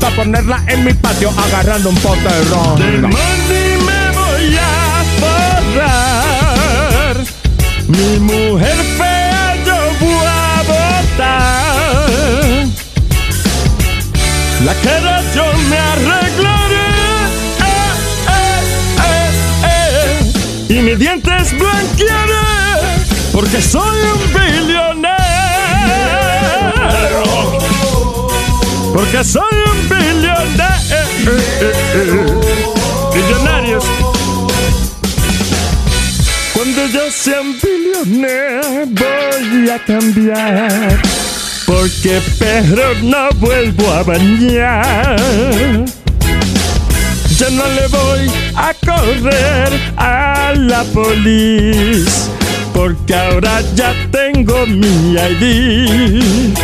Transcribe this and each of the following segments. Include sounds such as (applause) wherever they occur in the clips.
para ponerla en mi patio agarrando un pote de De ron. money me voy a forrar. Mi mujer fea yo voy a botar. La cara yo me arreglaré. Eh, eh, eh, eh. Y mis dientes blanquearé. Porque soy un Porque soy un billonero. Billonarios. Cuando yo sea un billonero voy a cambiar. Porque perro no vuelvo a bañar. Yo no le voy a correr a la policía. Porque ahora ya tengo mi ID.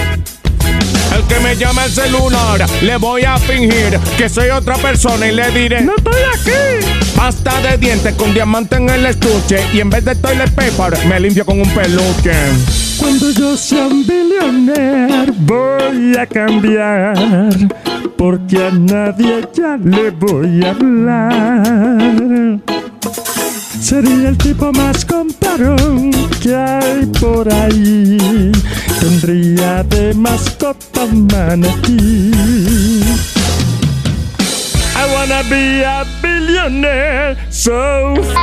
El que me llama el celular, le voy a fingir que soy otra persona y le diré: ¡No estoy aquí! Pasta de dientes con diamante en el estuche. Y en vez de toilet paper, me limpio con un peluche. Cuando yo sea un billionaire voy a cambiar, porque a nadie ya le voy a hablar. Sería el tipo más comparón que hay por ahí. Tendría de mascota un manatí. I wanna be a billionaire, so f-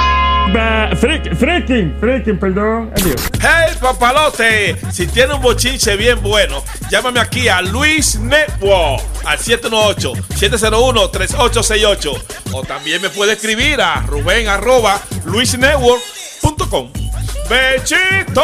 ba- freak, freaking, freaking, perdón. Hey papalote, si tiene un bochinche bien bueno, llámame aquí a Luis Network al 718-701-3868 o también me puede escribir a Rubén arroba luisnetwork.com. ¡Bechito!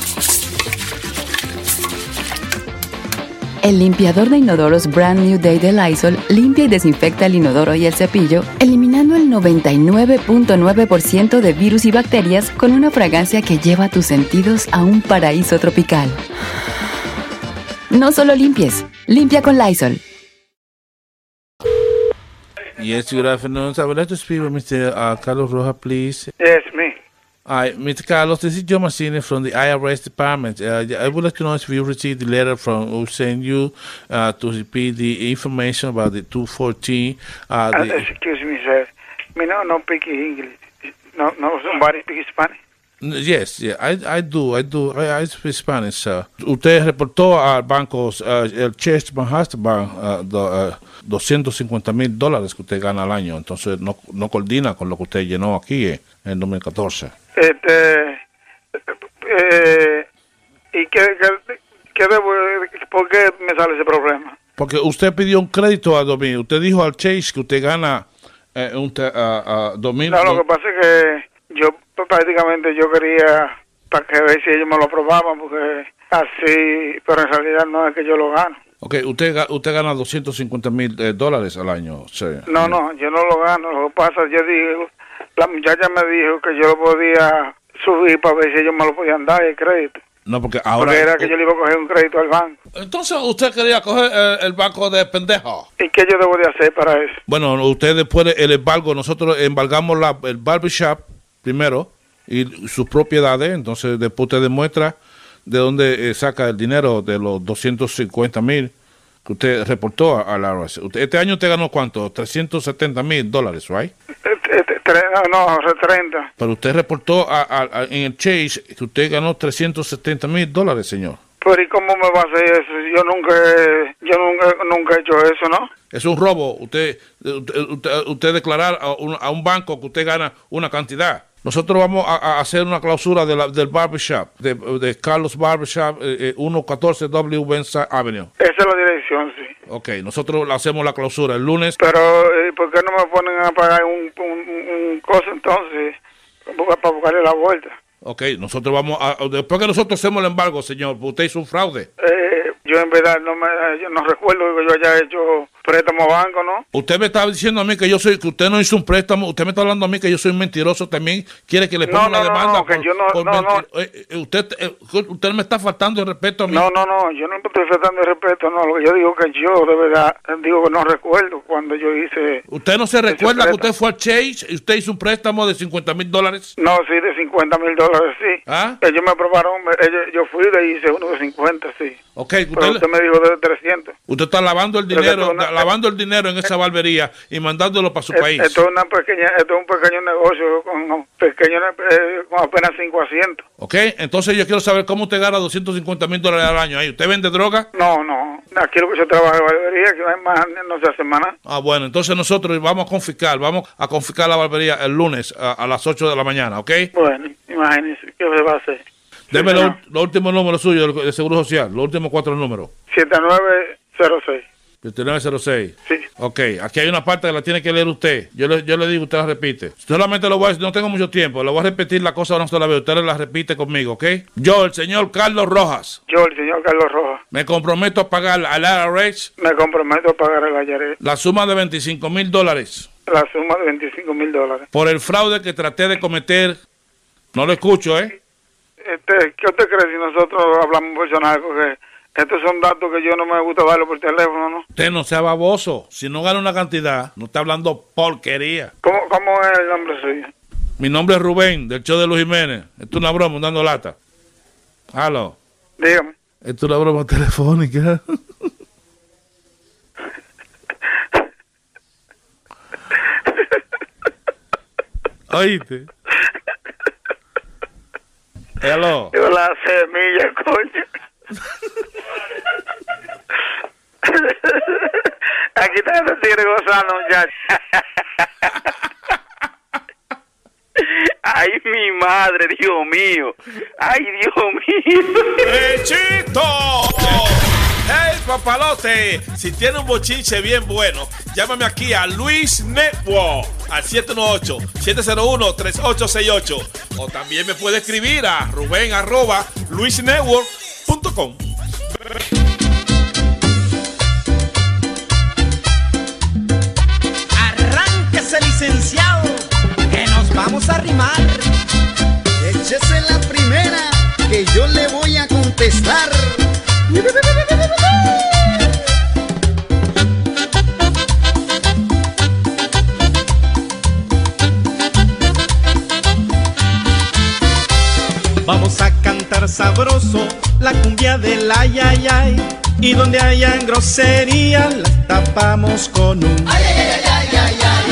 El limpiador de inodoros Brand New Day de Lysol limpia y desinfecta el inodoro y el cepillo, eliminando el 99.9% de virus y bacterias con una fragancia que lleva tus sentidos a un paraíso tropical. No solo limpies, limpia con Lysol. Yes, good afternoon. I would like to speak with Mr. Uh, Carlos Roja, please. Yes. Hi, Mr. Carlos, this is Joe Massini from the IRS department. Uh, I would like to know if you received the letter from who sent you uh, to repeat the information about the 214. Uh, Uh, the, excuse me, sir. Me no, no speak English. No, no, somebody speak Spanish. Yes, yeah, I, I do, I do, I, I speak Spanish, sir. Usted reportó al banco, uh, el Chase Manhattan Bank, uh, do- uh, 250 mil dólares que usted gana al año, entonces no, no coordina con lo que usted llenó aquí eh, en 2014. Este, eh, ¿y qué, qué, qué debo, por qué me sale ese problema? Porque usted pidió un crédito a 2000. Usted dijo al Chase que usted gana eh, un a, a 2000. No, lo que pasa es que yo pues, prácticamente yo quería para que ver si ellos me lo aprobaban, porque así, pero en realidad no es que yo lo gano. Ok, usted, usted gana 250 mil eh, dólares al año. sí. No, no, yo no lo gano. Lo que pasa, yo digo, la muchacha me dijo que yo lo podía subir para ver si ellos me lo podían dar el crédito. No, porque ahora. porque era que yo le iba a coger un crédito al banco. Entonces usted quería coger eh, el banco de pendejo. ¿Y qué yo debo de hacer para eso? Bueno, usted después del embargo, nosotros embargamos la, el barbershop primero y sus propiedades, entonces después usted demuestra de dónde eh, saca el dinero de los 250 mil que usted reportó a, a la IRS. Usted- Este año usted ganó cuánto? 370 mil dólares, ¿right? Este, tre- no, no, 30. Pero usted reportó a- a- a- en el Chase que usted ganó 370 mil dólares, señor. Pero ¿y cómo me va a hacer eso? Yo nunca, he- yo nunca, nunca he hecho eso, ¿no? Es un robo. Usted, usted, usted- usted declarar a un, a un banco que usted gana una cantidad. Nosotros vamos a, a hacer una clausura de la- del barbershop, de, de Carlos Barbershop, eh, eh, 114 W West Avenue. Esa es la dirección, sí. Ok, nosotros hacemos la clausura el lunes. Pero, eh, ¿por qué no me ponen a pagar un, un, un coso entonces para para buscarle la vuelta? Ok, nosotros vamos a... Después que nosotros hacemos el embargo, señor, usted hizo un fraude. Eh, yo en verdad no me, yo no recuerdo que yo haya hecho préstamo a banco, ¿no? Usted me está diciendo a mí que yo soy, que usted no hizo un préstamo, usted me está hablando a mí que yo soy un mentiroso también, quiere que le No, ponga no, la no, demanda. no, que por- yo no- por no, no. mentir- eh, eh, usted, eh, usted me está faltando el respeto a mí. No, no, no, yo no me estoy faltando de respeto, no. Lo que yo digo que yo, de verdad, digo que no recuerdo cuando yo hice... ¿Usted no se recuerda que usted fue al Chase y usted hizo un préstamo de 50 mil dólares? No, sí, de 50 mil dólares, sí. ¿Ah? Ellos me aprobaron, ellos- yo fui y hice uno de 50, sí. Ok, Pero usted, me dijo de 300. usted está lavando el dinero, lavando el dinero en esa barbería y mandándolo para su Es- país. Esto es, una pequeña, esto es un pequeño negocio con, un pequeño, eh, con apenas 5 asientos. Ok, entonces yo quiero saber cómo usted gana 250 mil dólares al año ahí. ¿Usted vende droga? No, no. Aquí lo que yo trabajo en barbería, que además no se hace más nada. Ah, bueno, entonces nosotros vamos a confiscar, vamos a confiscar la barbería el lunes a, a las 8 de la mañana, ¿ok? Bueno, imagínese, ¿qué se va a hacer? Deme señor. los los últimos números suyos de Seguro Social, los últimos cuatro números. 7906. 7906. Sí. Ok, aquí hay una parte que la tiene que leer usted. Yo le, yo le digo, usted la repite. Solamente lo voy a decir, no tengo mucho tiempo. Le voy a repetir la cosa una sola vez. Usted la repite conmigo, ¿ok? Yo, el señor Carlos Rojas, Yo, el señor Carlos Rojas, me comprometo a pagar al IRS me comprometo a pagar el ayaré, la suma de 25 mil dólares la suma de 25 mil dólares. por el fraude que traté de cometer. No lo escucho, ¿eh? Este, ¿Qué usted cree si nosotros hablamos personal? Porque estos son datos que yo no me gusta darlo por teléfono, ¿no? Usted no sea baboso. Si no gana una cantidad, no está hablando porquería. ¿Cómo, cómo es el nombre suyo? Mi nombre es Rubén, del show de Luis Jiménez. Esto es una broma, dando lata. Aló. Dígame. Esto es una broma telefónica. (laughs) Oíste. Hello. Yo la semilla, coño. Aquí está el tigre gozando, muchacho. Ay, mi madre, Dios mío. Ay, Dios mío. ¡Bechito! ¡Hey, papalote! Si tiene un bochinche bien bueno, llámame aquí a Luis Network al 718-701-3868. O también me puede escribir a Rubén arroba luisnetwork.com. Arránquese, licenciado, que nos vamos a rimar. Échese la primera que yo le voy a contestar. Vamos a cantar sabroso la cumbia del ay ay ay. Y donde hayan grosería las tapamos con un Ay, ay, ay, ay, ay,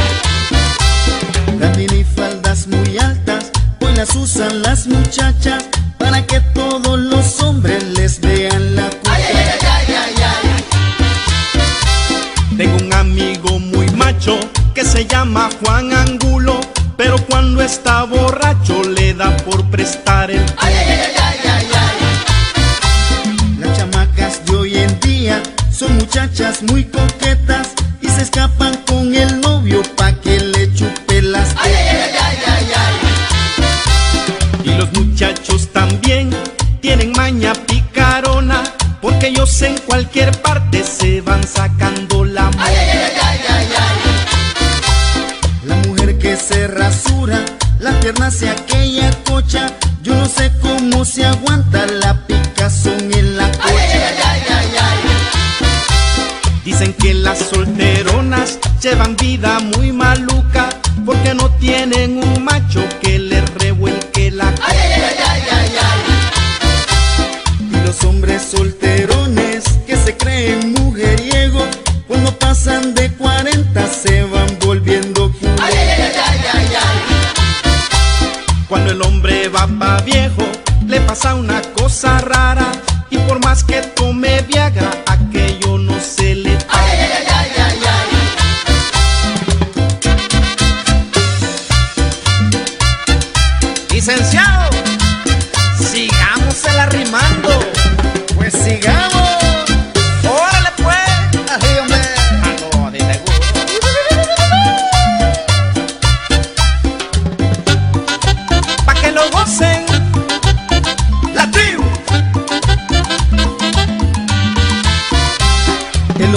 ay. Las minifaldas muy altas, hoy las usan las muchachas para que todos los hombres les vean la que se llama Juan Angulo, pero cuando está borracho le da por prestar el Las chamacas de hoy en día son muchachas muy coquetas y se escapan con el novio pa' que le chupe las Y los muchachos también tienen maña picarona, porque ellos en cualquier parte se van sacando la moda. Se rasura, la pierna se aquella cocha, yo no sé cómo se aguanta la picazón en la cocha. Dicen que las solteronas llevan vida muy maluca, porque no tienen un Cuando el hombre va pa' viejo, le pasa una cosa rara, y por más que tome Viagra,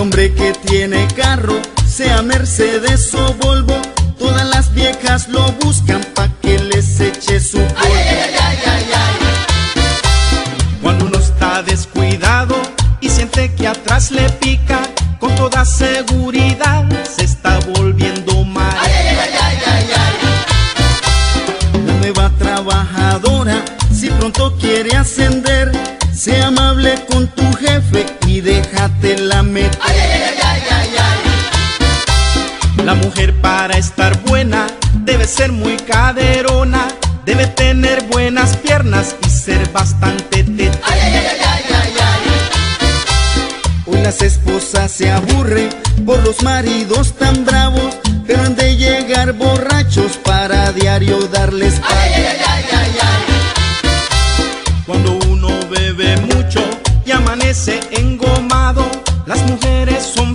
hombre que tiene carro, sea Mercedes o Volvo, todas las viejas lo buscan pa' que les eche su polvo. Cuando uno está descuidado y siente que atrás le pica, con toda seguridad se está volviendo mal. La nueva trabajadora, si pronto quiere ascender, sea amable con La mujer para estar buena debe ser muy caderona, debe tener buenas piernas y ser bastante teta. Hoy las esposas se aburren por los maridos tan bravos, pero han de llegar borrachos para diario darles. Cuando uno bebe mucho y amanece engomado, las mujeres son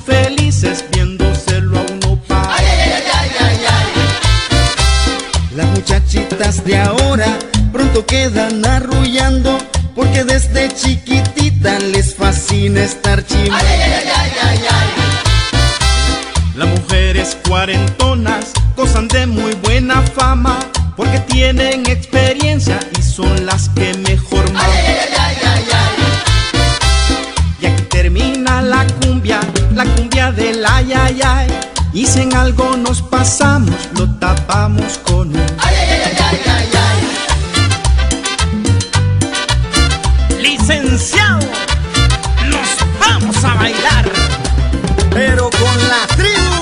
quedan arrullando porque desde chiquitita les fascina estar chimando. Las mujeres cuarentonas gozan de muy buena fama porque tienen experiencia y son las que mejor maman. Y aquí termina la cumbia, la cumbia del ay ay ay. Y si en algo nos pasamos, lo tapamos con un Licenciado, nos vamos a bailar. Pero con la tribu.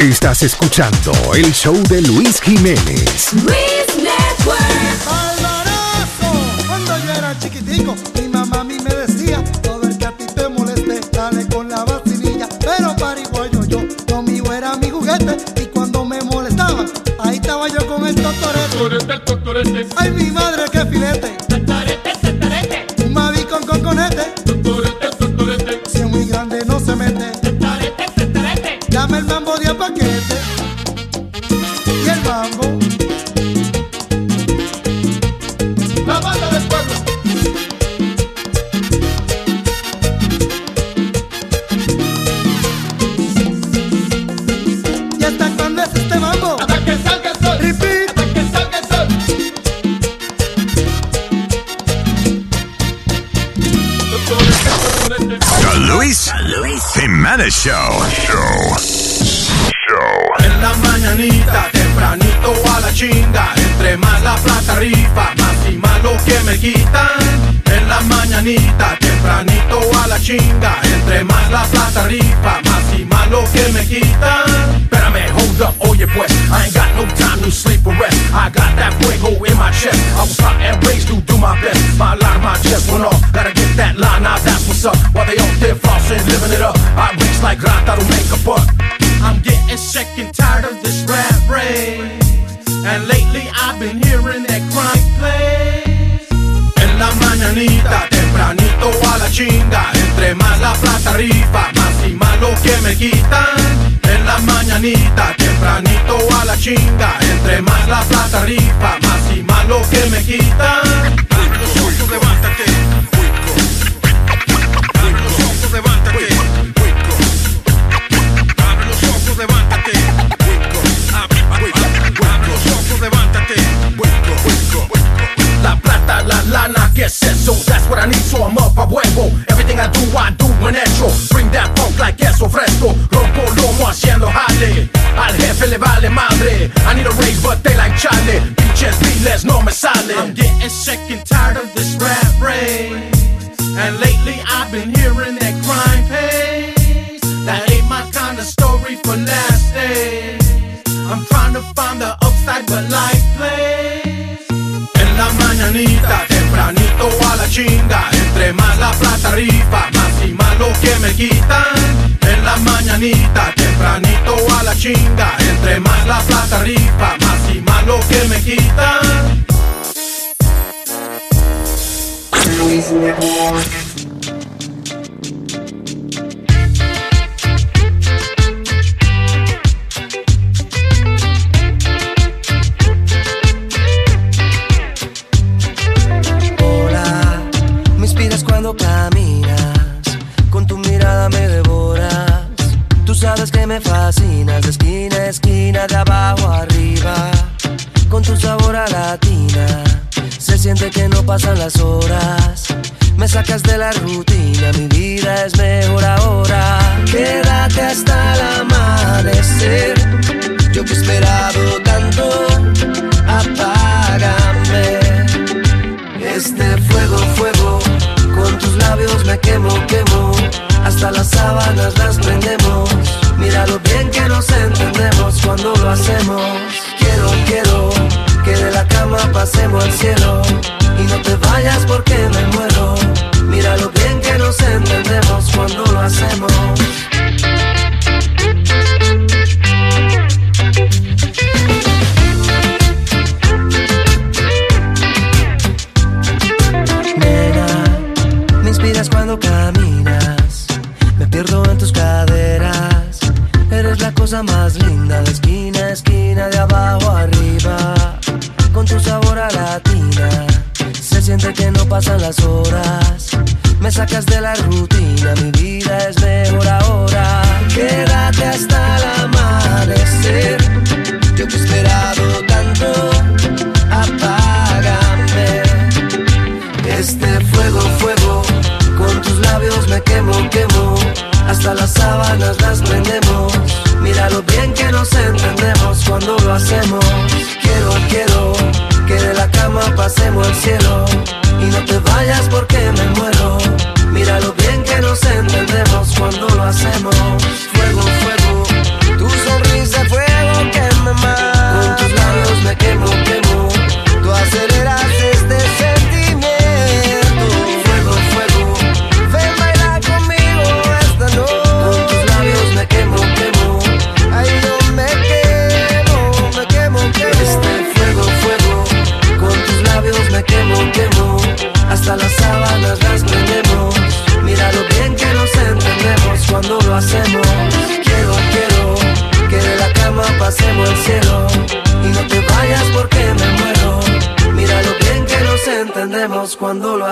Estás escuchando el show de Luis Jiménez. Luis madre,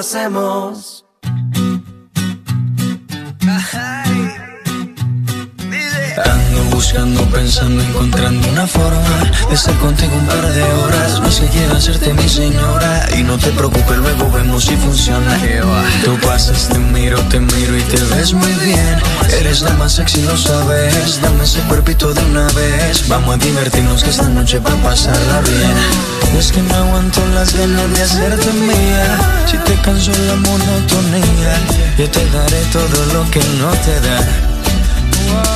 hacemos. Ando buscando, pensando, encontrando una forma de estar contigo un par de horas. No sé, quiero hacerte mi señora. Y no te preocupes, luego vemos si funciona. Tú pasas, te miro, te miro y te ves muy bien. Eres la más sexy, lo sabes. Dame ese cuerpito de una vez. Vamos a divertirnos que esta noche va a pasarla bien. Es que no aguanto las ganas de hacerte mía. Si te canso la monotonía, yo te daré todo lo que no te da.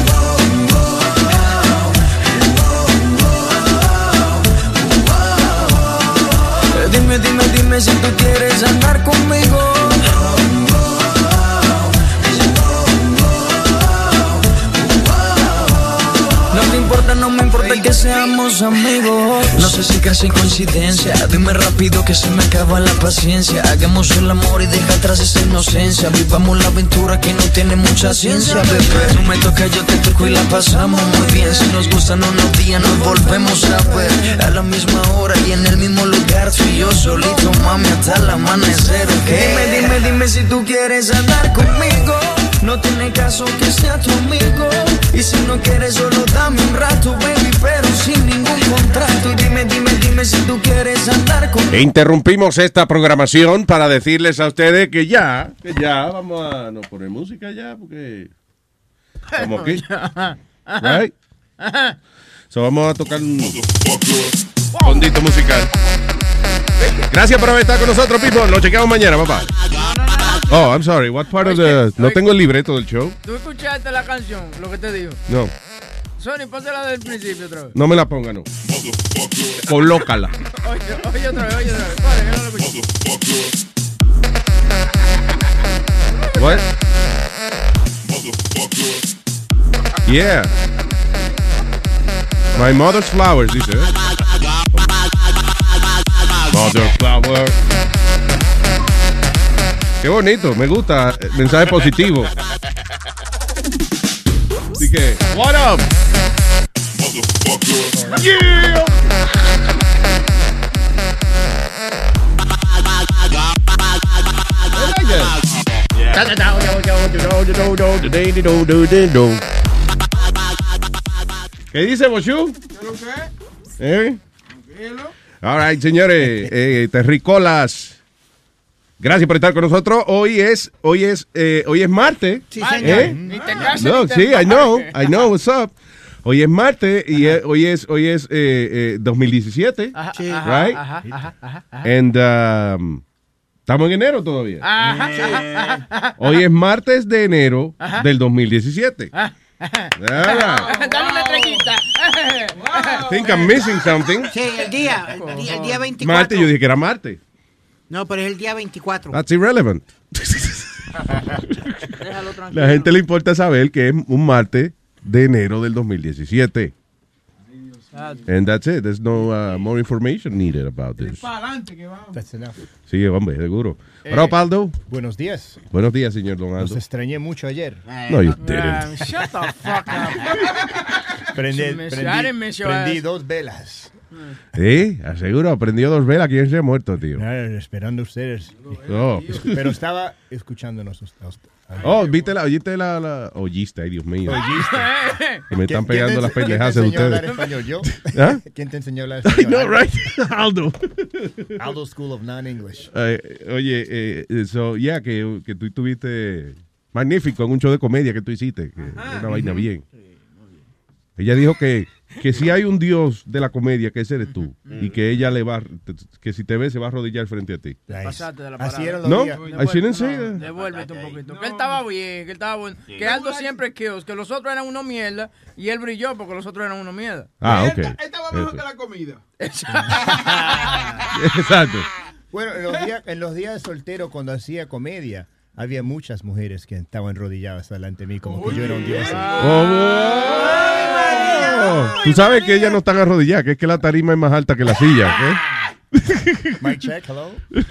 Dime, dime, dime si tú quieres andar conmigo. No me importa que seamos amigos. No sé si casi coincidencia. Dime rápido que se me acaba la paciencia. Hagamos el amor y deja atrás esa inocencia. Vivamos la aventura que no tiene mucha ciencia, bebé. No me toca, yo te toco y la pasamos muy bien. Si nos gustan unos días, nos volvemos a ver. A la misma hora y en el mismo lugar. Tú y yo solito, mami, hasta el amanecer. ¿ok? Dime, dime, dime si tú quieres andar conmigo. No tiene caso que sea tu amigo. Y si no quieres, solo dame un rato, baby, pero sin ningún contrato. Y dime, dime, dime si tú quieres andar conmigo. E Interrumpimos esta programación para decirles a ustedes que ya, que ya vamos a no poner música ya porque estamos aquí. Right? So vamos a tocar un fondito musical. Gracias por haber estado con nosotros, people. Nos chequeamos mañana, papá. (laughs) Oh, I'm sorry. What part of the... No tengo el libreto del show. ¿Tú escuchaste la canción? Lo que te digo. No, Sony, póntela del principio otra vez. no me la ponga, no. Colócala. (laughs) Oye, oye otra vez, oye otra vez. Que no lo. What? Yeah. My mother's flowers, dice. Mother's flowers. Qué bonito, me gusta. eh, Mensaje positivo. Así que, what up? Yeah. ¿Qué dice Boshu? ¿Eh? All right, señores, eh, terricolas. Gracias por estar con nosotros. Hoy es, hoy es, eh, hoy es martes. Sí, ¿Eh? señor. No, sí, I know. I know, what's up. Hoy es martes y eh, hoy es, hoy es eh, eh, 2017, Ajá, right? ajá, ajá, ajá, ajá. And um, estamos en enero todavía. Ajá, ajá, ajá. Hoy es martes de enero Ajá. del 2017. Ajá. Nada. (laughs) Dale una estrellita. I think I'm missing something. Sí, el día, el día, el día 24. Martes, yo dije que era martes. No, pero es el día 24. That's irrelevant. (laughs) Déjalo tranquilo. La gente le importa saber que es un martes de enero del 2017. And that's it. There's no uh, more information needed about this. Para adelante que vamos. That's enough. Sí, hombre, seguro. Eh, Bro, Paldo. Buenos días. Buenos días, señor Don Los Aldo. extrañé mucho ayer. No, you didn't. Shut the fuck up. (laughs) Prendí, prendí- prendí dos velas. Sí, aseguro, aprendió dos velas. ¿Quién se ha muerto, tío? Ah, esperando ustedes. Oh. Pero estaba escuchándonos. a usted- Oh, ¿viste la, oíste la, la, oíste, ay Dios mío. Oíste. Que me están ¿Quién- pegando las pendejadas ¿Quién de te enseñó a hablar ustedes. español? ¿Yo? ¿Ah? ¿Quién te enseñó a hablar (laughs) I español? know, right? (laughs) Aldo. Aldo School of Non-English. Eh, oye, eh, so, ya que, que tú estuviste magnífico en un show de comedia que tú hiciste, que una vaina bien. Ella dijo que, que si hay un dios de la comedia, que ese eres tú, y que ella le va, que si te ve se va a arrodillar frente a ti. Pasaste de la Así los No, días. I shouldn't say that. Devuélvete un poquito. Que él estaba bien, que él estaba bueno. Que Aldo siempre kills, que los otros eran unos mierda y él brilló porque los otros eran unos mierda. Ah, ok. Él estaba mejor Eso. que la comida. Exacto. (laughs) Bueno, en los, días, en los días de soltero, cuando hacía comedia, había muchas mujeres que estaban rodilladas delante de mí, como que yo era un dios. Oh, Tú sabes que ellas no están arrodilladas, que es que la tarima es más alta que la silla. ¿ok? (laughs) Mic check, hello. (laughs)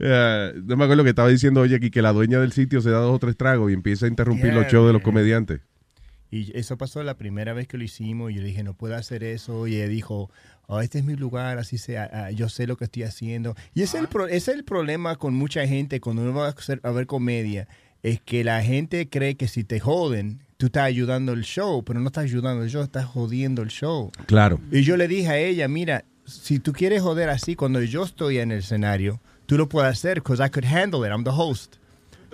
Eh, no me acuerdo que estaba diciendo, oye, aquí que la dueña del sitio se da dos o tres tragos y empieza a interrumpir los Yeah, shows de los comediantes. Y eso pasó la primera vez que lo hicimos. Y yo le dije, no puedo hacer eso. Y ella dijo, oh, este es mi lugar, así sea, ah, yo sé lo que estoy haciendo. Y ese, es el pro- ese es el problema con mucha gente cuando uno va a, hacer- a ver comedia. Es que la gente cree que si te joden, tú estás ayudando el show, pero no estás ayudando el show, estás jodiendo el show. Claro. Y yo le dije a ella, mira, si tú quieres joder así, cuando yo estoy en el escenario, tú lo puedes hacer, because I could handle it, I'm the host.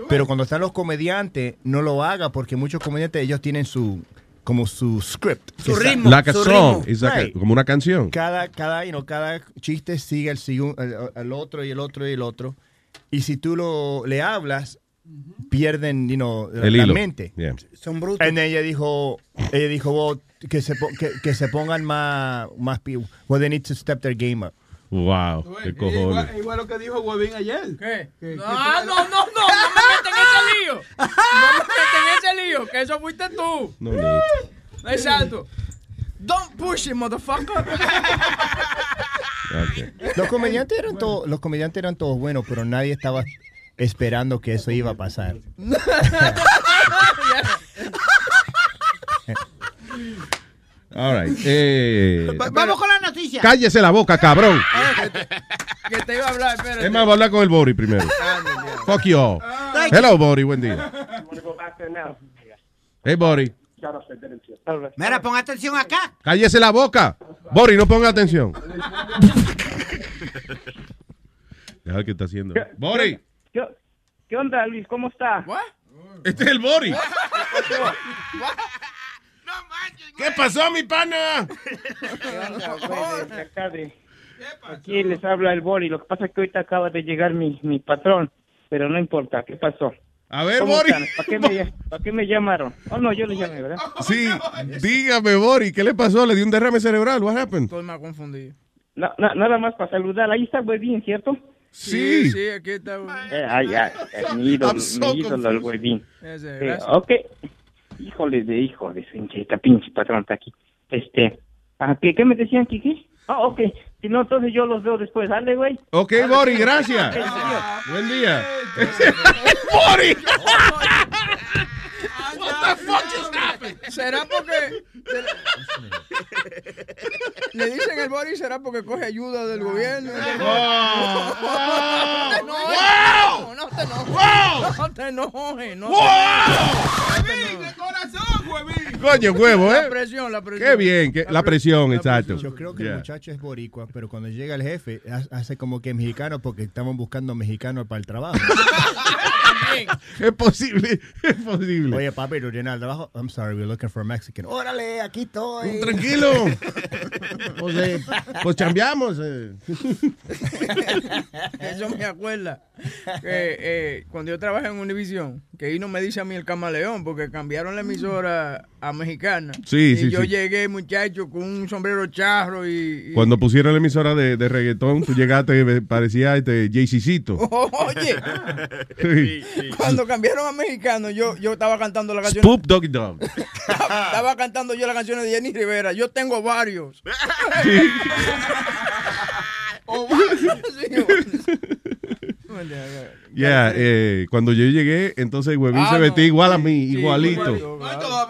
Pero cuando están los comediantes, no lo haga porque muchos comediantes ellos tienen su como su script. Su ritmo, Like a su song, ritmo. it's like a- Right. como una canción. Cada, cada, you know, cada chiste sigue el, sigu- el, el otro y el otro y el otro. Y si tú lo, le hablas, pierden you know, la- El la hilo. mente. Yeah. Son brutos. Y ella dijo, ella dijo "Well, que, se, po- que, que se pongan más, más pi- well, they need to step their game up. Wow, qué cojones. Igual, igual lo que dijo Huevín ayer. ¿Qué? Que- No, que ah, no, no, no, no me metas en ese lío. No me metas en ese lío, que eso fuiste tú. No need. Exacto. Don't push it, motherfucker. (laughs) Los comediantes eran todos, los comediantes eran todos buenos, pero nadie estaba esperando que eso iba a pasar. (laughs) All right. Eh, Va- Vamos con la noticia. cállese la boca, cabrón. que te iba a hablar, espérate. Es más, voy a hablar con el Bori primero. Fuck you all. Hello, Bori, buen día. Hey, Bori. Mira, pon atención acá. Cállese la boca. Bori, no ponga atención. (laughs) Deja qué está haciendo. Bori. ¿Qué, qué onda, Luis? ¿Cómo está? Este es el Bori. ¿Qué pasó, mi pana? ¿Qué onda, güey, de acá de- Aquí les habla el Bori. Lo que pasa es que ahorita acaba de llegar mi, mi patrón, pero no importa. ¿Qué pasó? A ver, ¿Cómo Bori. ¿Para qué, me, ¿Para qué me llamaron? Oh, no, yo le llamé, ¿verdad? Sí, dígame, Bori, ¿qué le pasó? ¿Le dio un derrame cerebral? What happened? Estoy más confundido. Na- na- nada más para saludar. Ahí está Huevín, ¿cierto? Sí. Sí, aquí está. güey. Eh, ay, ay, mi ídolo, so mi ídolo el Huevín. Ese, Eh, ok. Híjole de su hincheta, pinche patrón está aquí. Este, ¿a qué, ¿qué me decían, Kiki? Ah, ok. Si no, entonces yo los veo después. Dale, güey. Ok, Dale, Bori, sí. gracias. Adiós. Buen día. (laughs) ¡Bori! (laughs) (laughs) What the fuck just happened? ¿Será porque le dicen el Boris será porque coge ayuda del gobierno? No, no te enojes. No te enojes. No de corazón, Huevín! Coño, huevo, ¿eh? La presión, la presión. Qué bien, que- la presión, exacto. Yo creo que Yeah. el muchacho es boricua, pero cuando llega el jefe ha- hace como que es mexicano porque estamos buscando mexicanos para el trabajo. (laughs) (laughs) Es posible, es posible. Oye, papi, ¿no tiene al trabajo? I'm sorry, we're looking for a Mexican. Órale, aquí estoy. Tranquilo. (laughs) Pues, eh, pues chambeamos. eh. (laughs) Eso me acuerda que eh, cuando yo trabajé en Univision, que ahí no me dice a mí el camaleón, porque cambiaron la emisora a mexicana. Sí, y sí, yo sí. llegué, muchacho, con un sombrero charro y... y- Cuando pusieron la emisora de, de reggaetón, tú llegaste y parecía este Jayceecito. (laughs) Oye, (laughs) Sí. cuando cambiaron a mexicano, yo, yo estaba cantando la canción. Spoop Doggy Dog. (laughs) Estaba cantando yo la canción de Jenny Rivera. Yo tengo varios. O varios, Yeah, eh, cuando yo llegué, entonces Huevín Ah, se no, vestía igual a mí, sí, igualito.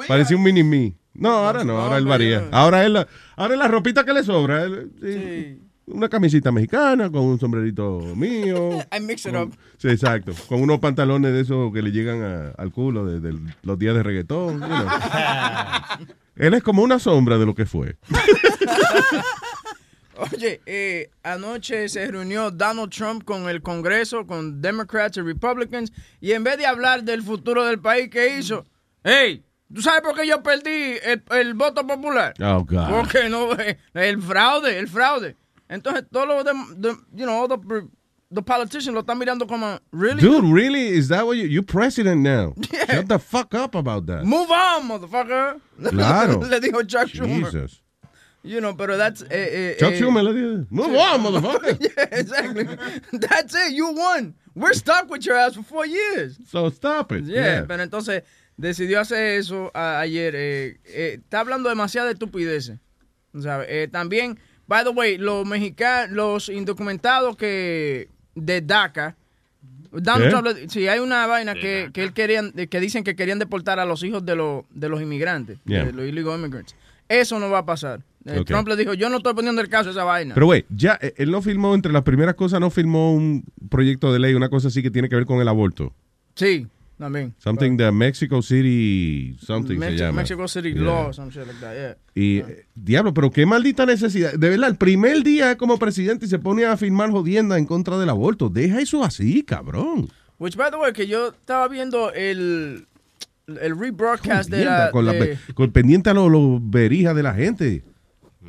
Parecía un mini mí. No, ahora no, ahora él varía. Ahora él, ahora es la ropita que le sobra. él, sí, Una camisita mexicana con un sombrerito mío. (laughs) I mix it con- up. Sí, exacto. Con unos pantalones de esos que le llegan a- al culo de, de los días de reggaetón. you know. (laughs) Él es como una sombra de lo que fue. (laughs) Oye, eh, anoche se reunió Donald Trump con el Congreso, con Democrats y Republicans, y en vez de hablar del futuro del país, ¿qué hizo? Hey, ¿tú sabes por qué yo perdí el, el voto popular? Oh, God. Porque no, eh, el fraude, el fraude. Entonces, todos los, you know, all the, the politicians lo están mirando como, really? Dude, really? Is that what you, you're president now? (laughs) Shut the fuck up about that. Move on, motherfucker. (laughs) Claro. Le dijo Chuck Schumer. You know, pero that's... Eh, eh, Chuck eh, Schumer move on, motherfucker. (laughs) yeah, exactly. That's it. You won. We're stuck with your ass for four years. So stop it. Yeah, Yeah. pero entonces decidió hacer eso a- ayer. eh, eh, está hablando demasiada estupideces. ¿sabes? Eh, también, by the way, los mexicanos, los indocumentados que de DACA, Donald. Trump sí, hay una vaina que, que él querían, que dicen que querían deportar a los hijos de los, de los inmigrantes, Yeah. de los illegal immigrants. Eso no va a pasar. Eh. Trump le dijo, yo no estoy poniendo el caso a esa vaina. Pero, güey, ya eh, él no firmó, entre las primeras cosas, no firmó un proyecto de ley, una cosa así que tiene que ver con el aborto. Sí. También. Something the Mexico City something se Mexico, llama. Mexico City Yeah. Law, some shit like that, yeah. Y, eh, diablo, pero qué maldita necesidad. De verdad, el primer día como presidente y se pone a firmar jodienda en contra del aborto. Deja eso así, cabrón. Which, by the way, que yo estaba viendo el, el rebroadcast de la... con, la de- con pendiente a los los berijas de la gente.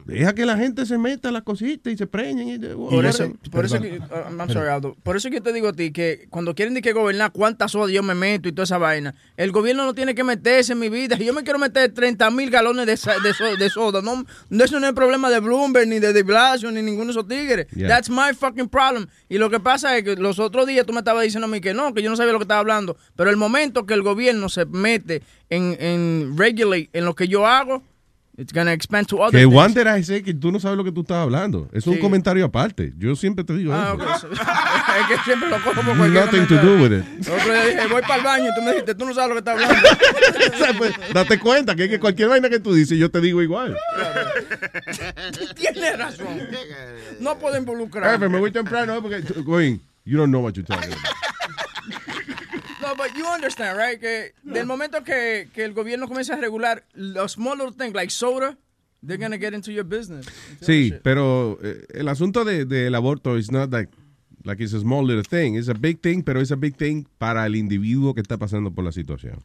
Deja que la gente se meta las cositas y se preñen. Y, Por eso, por eso que, uh, I'm sorry, Aldo. Por eso que yo te digo a ti que cuando quieren de que gobernar cuántas sodas yo me meto y toda esa vaina, el gobierno no tiene que meterse en mi vida. Yo me quiero meter 30 mil galones de, de, so- de soda, no, no, eso no es problema de Bloomberg, ni de De Blasio, ni ninguno de esos tigres. Yeah. That's my fucking problem. Y lo que pasa es que los otros días tú me estabas diciendo a mí que no, que yo no sabía lo que estaba hablando. Pero el momento que el gobierno se mete en, en regulate en lo que yo hago, it's gonna expand to other Que things. Wander I say que tú no sabes lo que tú estás hablando. Es un Sí. comentario aparte. Yo siempre te digo Ah, eso. ok. (laughs) es que siempre lo cojo por cualquier Nothing to do with it. Otro día dije, voy para el baño y tú me dijiste, tú no sabes lo que estás hablando. (laughs) O sea, pues, date cuenta que, es que cualquier vaina que tú dices, yo te digo igual. (laughs) Tienes razón. No puedo involucrar. Jefe, me voy temprano porque, going, you don't know what you're talking about. No, but you understand, right? Que del momento que, que el gobierno comienza a regular los small little things like soda, they're gonna get into your business. Sí, pero eh, el asunto de- del aborto is not like, like it's a small little thing. It's a big thing, pero es a big thing para el individuo que está pasando por la situación.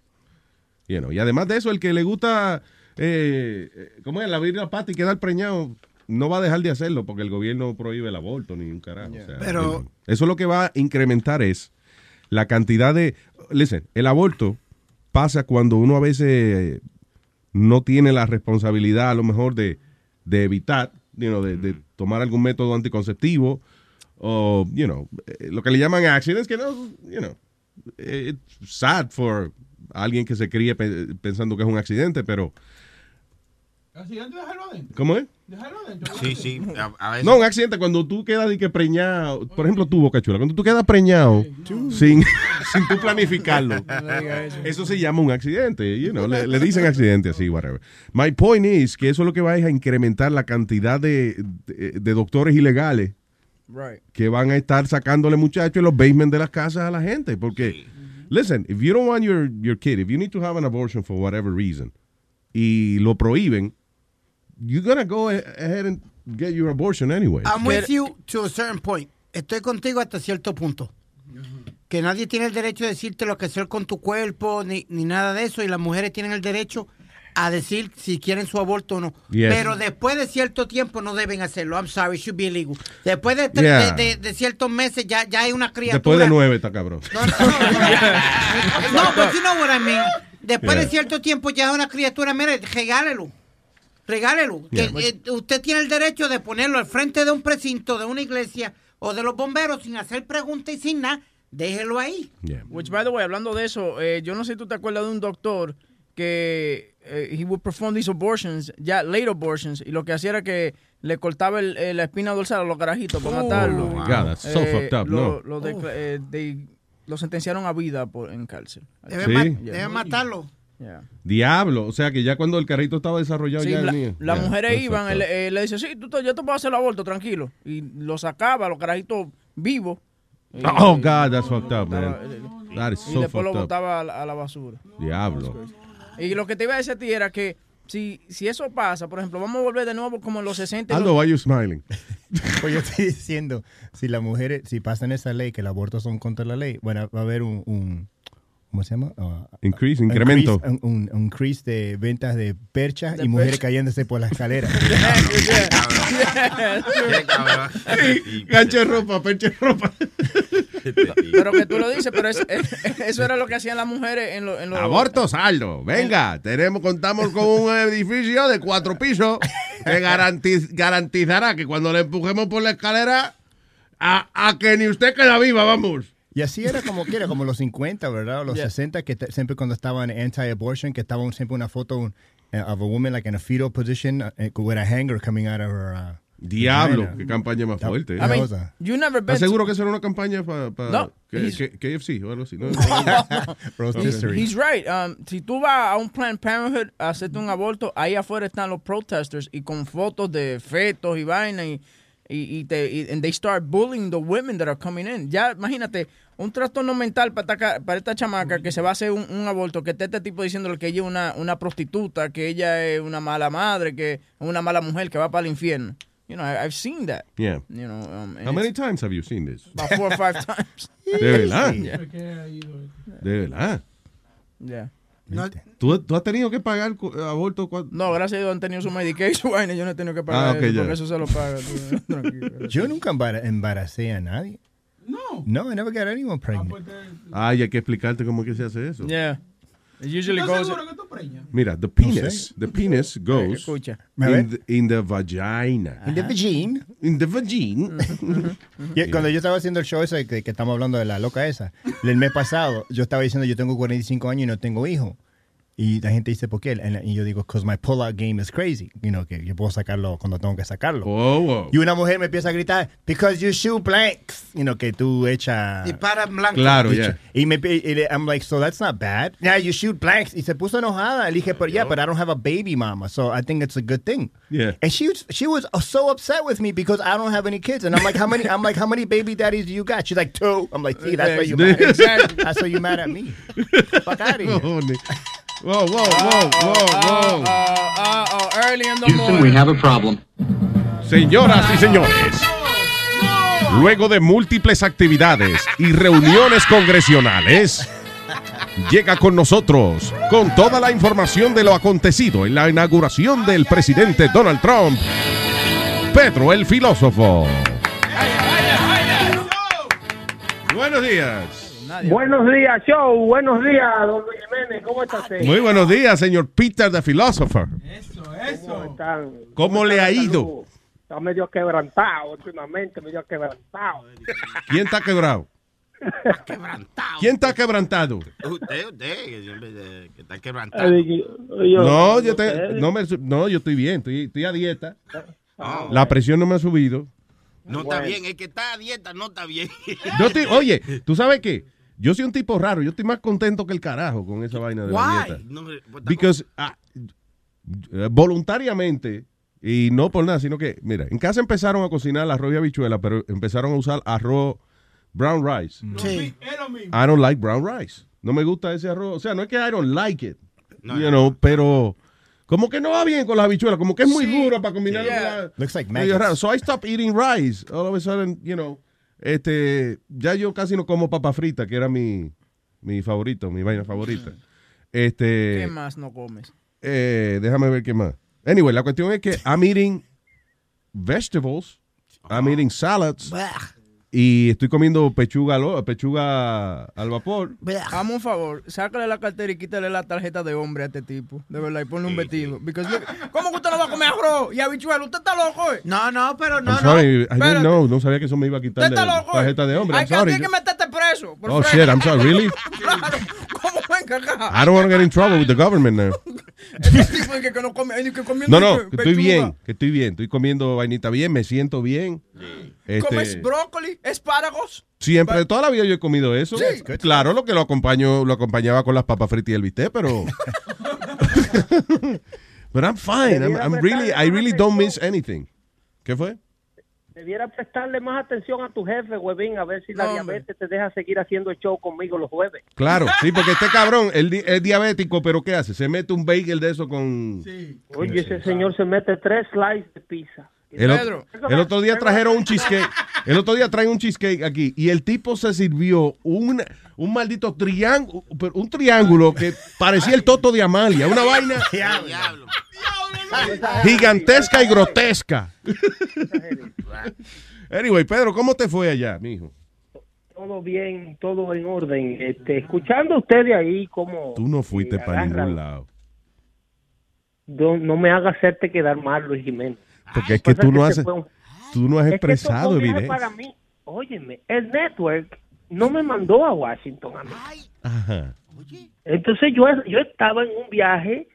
You know, Y además de eso, el que le gusta, eh, eh, ¿cómo es? Abrir la pata y quedar preñado, no va a dejar de hacerlo porque el gobierno prohíbe el aborto ni un carajo. O sea, Pero- Eso lo que va a incrementar es la cantidad de... Listen, el aborto pasa cuando uno a veces no tiene la responsabilidad a lo mejor de, de evitar, you know, de, de tomar algún método anticonceptivo o, you know, eh, lo que le llaman accidents, que no, you know, eh, it's sad for alguien que se críe pe- pensando que es un accidente, pero... Accidente, adentro. ¿Cómo es? Sí, sí. A, a veces. No, un accidente cuando tú quedas de que preñado, por ejemplo tú, Boca Chula, cuando tú quedas preñado sin, (laughs) sin tú planificarlo, eso se llama un accidente, you know, le, le dicen accidente así, whatever. My point is que eso lo que va es a incrementar la cantidad de, de, de doctores ilegales Right. que van a estar sacándole muchachos en los basements de las casas a la gente, porque, listen, if you don't want your, your kid, if you need to have an abortion for whatever reason, y lo prohíben, you're gonna go ahead and get your abortion anyway. I'm with you to a certain point. Estoy contigo hasta cierto punto. Que nadie tiene el derecho de decirte lo que hacer con tu cuerpo, ni, ni nada de eso, y las mujeres tienen el derecho a decir si quieren su aborto o no. Yes. Pero después de cierto tiempo no deben hacerlo. I'm sorry, it should be illegal. Después de, Yeah. de, de- de ciertos meses ya, ya hay una criatura. Después de nueve está cabrón. No, (laughs) but you know what I mean. Después Yeah. de cierto tiempo ya es una criatura, mire, regálelo. Regálelo. Que, eh, usted tiene el derecho de ponerlo al frente de un precinto, de una iglesia o de los bomberos sin hacer preguntas y sin nada. Déjelo ahí. Which, by the way, hablando de eso, eh, yo no sé si tú te acuerdas de un doctor que eh, he would perform these abortions, ya late abortions, y lo que hacía era que le cortaba el- eh, la espina dorsal a los carajitos para Oh, matarlo. my God, that's so fucked up, lo, no. Lo, de- eh, de- lo sentenciaron a vida por, en cárcel. Debe, Sí. ma- Yeah. debe matarlo. Yeah. Diablo, o sea que ya cuando el carrito estaba desarrollado Sí, ya la- venía. las Yeah, mujeres iban, él, eh, le decía, sí, tú, te- yo te puedo hacer el aborto, tranquilo. Y lo sacaba, los carajitos vivos. Y- (laughs) Oh God, that's fucked up, man. y- That is y so después lo fucked up. botaba a la, a la basura. Diablo. Y lo que te iba a decir a ti era que si, si eso pasa, por ejemplo, vamos a volver de nuevo como en los 60. y Aldo, los- why you smiling? (laughs) Pues yo estoy diciendo, si las mujeres, si pasan esa ley, que el aborto son contra la ley, bueno, va a haber un, un ¿cómo se llama? Ah, Increase, incremento. increase- Un, un- un increase de ventas de perchas y mujeres percha. cayéndose por la escalera. (laughs) Gancho de ropa, percha de ropa. (laughs) pero que tú lo dices, pero es- es- eso era lo que hacían las mujeres en los... En los- Abortos, Aldo. Venga, tenemos, contamos con un (laughs) edificio de cuatro pisos que garantiz- garantizará que cuando le empujemos por la escalera, a, a que ni usted queda viva, vamos. Y así era como quiera, como los 50, ¿verdad? O los 60, que siempre cuando estaban anti-abortion, que estaba siempre una foto uh, of a woman like in a fetal position uh, with a hanger coming out of her. uh, Diablo, vagina. qué campaña más fuerte. I mean, you never been ¿Estás seguro que eso era una campaña para No, he's- KFC o algo así? ¿no? (laughs) Roast He's right. Um, si tú vas a un Planned Parenthood a hacerte un aborto, ahí afuera están los protesters y con fotos de fetos y vaina y y, y te y, and they start bullying the women that are coming in. Ya imagínate un trastorno mental para esta, ca- para esta chamaca que se va a hacer un, un aborto, que esté este tipo diciéndole que ella es una, una prostituta, que ella es una mala madre, que es una mala mujer que va para el infierno. You know, I, I've seen that. Yeah. You know, um, How many times have you seen this? About four or five (laughs) times. De verdad. Yeah. De verdad. Yeah. ¿Tú, tú has tenido que pagar cu- aborto? No, gracias a Dios han tenido su su vaina, yo no he tenido que pagar Ah, ok, eso, ya. porque eso se lo paga. (laughs) tranquilo. Yo nunca embara- embaracé a nadie. No. No, I never got anyone pregnant. Ay, hay que explicarte cómo es que se hace eso. Yeah. It usually ¿Estás goes... Mira, the penis, the penis goes in the, in the vagina. In the vagina. In the vagina. (laughs) Cuando yo estaba haciendo el show ese que, que estamos hablando de la loca esa, el mes pasado, yo estaba diciendo yo tengo 45 años y no tengo hijo. Y la gente dice, ¿por qué? Y yo digo, because my pull-out game is crazy. You know, que yo puedo sacarlo cuando tengo que sacarlo. Oh, Y una mujer me empieza a gritar, because you shoot blanks. You know, que tú echas... Y para blanco. Claro, Y- ya. Y me, y le- I'm like, so that's not bad. Yeah, you shoot blanks. Y se puso enojada. Le dije, but yeah, but I don't have a baby mama, so I think it's a good thing. Yeah. And she was, she was so upset with me because I don't have any kids. And I'm like, how many? I'm like, how many baby daddies do you got? She's like, two. I'm like, see, that's why you mad. Exactly. That's why you mad at me. (laughs) Fuck out of here. Whoa, whoa, whoa, whoa, whoa. Uh, oh, early in the morning. have a problem. Señoras y señores, luego de múltiples actividades y reuniones congresionales, llega con nosotros con toda la información de lo acontecido en la inauguración del presidente Donald Trump, Pedro el filósofo. Buenos días. Buenos días, show. Buenos días, don Luis Jiménez. ¿Cómo está usted? Muy buenos días, señor Peter the Philosopher. ¿Cómo están? ¿Cómo le ha ido? Está medio quebrantado últimamente, medio quebrantado. ¿Quién está quebrado? ¿Quién está quebrantado? Usted, usted, que está quebrantado. No, yo, te- no, me, no, yo estoy bien, estoy, estoy a dieta. Ah, La presión no me ha subido. No está bien, el que está a dieta no está bien. Yo estoy, oye, ¿tú sabes qué? Yo soy un tipo raro, yo estoy más contento que el carajo con esa vaina de la Why? dieta. No, pues, Because eh, voluntariamente, y no por nada, sino que, mira, en casa empezaron a cocinar la arroz y habichuela, pero empezaron a usar arroz brown rice. Sí. I don't like brown rice. No me gusta ese arroz. O sea, no es que I don't like it, No, you no, know, pero como que no va bien con las habichuelas, como que es muy duro para combinarlo Yeah. con la... Looks like raro. So I stopped eating rice. All of a sudden, you know, este, ya yo casi no como papa frita, que era mi, mi favorito, mi vaina favorita. Este, ¿Qué más no comes? eh, déjame ver qué más. Anyway, la cuestión es que I'm eating vegetables, I'm eating salads, y estoy comiendo pechuga, al pechuga al vapor. Hazme un favor, sácale la cartera y quítale la tarjeta de hombre a este tipo. De verdad, y ponle un vestido. Because ¿Cómo que usted no va a comer arroz y habichuela? ¿Usted está loco? eh? No, no, pero no, I'm sorry, I Espérate. didn't know, no sabía que eso me iba a quitar ¿Usted de está loco? eh? tarjeta de hombre. Hay I'm que, sorry. hay que meterte preso. por Oh shit, I'm sorry, really? (laughs) (laughs) I don't want to get in trouble with the government now. (laughs) No No, que estoy bien, que estoy bien, estoy comiendo vainita bien, me siento bien. Este, ¿Comes brócoli, espáragos? Siempre, toda la vida yo he comido eso. Sí. Claro, lo que lo acompaño, lo acompañaba con las papas fritas y el bistec, pero. (laughs) But I'm fine. I'm, I'm really, I really don't miss anything. ¿Qué fue? Debiera prestarle más atención a tu jefe, huevín, a ver si la No, hombre. diabetes te deja seguir haciendo el show conmigo los jueves. Claro, (laughs) sí, porque este cabrón, él di- es diabético, pero ¿qué hace? Se mete un bagel de eso con. Oye, ese señor se mete tres slices de pizza. El, otro, el otro día trajeron un cheesecake. El otro día traen un cheesecake aquí y el tipo se sirvió un, un maldito triángulo, un triángulo que parecía el toto de Amalia, una vaina Diablo. Gigantesca y grotesca. (laughs) Anyway, Pedro, ¿cómo te fue allá, mijo? Todo bien, todo en orden. Este, escuchando a ustedes ahí como Tú no fuiste eh, para ningún lado. no, no me haga hacerte quedar mal, Luis Jiménez. Porque es que tú no has, fue un- tú no has Es que esto fue expresado evidencia. para mí. Óyeme, el network no me mandó a Washington a mí. Ajá. Entonces yo, yo estaba en un viaje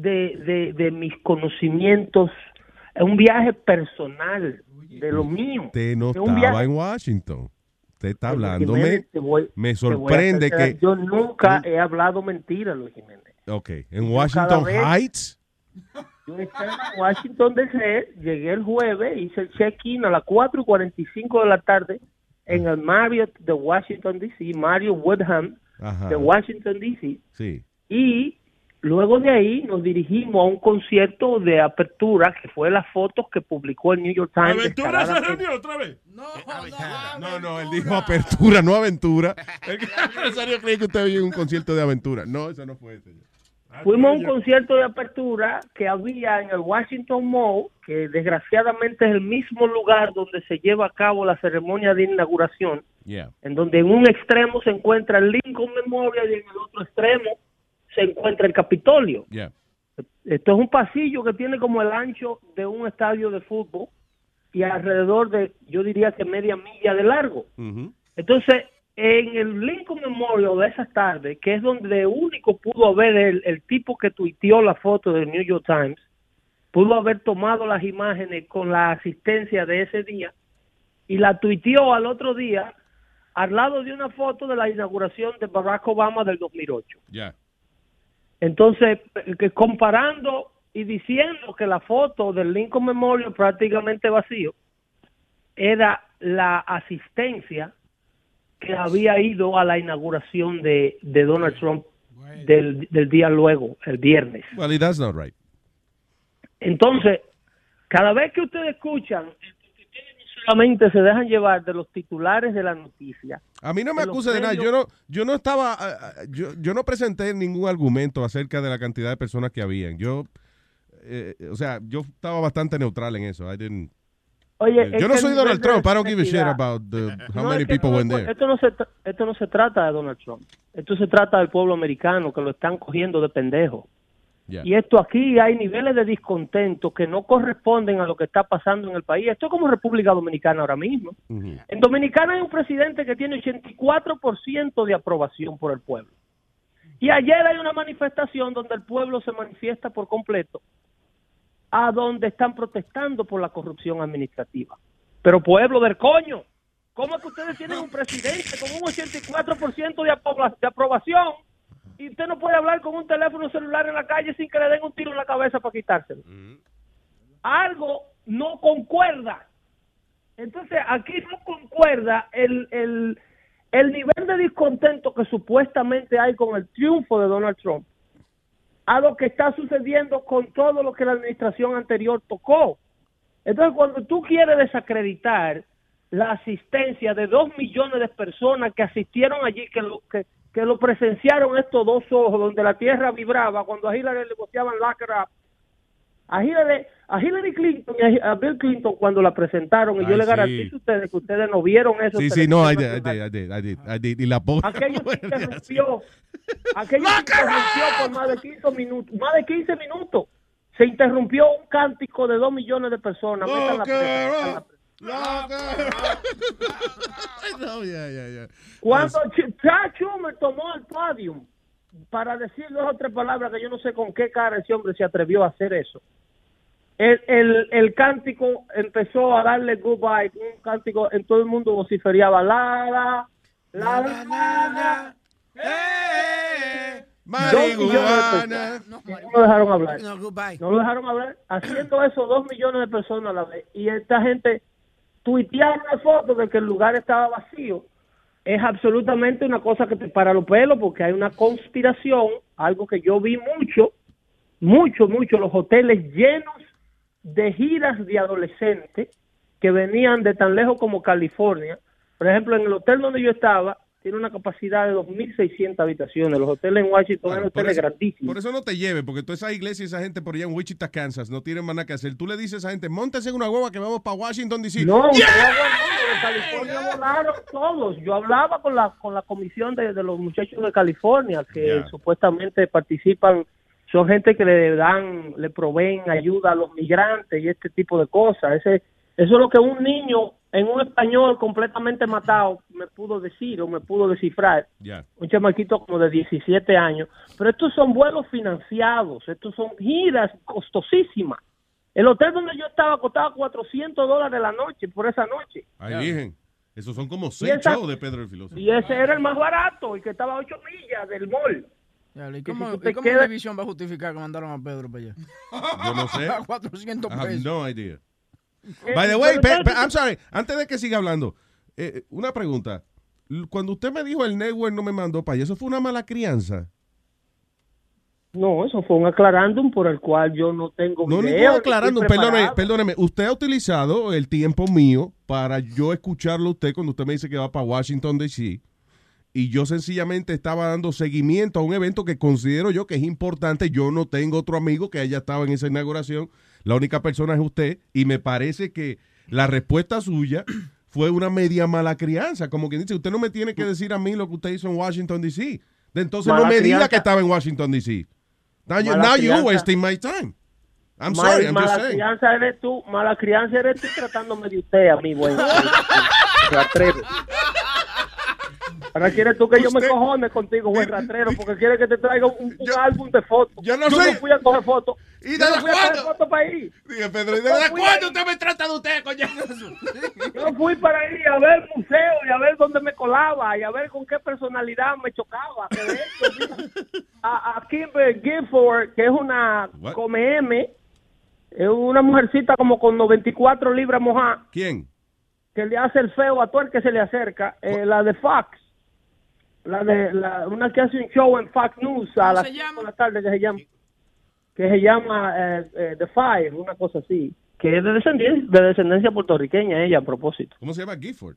de, de, de mis conocimientos, un viaje personal de lo mío. Usted no estaba viaje- en Washington. Usted está hablando. Me, me sorprende que. Yo nunca he hablado mentira, Luis Jiménez. Ok, en Yo Washington vez- Heights. Yo estaba en Washington DC, llegué el jueves, hice el check-in a las 4 y 45 de la tarde en el Marriott de Washington DC, Mario Woodham Ajá. de Washington DC. Sí. Y luego de ahí nos dirigimos a un concierto de apertura, que fue las fotos que publicó el New York Times. ¿Aventura se reunió otra vez? No, no, él dijo apertura, no aventura. (laughs) El empresario cree que usted oye un concierto de aventura. No, eso no fue, señor. Fuimos a un concierto de apertura que había en el Washington Mall, que desgraciadamente es el mismo lugar donde se lleva a cabo la ceremonia de inauguración, Yeah. en donde en un extremo se encuentra el Lincoln Memorial y en el otro extremo se encuentra el Capitolio. Yeah. Esto es un pasillo que tiene como el ancho de un estadio de fútbol y alrededor de, yo diría que media milla de largo. Entonces, en el Lincoln Memorial de esas tardes, que es donde único pudo haber el, el tipo que tuiteó la foto del New York Times, pudo haber tomado las imágenes con la asistencia de ese día y la tuiteó al otro día al lado de una foto de la inauguración de Barack Obama del 2008. Ya. Entonces, que comparando y diciendo que la foto del Lincoln Memorial prácticamente vacío era la asistencia que había ido a la inauguración de, de Donald Trump del, del día luego, el viernes. Well, that's not right. Entonces, cada vez que ustedes escuchan, solamente se dejan llevar de los titulares de la noticia. A mí no me acuse de nada. Yo no, yo no estaba, ah, ah, yo, yo no presenté ningún argumento acerca de la cantidad de personas que habían. Yo, eh, o sea, yo estaba bastante neutral en eso. I didn't- Oye, Eh, es yo no soy Donald Trump. I don't give a shit about the, how No, many people no, went there. Esto no, se, esto no se trata de Donald Trump. Esto se trata del pueblo americano que lo están cogiendo de pendejo. Yeah. Y esto aquí hay niveles de descontento que no corresponden a lo que está pasando en el país. Esto es como República Dominicana ahora mismo. En Dominicana hay un presidente que tiene 84% de aprobación por el pueblo. Y ayer hay una manifestación donde el pueblo se manifiesta por completo, a donde están protestando por la corrupción administrativa. Pero pueblo del coño, ¿cómo es que ustedes tienen un presidente con un 84% de, apro- de aprobación y usted no puede hablar con un teléfono celular en la calle sin que le den un tiro en la cabeza para quitárselo? Algo no concuerda. Entonces, aquí no concuerda el, el, el nivel de descontento que supuestamente hay con el triunfo de Donald Trump a lo que está sucediendo con todo lo que la administración anterior tocó. Entonces, cuando tú quieres desacreditar la asistencia de dos millones de personas que asistieron allí, que lo, que, que lo presenciaron estos dos ojos, donde la tierra vibraba, cuando a Hillary le boteaban la a Hillary, a Hillary Clinton y a, Bill Clinton cuando la presentaron, y yo Ay, le sí. garantizo a ustedes que ustedes no vieron eso. Sí, sí, no, I did, I did, I did, I did, I did. Y la posta. Aquello se interrumpió. Aquello se interrumpió por más de 15 minutos. Más de 15 minutos. Se interrumpió un cántico de 2 millones de personas. Metan la presa, metan la presa. (laughs) No, ya, ya, ya. Cuando Ch- Chuck Schumer tomó el podium para decir dos o tres palabras que yo no sé con qué cara ese hombre se atrevió a hacer eso. El, el, el cántico empezó a darle goodbye, un cántico en todo el mundo vociferiaba la la la la la, Dos millones de personas. No lo dejaron hablar. No lo dejaron hablar. Haciendo eso, dos millones de personas a la vez. Y esta gente tuiteaba una foto de que el lugar estaba vacío. Es absolutamente una cosa que te para los pelos porque hay una conspiración, algo que yo vi mucho, mucho, mucho, los hoteles llenos de giras de adolescentes que venían de tan lejos como California. Por ejemplo, en el hotel donde yo estaba, tiene una capacidad de 2.600 habitaciones. Los hoteles en Washington eran Por hoteles eso, grandísimos. por eso no te lleve, porque toda esa iglesia y esa gente por allá en Wichita, Kansas, no tienen más nada que hacer. Tú le dices a esa gente, montese en una hueva que vamos para Washington, D.C. No, ¡Yeah! ustedes de California volaron todos. Yo hablaba con la con la comisión de, de los muchachos de California que supuestamente participan. Son gente que le dan, le proveen ayuda a los migrantes y este tipo de cosas. Ese, eso es lo que un niño en un español completamente matado me pudo decir o me pudo descifrar. Un chamaquito como de 17 años. Pero estos son vuelos financiados, estos son giras costosísimas. El hotel donde yo estaba costaba 400 dólares la noche por esa noche. Ahí virgen. Esos son como Y seis esa- shows de Pedro el Filósofo. Y ese era el más barato, el que estaba a 8 millas del mall. ¿Y si cómo, y cómo quedas- Univision va a justificar que mandaron a Pedro para allá? Yo no sé. (laughs) A 400 I have pesos. no idea. Eh, By the way, pero pe- pe- I'm sorry, antes de que siga hablando, eh, una pregunta. Cuando usted me dijo el network no me mandó para allá, ¿eso fue una mala crianza? No, eso fue un aclarándum por el cual yo no tengo No, video, ningún estoy Perdóneme, perdóneme. Usted ha utilizado el tiempo mío para yo escucharlo a usted cuando usted me dice que va para Washington, D.C. Y yo sencillamente estaba dando seguimiento a un evento que considero yo que es importante. Yo no tengo otro amigo que haya estado en esa inauguración. La única persona es usted. Y me parece que la respuesta suya (clears throat) fue una media mala crianza. Como que dice, usted no me tiene que decir a mí lo que usted hizo en Washington, D.C. De Entonces Mala no me diga que estaba en Washington, D.C. Now, you, now you're crianza. wasting my time. I'm Mal- sorry, I'm mala just saying. crianza eres tú, mala crianza eres tú tratándome de usted a mí, buen rastrero. Ahora quieres tú que yo me cojone contigo, buen rastrero, porque quieres que te traiga un, un álbum de fotos. Yo no Yo sé. no fui a coger fotos. ¿Y Yo desde no fui a coger cuándo? fotos para ahí. Dije, Pedro, ¿y Yo desde fui cuándo usted me trata de usted, coño? (laughs) Yo fui para ahí a ver museo y a ver dónde me colaba y a ver con qué personalidad me chocaba. Que de hecho, mira, a, a Kimber Gifford, que es una What? come M, es una mujercita como con 94 libras mojadas, ¿Quién? que le hace el feo a todo el que se le acerca. Eh, la de Fox, la de la, una que hace un show en Fox News a las 5 de la tarde que se llama, que se llama eh, eh, The Five, una cosa así. Que es de descendencia, de descendencia puertorriqueña ella a propósito. ¿Cómo se llama? Gifford.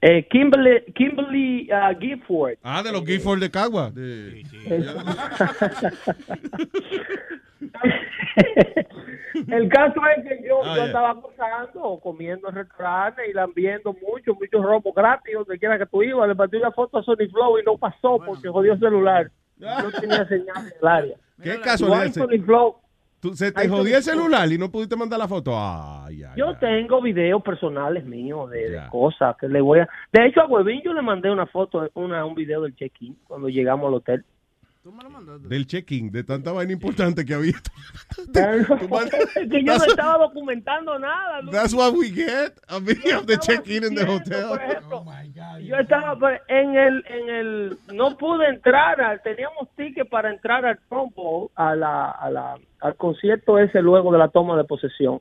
Eh, Kimberly, Kimberly uh, Gifford. Ah, de los Gifford de Cagua. De- (laughs) (laughs) (laughs) El caso es que yo, Ah, yo yeah. estaba gozando, comiendo en restaurantes y lambiendo mucho, muchos robos gratis, donde quiera que tú ibas. Le partí una foto a Sony Flow y no pasó porque jodió el celular. (laughs) No tenía señal en el área. ¿Qué casualidad? Sony Flow. Tú- se te jodió el celular y no pudiste mandar la foto. Ay, ay. Yo tengo videos personales míos de, de cosas que le voy a... De hecho, a Huevín yo le mandé una foto, una, un video del check-in cuando llegamos al hotel. Del check-in, de tanta vaina importante que había. (laughs) (laughs) Que yo no estaba documentando nada. Luis. That's what we get. A video of the check-in in the hotel. Yo estaba en el, en el, no pude entrar, al- teníamos ticket para entrar al Trump Bowl, a la, a la, al concierto ese luego de la toma de posesión.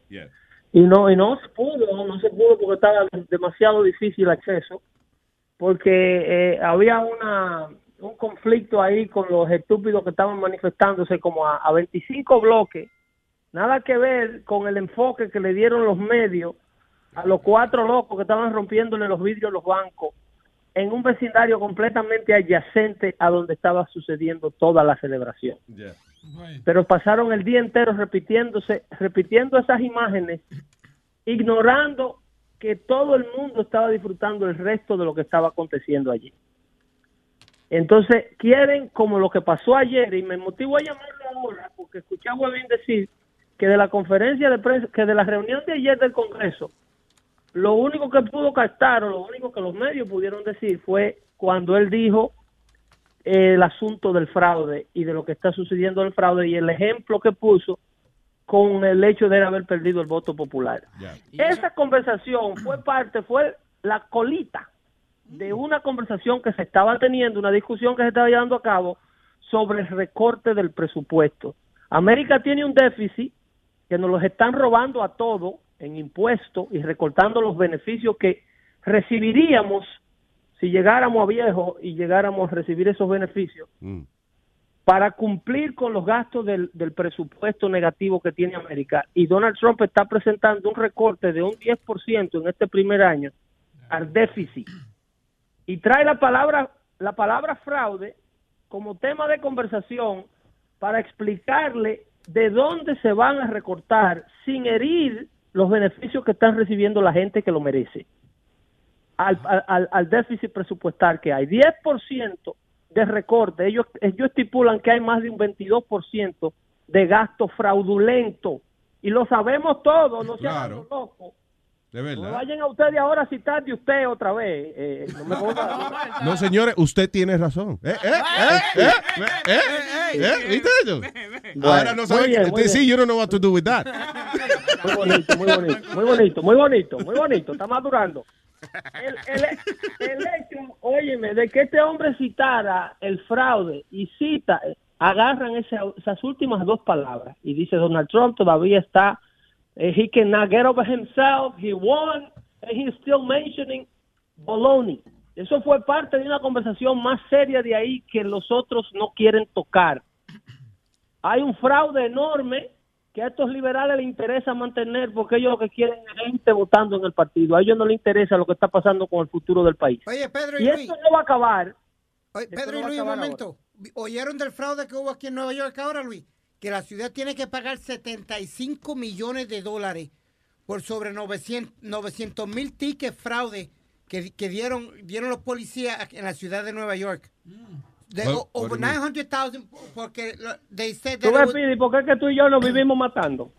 Y no, y no se pudo, no se pudo porque estaba demasiado difícil acceso, porque eh, había una, un conflicto ahí con los estúpidos que estaban manifestándose como a, a 25 bloques, nada que ver con el enfoque que le dieron los medios a los cuatro locos que estaban rompiéndole los vidrios a los bancos en un vecindario completamente adyacente a donde estaba sucediendo toda la celebración. Pero pasaron el día entero repitiéndose, repitiendo esas imágenes, ignorando que todo el mundo estaba disfrutando el resto de lo que estaba aconteciendo allí. Entonces, quieren, como lo que pasó ayer, y me motivo a llamarlo ahora, porque escuché a Huevín decir que de la conferencia de prensa, que de la reunión de ayer del Congreso, lo único que pudo captar, o lo único que los medios pudieron decir fue cuando él dijo el asunto del fraude y de lo que está sucediendo el fraude y el ejemplo que puso con el hecho de él haber perdido el voto popular. Esa conversación fue parte, fue la colita de una conversación que se estaba teniendo, una discusión que se estaba llevando a cabo sobre el recorte del presupuesto. América tiene un déficit que nos los están robando a todos en impuestos y recortando los beneficios que recibiríamos si llegáramos a viejo y llegáramos a recibir esos beneficios para cumplir con los gastos del, del presupuesto negativo que tiene América. Y Donald Trump está presentando un recorte de un 10% en este primer año al déficit. Y trae la palabra, la palabra fraude como tema de conversación para explicarle de dónde se van a recortar sin herir los beneficios que están recibiendo la gente que lo merece. Al, al, al déficit presupuestal que hay. 10% de recorte. Ellos, ellos estipulan que hay más de un 22% de gasto fraudulento. Y lo sabemos todos, no Claro. locos. De No verdad. vayan a ustedes ahora a citar de usted otra vez. Eh, no me. (laughs) No, señores, usted tiene razón. ¿Eh? ¿Eh? ¿Eh? ¿Eh? ¿Eh? ¿Eh? ¿Viste eso? Ahora no muy sabe bien, que... muy Sí, bien. you don't know what to do with that. Muy bonito, muy bonito, muy bonito, muy bonito, muy bonito. Está madurando. el, el- el hecho, óyeme, de que este hombre citara el fraude y cita, agarran esa- esas últimas dos palabras y dice Donald Trump todavía está, he cannot get over himself, he won, and he's still mentioning baloney. Eso fue parte de una conversación más seria de ahí que los otros no quieren tocar. Hay un fraude enorme que a estos liberales les interesa mantener porque ellos lo que quieren es gente votando en el partido. A ellos no les interesa lo que está pasando con el futuro del país. Oye, Pedro y, Y Luis. esto no va a acabar. Oye, Pedro no y Luis, un momento. ¿Oyeron del fraude que hubo aquí en Nueva York ahora, Luis? Que la ciudad tiene que pagar 75 millones de dólares por sobre 900 mil tickets fraude que, que dieron, dieron los policías en la ciudad de Nueva York. De, over what do you mean? 900,000 porque lo- they said Tú that it ves, Pidi, ¿por qué es que tú y yo nos vivimos matando?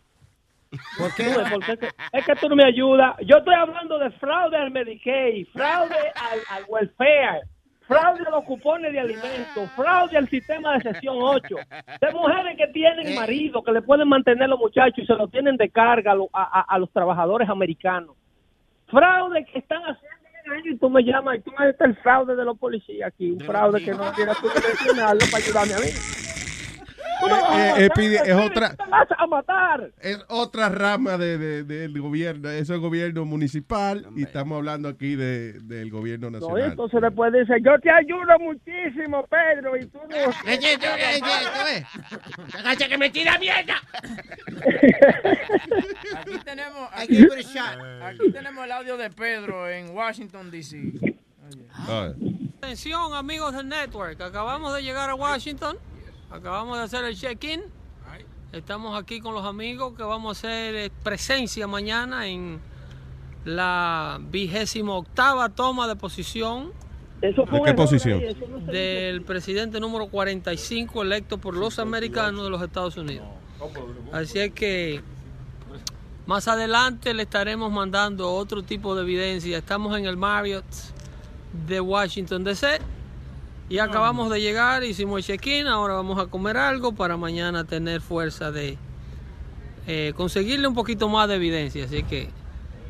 ¿Por qué? Tú porque es, que, es que tú no me ayudas. Yo estoy hablando de fraude al Medicaid, fraude al, al welfare, fraude a los cupones de alimentos, fraude al sistema de sesión 8, de mujeres que tienen marido, que le pueden mantener los muchachos y se lo tienen de carga a, a- a- los trabajadores americanos. Fraude que están haciendo en el año y tú me llamas y tú me dices el fraude de los policías aquí, un fraude que no tienes tú que mencionarlo para ayudarme a mí. Eh, eh, Pidi, es otra- tú me vas a matar. Es otra rama de, de- del gobierno, eso es gobierno municipal y estamos hablando aquí de, del gobierno No, nacional. entonces después dice, yo te ayudo muchísimo, Pedro, y tú no... (laughs) (laughs) ¡Agacha que me tira mierda! Aquí tenemos, aquí, aquí el audio de Pedro en Washington, D.C. Atención amigos del network, acabamos de llegar a Washington, acabamos de hacer el check-in, estamos aquí con los amigos que vamos a hacer eh, presencia mañana en la vigésima octava toma de posición Eso fue ¿De qué posición? ahí, eso no del presidente número 45 electo por los americanos de los Estados Unidos. Así es que más adelante le estaremos mandando otro tipo de evidencia. Estamos en el Marriott de Washington DC y acabamos de llegar, hicimos el check-in, ahora vamos a comer algo para mañana tener fuerza de eh, conseguirle un poquito más de evidencia. Así que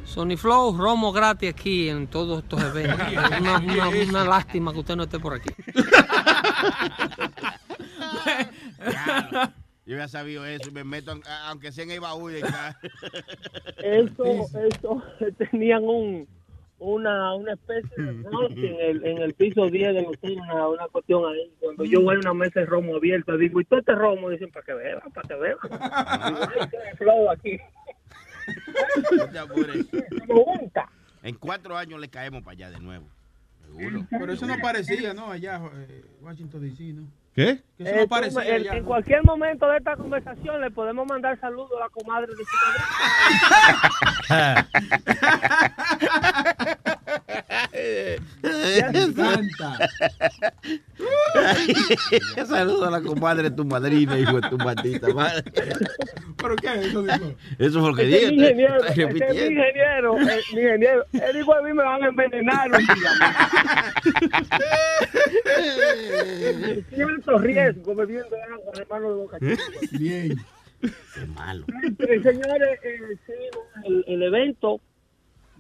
Sony Flow, romo gratis aquí en todos estos eventos. (laughs) Una, una- una lástima que usted no esté por aquí. Claro. Yo había sabido eso y me meto, aunque sea en el baúl. de acá. Eso, eso, tenían un, una, una especie de brunch en el, en el piso 10 del hotel, una, una cuestión ahí. Cuando yo voy a una mesa de romo abierta, digo, ¿y todo este romo? Dicen, para que beban, para que. (laughs) Digo, "Ay, qué flow aquí. (laughs) No te. En cuatro años le caemos para allá de nuevo. Seguro. Pero eso no parecía, ¿no? Allá, eh, Washington DC, ¿no? ¿Qué? Que eso Eh, no tú, parecía en, allá. en ¿no? cualquier momento de esta conversación le podemos mandar saludos a la comadre de su (laughs) (laughs) Saludos a la compadre de tu madrina, hijo de tu maldita madre. ¿Pero qué es eso? dijo? Eso fue lo que Ese es dije. mi ingeniero, Está ese es mi ingeniero, eh, mi ingeniero. Él dijo a mí me van a envenenar un día. (laughs) Riesgo bebiendo agua, hermano de boca Chica. (laughs) Bien. Qué malo. Eh, Señores, eh, sí, el, el evento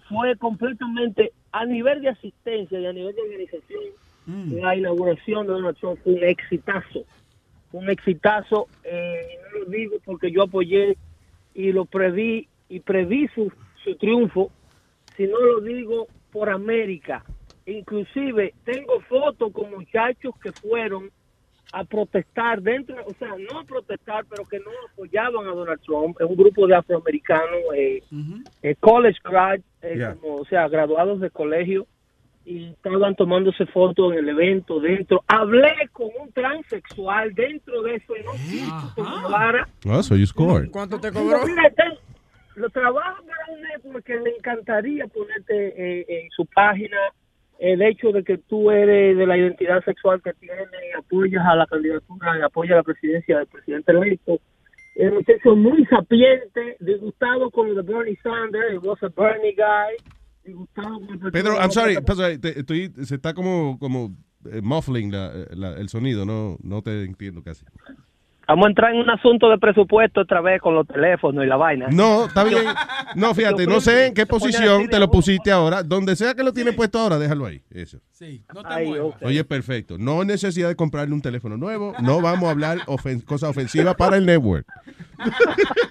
fue completamente a nivel de asistencia y a nivel de organización. La inauguración de Donald Trump fue un exitazo. Fue un exitazo. Eh, y no lo digo porque yo apoyé y lo preví y preví su, su triunfo, sino lo digo por América. Inclusive tengo fotos con muchachos que fueron a protestar dentro, o sea, no a protestar, pero que no apoyaban a Donald Trump. Es un grupo de afroamericanos, eh, eh, college grad, eh, Yeah. como, o sea, graduados de colegio, y estaban tomándose fotos en el evento dentro. Hablé con un transexual dentro de eso y no quiso que me hablara. Oh, so you scored. ¿Cuánto te cobró? lo trabajo para un network que me encantaría ponerte eh, en su página el hecho de que tú eres de la identidad sexual que tienes y apoyas a la candidatura y apoyas a la presidencia del presidente electo. El muchacho muy sapiente, disgustado con lo de Bernie Sanders, he was a Bernie guy, disgustado con el Pedro, I'm sorry, Pedro, te- estoy, se está como, como eh, muffling la- la- el sonido, no, no te entiendo casi. Vamos a entrar en un asunto de presupuesto otra vez con los teléfonos y la vaina. No, está bien. (laughs) No, fíjate, no sé en qué posición te lo pusiste ahora. Donde sea que lo tienes puesto ahora, déjalo ahí. Eso. Sí, no te Ay. Oye, perfecto. No hay necesidad de comprarle un teléfono nuevo. No vamos a hablar ofen- cosas ofensivas para el network. (laughs)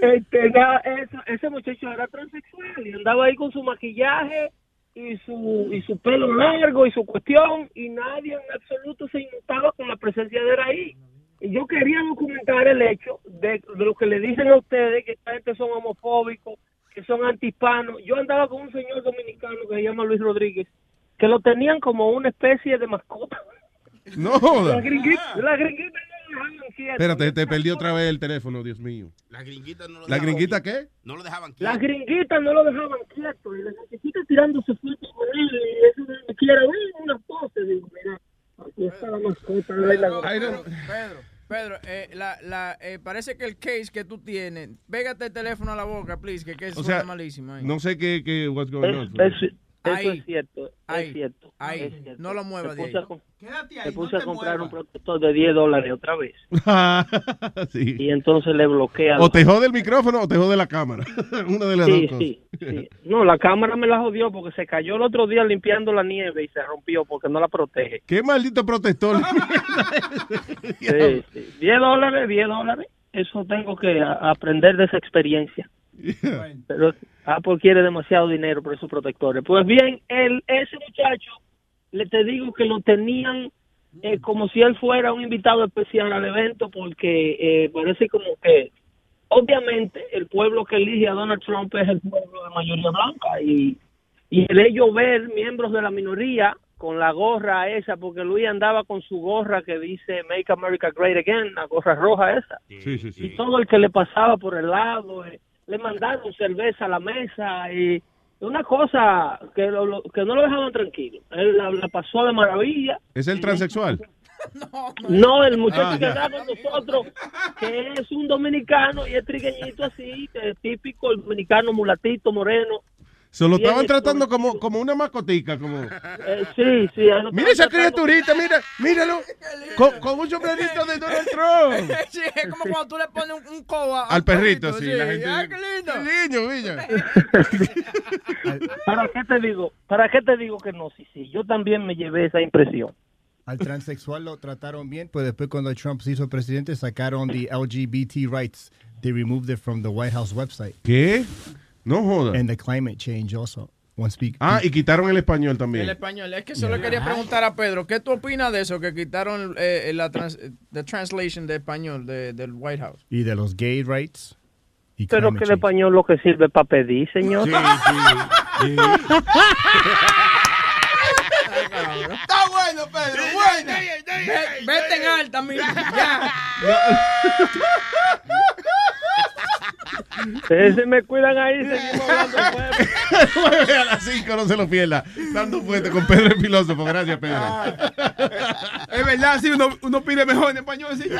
Este, eso- ese muchacho era transexual y andaba ahí con su maquillaje y su y su pelo largo y su cuestión y nadie en absoluto se inmutaba con la presencia de él ahí. Y yo quería documentar el hecho de, de lo que le dicen a ustedes, que esta gente son homofóbicos, que son antihispanos. Yo andaba con un señor dominicano que se llama Luis Rodríguez, que lo tenían como una especie de mascota. No La gringuita, la gringuita Espérate, te perdí otra vez el teléfono, Dios mío. La gringuita no lo ¿La dejaban gringuita quieto. qué? No lo dejaban Las quieto. gringuitas no lo dejaban quieto y la gentecita tirándose fotos con él y eso no quiere ver una pose. Digo, mira, aquí está la mascota. la- Pedro, Pedro, Pedro, eh, la, la, eh, parece que el case que tú tienes, pégate el teléfono a la boca, please, que, que O suena sea, malísimo. ahí. no sé qué, qué what's going on. Es- es- eso es cierto, Ahí. es cierto. Ahí. es cierto. No lo muevas de puse ahí. Quédate Me puse no a comprar un protector de 10 dólares otra vez (laughs) sí. y entonces le bloquea. O te jode el micrófono o te jode la cámara. (laughs) Una de las Sí, dos cosas. sí, sí. No, la cámara me la jodió porque se cayó el otro día limpiando la nieve y se rompió porque no la protege. Qué maldito protector. (laughs) Sí, sí. 10 dólares, 10 dólares. Eso tengo que aprender de esa experiencia. Pero Apple quiere demasiado dinero por esos protectores. Pues bien, el, ese muchacho, le te digo que lo tenían eh, como si él fuera un invitado especial al evento porque eh, parece como que obviamente el pueblo que elige a Donald Trump es el pueblo de mayoría blanca y, y el ellos ver miembros de la minoría con la gorra esa, porque Luis andaba con su gorra que dice Make America Great Again, la gorra roja esa. Sí, sí, y todo el que le pasaba por el lado eh, le mandaron cerveza a la mesa y una cosa que, lo- lo- que no lo dejaban tranquilo. Él la, la pasó de maravilla. ¿Es el transexual? (laughs) No, el muchacho Ah, que está con nosotros, que es un dominicano y es trigueñito así, que es típico, el dominicano mulatito, moreno. Se lo estaban tratando como, como una mascotica, como... Eh, sí, sí. Mira esa criaturita, mira, míralo. Con, con un sombrerito de Donald Trump. (laughs) sí, es como cuando tú le pones un, un coba Al un perrito, sí, la gente- Ay, qué lindo. Niño, niña. (laughs) ¿Para qué te digo? ¿Para qué te digo que no? Sí, sí. Yo también me llevé esa impresión. Al transexual lo trataron bien, pues después cuando Trump se hizo presidente sacaron the LGBT rights. They removed it from the White House website. ¿Qué? No joda. And the climate change also. Ah, y quitaron el español El también. español. Es que solo quería preguntar a Pedro, ¿qué tú opinas de eso? Que quitaron eh, la trans, the translation de español de, del White House. Y de los gay rights. Y Pero que el español lo que sirve para pedir, señor. Está bueno, Pedro, bueno. Ve- Vete en alta, mira. Ya. Ustedes se me cuidan ahí, seguimos hablando. pues. (laughs) a las 5 no se lo pierda. Dando fuerte con Pedro el filósofo. Gracias, Pedro. Es verdad, sí, uno, uno pide mejor en español, sí. (laughs)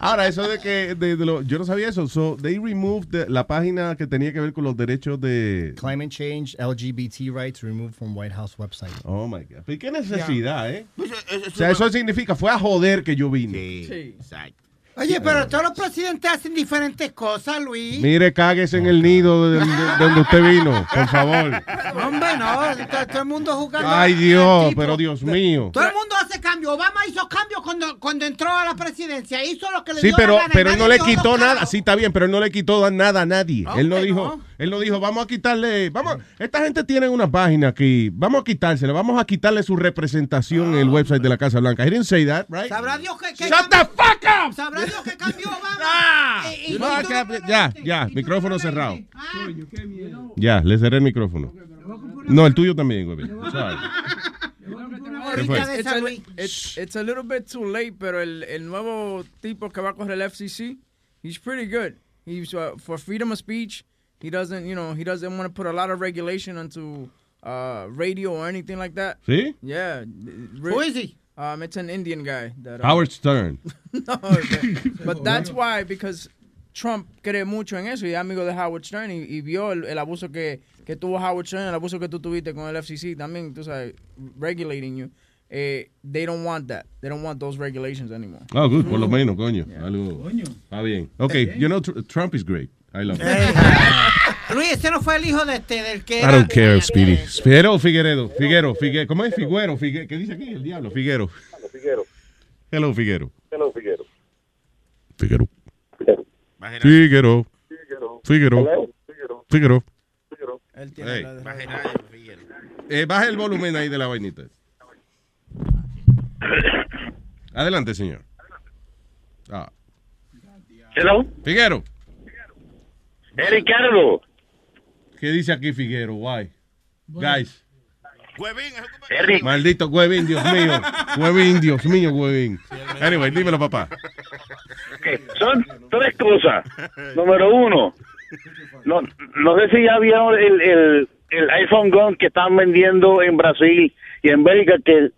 Ahora, eso de que de, de lo- yo no sabía eso. So, they removed the- la página que tenía que ver con los derechos de. Climate change, LGBT rights removed from White House website. Oh my God. Pero ¿qué necesidad, eh? Pues, eh, O sea, eso significa, fue a joder que yo vine. Sí, exacto. Oye, pero todos los presidentes hacen diferentes cosas, Luis. Mire, cáguese en el nido de, de- de donde usted vino, por favor. (laughs) Hombre, no, todo, todo el mundo jugando. Ay, Dios, pero Dios mío. Todo el mundo hace cambio. Obama hizo cambios cuando, cuando entró a la presidencia. Hizo lo que le Sí, dio pero, la gana. pero él Nadie no le dijo quitó nada. Sí, está bien, pero él no le quitó nada a nadie. él no dijo, no. Él no dijo, vamos a quitarle, vamos, esta gente tiene una página aquí, vamos a quitársela, vamos a quitarle su representación en el website de la Casa Blanca. He didn't say that, right? Sabrá Dios que, que Shut the fuck up! Sabrá Dios que cambió (laughs) Obama. No, tú- que- ya, ya, micrófono cerrado. Ya, le cerré el micrófono. No, el tuyo también, güey. Sorry. It's a, it's, it's a little bit too late, pero el, el nuevo tipo que va a coger el FCC, he's pretty good. He's uh, for freedom of speech. He doesn't, you know, he doesn't want to put a lot of regulation onto uh, radio or anything like that. ¿Sí? Yeah. Who is he? Um, it's an Indian guy. That, uh, Howard Stern. (laughs) no, but, (laughs) but that's why, because Trump cree mucho en eso y es amigo de Howard Stern y, y vio el, el abuso que, que tuvo Howard Stern, el abuso que tú tuviste con el FCC también, tú sabes, regulating you. eh, they don't want that. They don't want those regulations anymore. Ah, good, por lo menos, coño. Algo. Coño. Está bien. Ok, you know, Tr- Trump is great. I love. (laughs) Luis, ese no fue el hijo de este, del que I era... don't care, Speedy. Figuero o Figueredo. Figuero, Figuero. ¿Cómo es? Figuero, Figuero. ¿Qué dice aquí el diablo? Figuero. Figuero. Hello, Figuero. Hello, Figuero. Figuero. Figuero. Figuero. Figuero. Él Hey. la de- Eh, baja el volumen ahí de la vainita. Adelante, señor. Ah. Hello. Figuero. Eh, Ricardo. ¿Qué dice aquí Figuero? Why? Guys. Eric. Maldito Huevín, Dios mío. Huevín, Dios mío, Huevín. Anyway, dímelo, papá. Ok, Son tres cosas. Número uno, no, no sé si ya vieron el, el, el iPhone Gun que están vendiendo en Brasil y en Bélgica que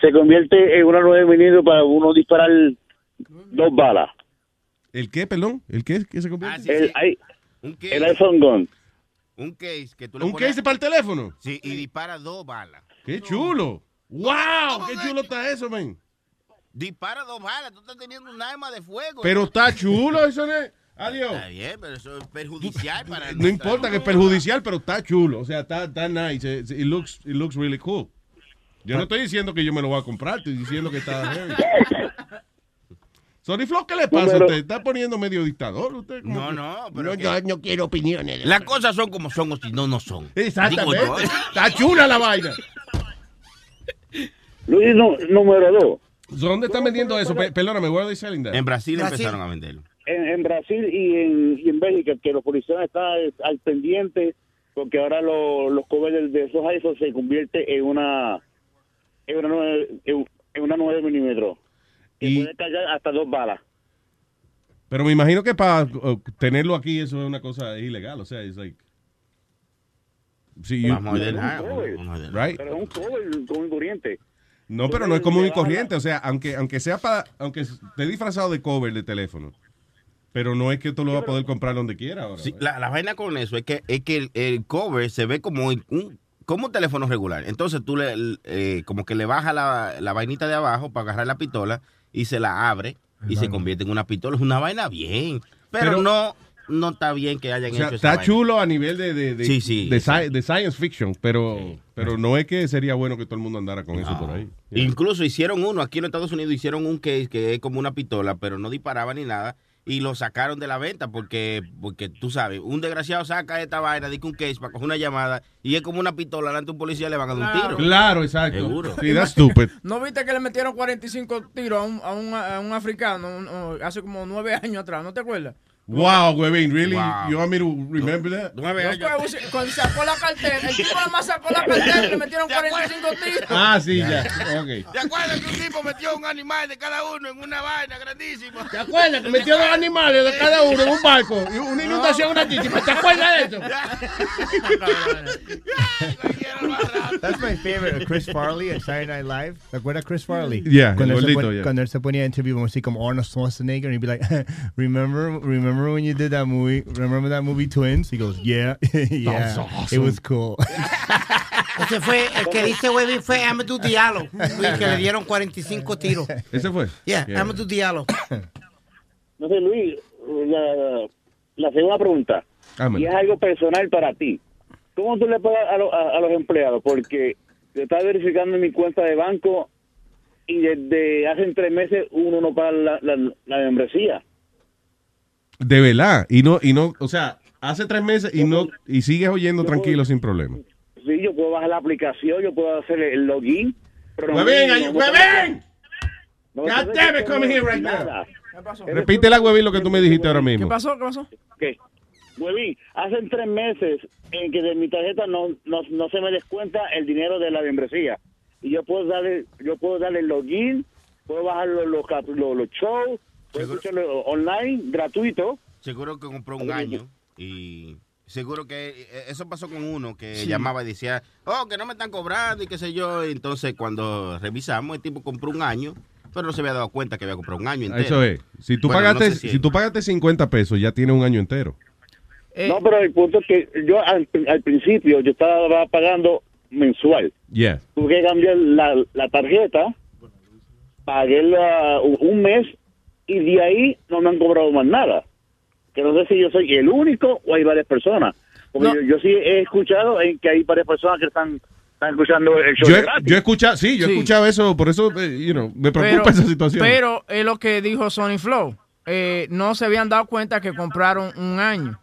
se convierte en una 9 milímetros para uno disparar dos balas. ¿El qué, perdón? ¿El qué? ¿Qué se convierte? el, i- Un case. el iPhone Gun. Un case que tú le ¿Un pones- case para el teléfono? Sí, y dispara dos balas. ¡Qué chulo! ¡Wow! ¡Qué chulo está eso, man! Dispara dos balas. Tú estás teniendo un arma de fuego. Pero está chulo eso, ¿no? Adiós. Está bien, pero eso es perjudicial para No importa que es perjudicial, pero está chulo. O sea, está, está nice. It, it looks, it looks really cool. Yo no estoy diciendo que yo me lo voy a comprar, estoy diciendo que está heavy. (laughs) Sorry, Flo, ¿qué le pasa a Número- usted? ¿Está poniendo medio dictador usted? No, que- no, pero No, que- yo no quiero opiniones. Las cosas son como son o si no, no son. Exactamente. Digo yo. Está chula la vaina. Luis, no- número dos. ¿Dónde están vendiendo eso? Pe- Perdóname, are they selling that? En Brasil, Brasil. empezaron a venderlo. En, en Brasil y en, y en Bélgica, que los policías están al pendiente porque ahora lo- los covers de, esos iPhones se convierte en una en una 9, en, en una 9 milímetros. Que puede cargar hasta dos balas. Pero me imagino que para uh, tenerlo aquí eso es una cosa ilegal. O sea, es like... Sí, you- Vamos a ordenar, Cover. vamos a ordenar. Right? Pero es un cover común y corriente. No, pero no es común y corriente. O sea, aunque, aunque sea para, aunque esté disfrazado de cover de teléfono, pero no es que tú lo vas a poder comprar donde quiera ahora. Sí, la, la vaina con eso es que, es que el, el cover se ve como un, como un teléfono regular. Entonces tú le, eh, como que le bajas la, la vainita de abajo para agarrar la pistola y se la abre y se convierte en una pistola. Es una vaina bien. Pero, Pero- no, no está bien que hayan O sea, hecho esa está vaina. chulo a nivel de, de, de, Sí, sí, de, sí. sci- de science fiction, pero, pero no es que sería bueno que todo el mundo andara con eso por ahí. Incluso hicieron uno, aquí en los Estados Unidos hicieron un case que es como una pistola, pero no disparaba ni nada. Y lo sacaron de la venta porque, porque tú sabes, un desgraciado saca esta vaina, dice un case para coger una llamada y es como una pistola, delante de un policía le van a dar un tiro. Claro, exacto. Seguro. Sí, that's stupid. (laughs) ¿No viste que le metieron 45 tiros a un, a un, a un africano un- hace como nueve años atrás? ¿No te acuerdas? Wow, huevín, really? Wow. You want me to remember that? Nueve No fue, cuando sacó la cartera, el tipo nada más sacó la cartera y le metieron 45 tiros. Ah, sí, ya. Ok. ¿Te acuerdas que un tipo metió un animal de cada uno en una vaina grandísima? ¿Te acuerdas que metió dos animales de cada uno en un barco? Y una inundación, una chichipa. ¿Te acuerdas de eso? That's my favorite. Chris Farley en Saturday Night Live. ¿Te acuerdas Chris Farley? Yeah, cuando, el él se gordito, pon- yeah. cuando él se ponía a interview así como Arnold Schwarzenegger and he'd be like, (laughs) remember, remember when you did that movie? Remember that movie Twins? He goes, yeah, (laughs) yeah, was it awesome. was cool. (laughs) Ese fue, el que dice Webby fue Amadou Diallo, que le dieron 45 tiros. ¿Ese fue? Yeah, Yeah. Amadou Diallo. No sé, Luis, la, la segunda pregunta. Ámale. Y es algo personal para ti. ¿Cómo tú le pagas a, lo- a- a los empleados? Porque yo estaba verificando en mi cuenta de banco y desde hace tres meses uno no paga la, la, la membresía. De verdad. Y no, y no, o sea, hace tres meses y no, y sigues oyendo tranquilo sin problema. Sí, yo puedo bajar la aplicación, yo puedo hacer el login. ¡Huevín, huevín! God damn it, come here right now. Repite la huevín lo que tú me dijiste ahora ¿Qué mismo. pasó? ¿Qué pasó? ¿Qué? Huevín, hace tres meses en que de mi tarjeta no, no, no se me descuenta el dinero de la membresía. Y yo puedo darle, yo puedo darle login, puedo bajar los, los, los, los shows, puedo escucharlo online, gratuito. Seguro que compró un año y seguro que eh, eso pasó con uno que Sí. llamaba y decía, oh, que no me están cobrando y qué sé yo. Entonces cuando revisamos, el tipo compró un año, pero no se había dado cuenta que había comprado un año entero. Eso es. Si tú, Bueno, no pagaste, sé si- si tú pagaste 50 pesos, ya tienes un año entero. no, pero el punto es que yo al, al principio yo estaba pagando mensual. Yeah. Tuve que cambiar la, la tarjeta, pagué la- un mes y de ahí no me han cobrado más nada. Que no sé si yo soy el único o hay varias personas. Porque yo, yo sí he escuchado en que hay varias personas que están, están escuchando el show Yo he, yo he escuchado, sí, yo he Sí. escuchado eso, por eso, eh, you know, me preocupa Pero, esa situación. pero es lo que dijo Sony Flow. Eh, no se habían dado cuenta que compraron un año.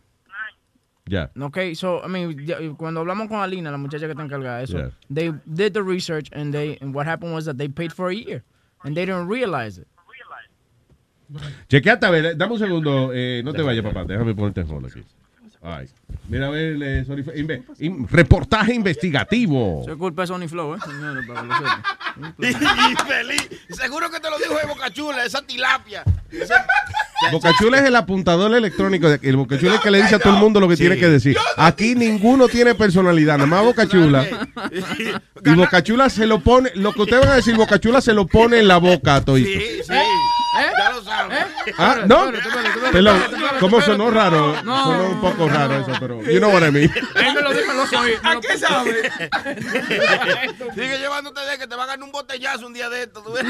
Ya. Ok, so, I mean, cuando hablamos con Alina, la muchacha que está encargada de eso, Yeah. they did the research and they, and what happened was that they paid for a year and they didn't realize it. Chequeate, a ver, dame un segundo. eh, no te vayas, papá. Déjame ponerte en hold aquí. Ay. Mira, a ver, eh, sorry, inve- in- reportaje investigativo. Eso es culpa de Sony Flow, ¿eh? Señores, para que lo (laughs) sepan. Infeliz. Seguro que te lo dijo de Boca Chula, esa tilapia. (laughs) Bocachula es el apuntador electrónico. de- El Bocachula es el que le dice a todo el mundo lo que tiene que decir. Aquí ninguno tiene personalidad, nada más Bocachula. Y Bocachula se lo pone, lo que ustedes van a decir, Bocachula se lo pone en la boca a todito. Sí, sí. Ya lo saben. Ah, no. ¿cómo sonó raro? No. Sonó un poco raro eso, pero you know what I mean. (laughs) Él me lo dijo en los oídos. ¿A qué sabe? (laughs) Sigue llevándote de que te va a ganar un botellazo un día de esto. ¿tú ves?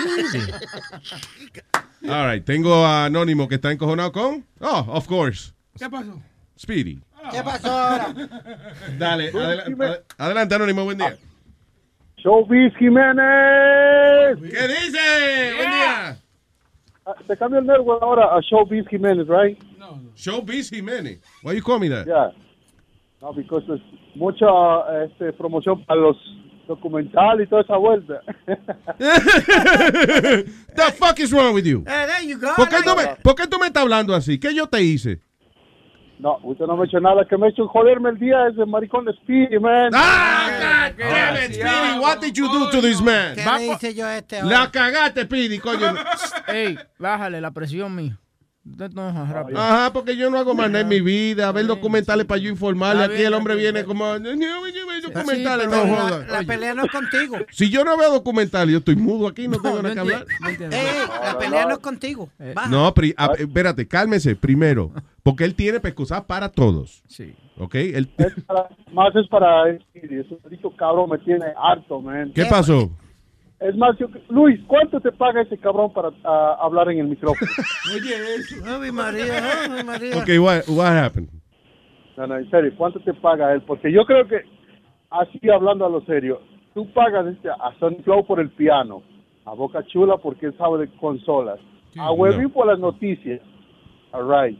All right, tengo a Anónimo que está encojonado con. Oh, of course. ¿Qué pasó? Speedy. ¿Qué pasó ahora? (laughs) Dale, adela- adelante, Anónimo, buen día. Showbiz Jiménez. ¿Qué dice? Buen día. Ah, Te cambio el network ahora a Showbiz Jiménez, right? Showbiz Jiménez. Why you call me that? Yeah. No, because es mucha este, promoción para los documentales y toda esa vuelta. (laughs) The fuck is wrong with you? Eh, there you go. ¿Por qué, tú me, por qué tú me estás hablando así? ¿Qué yo te hice? No, usted no me ha hecho nada. Que me ha hecho joderme el día es de maricón de Speedy, man. ¡Ah, God damn it, Speedy! What did you do to this man? ¿Qué le hice yo a este ahora? La cagaste, Speedy, coño. (laughs) Ey, bájale la presión, mía. No. Ajá, porque yo no hago más nada en mi vida. A ver documentales para yo informarle. Aquí el hombre viene como. "No, no, yo veo documentales, no jodas. la pelea no es contigo. (laughs) Si yo no veo documentales, yo estoy mudo aquí, no tengo nada que hablar. Eh, la pelea no es contigo. Baja. No, espérate, cálmese primero. Porque él tiene pescosas para todos. Sí. ¿Ok? Él- Es para- más es para. Ese maldito cabrón me tiene harto, man. ¿Qué pasó? Es más, yo- Luis, ¿cuánto te paga ese cabrón para ah, hablar en el micrófono? (laughs) Oye, eso. Ave María, Ave María. Ok, what, what happened? No, no, en serio, ¿cuánto te paga él? Porque yo creo que, así hablando a lo serio, tú pagas este, a Sony Flow por el piano, a Boca Chula porque él sabe de consolas, a Webby por las noticias, all right.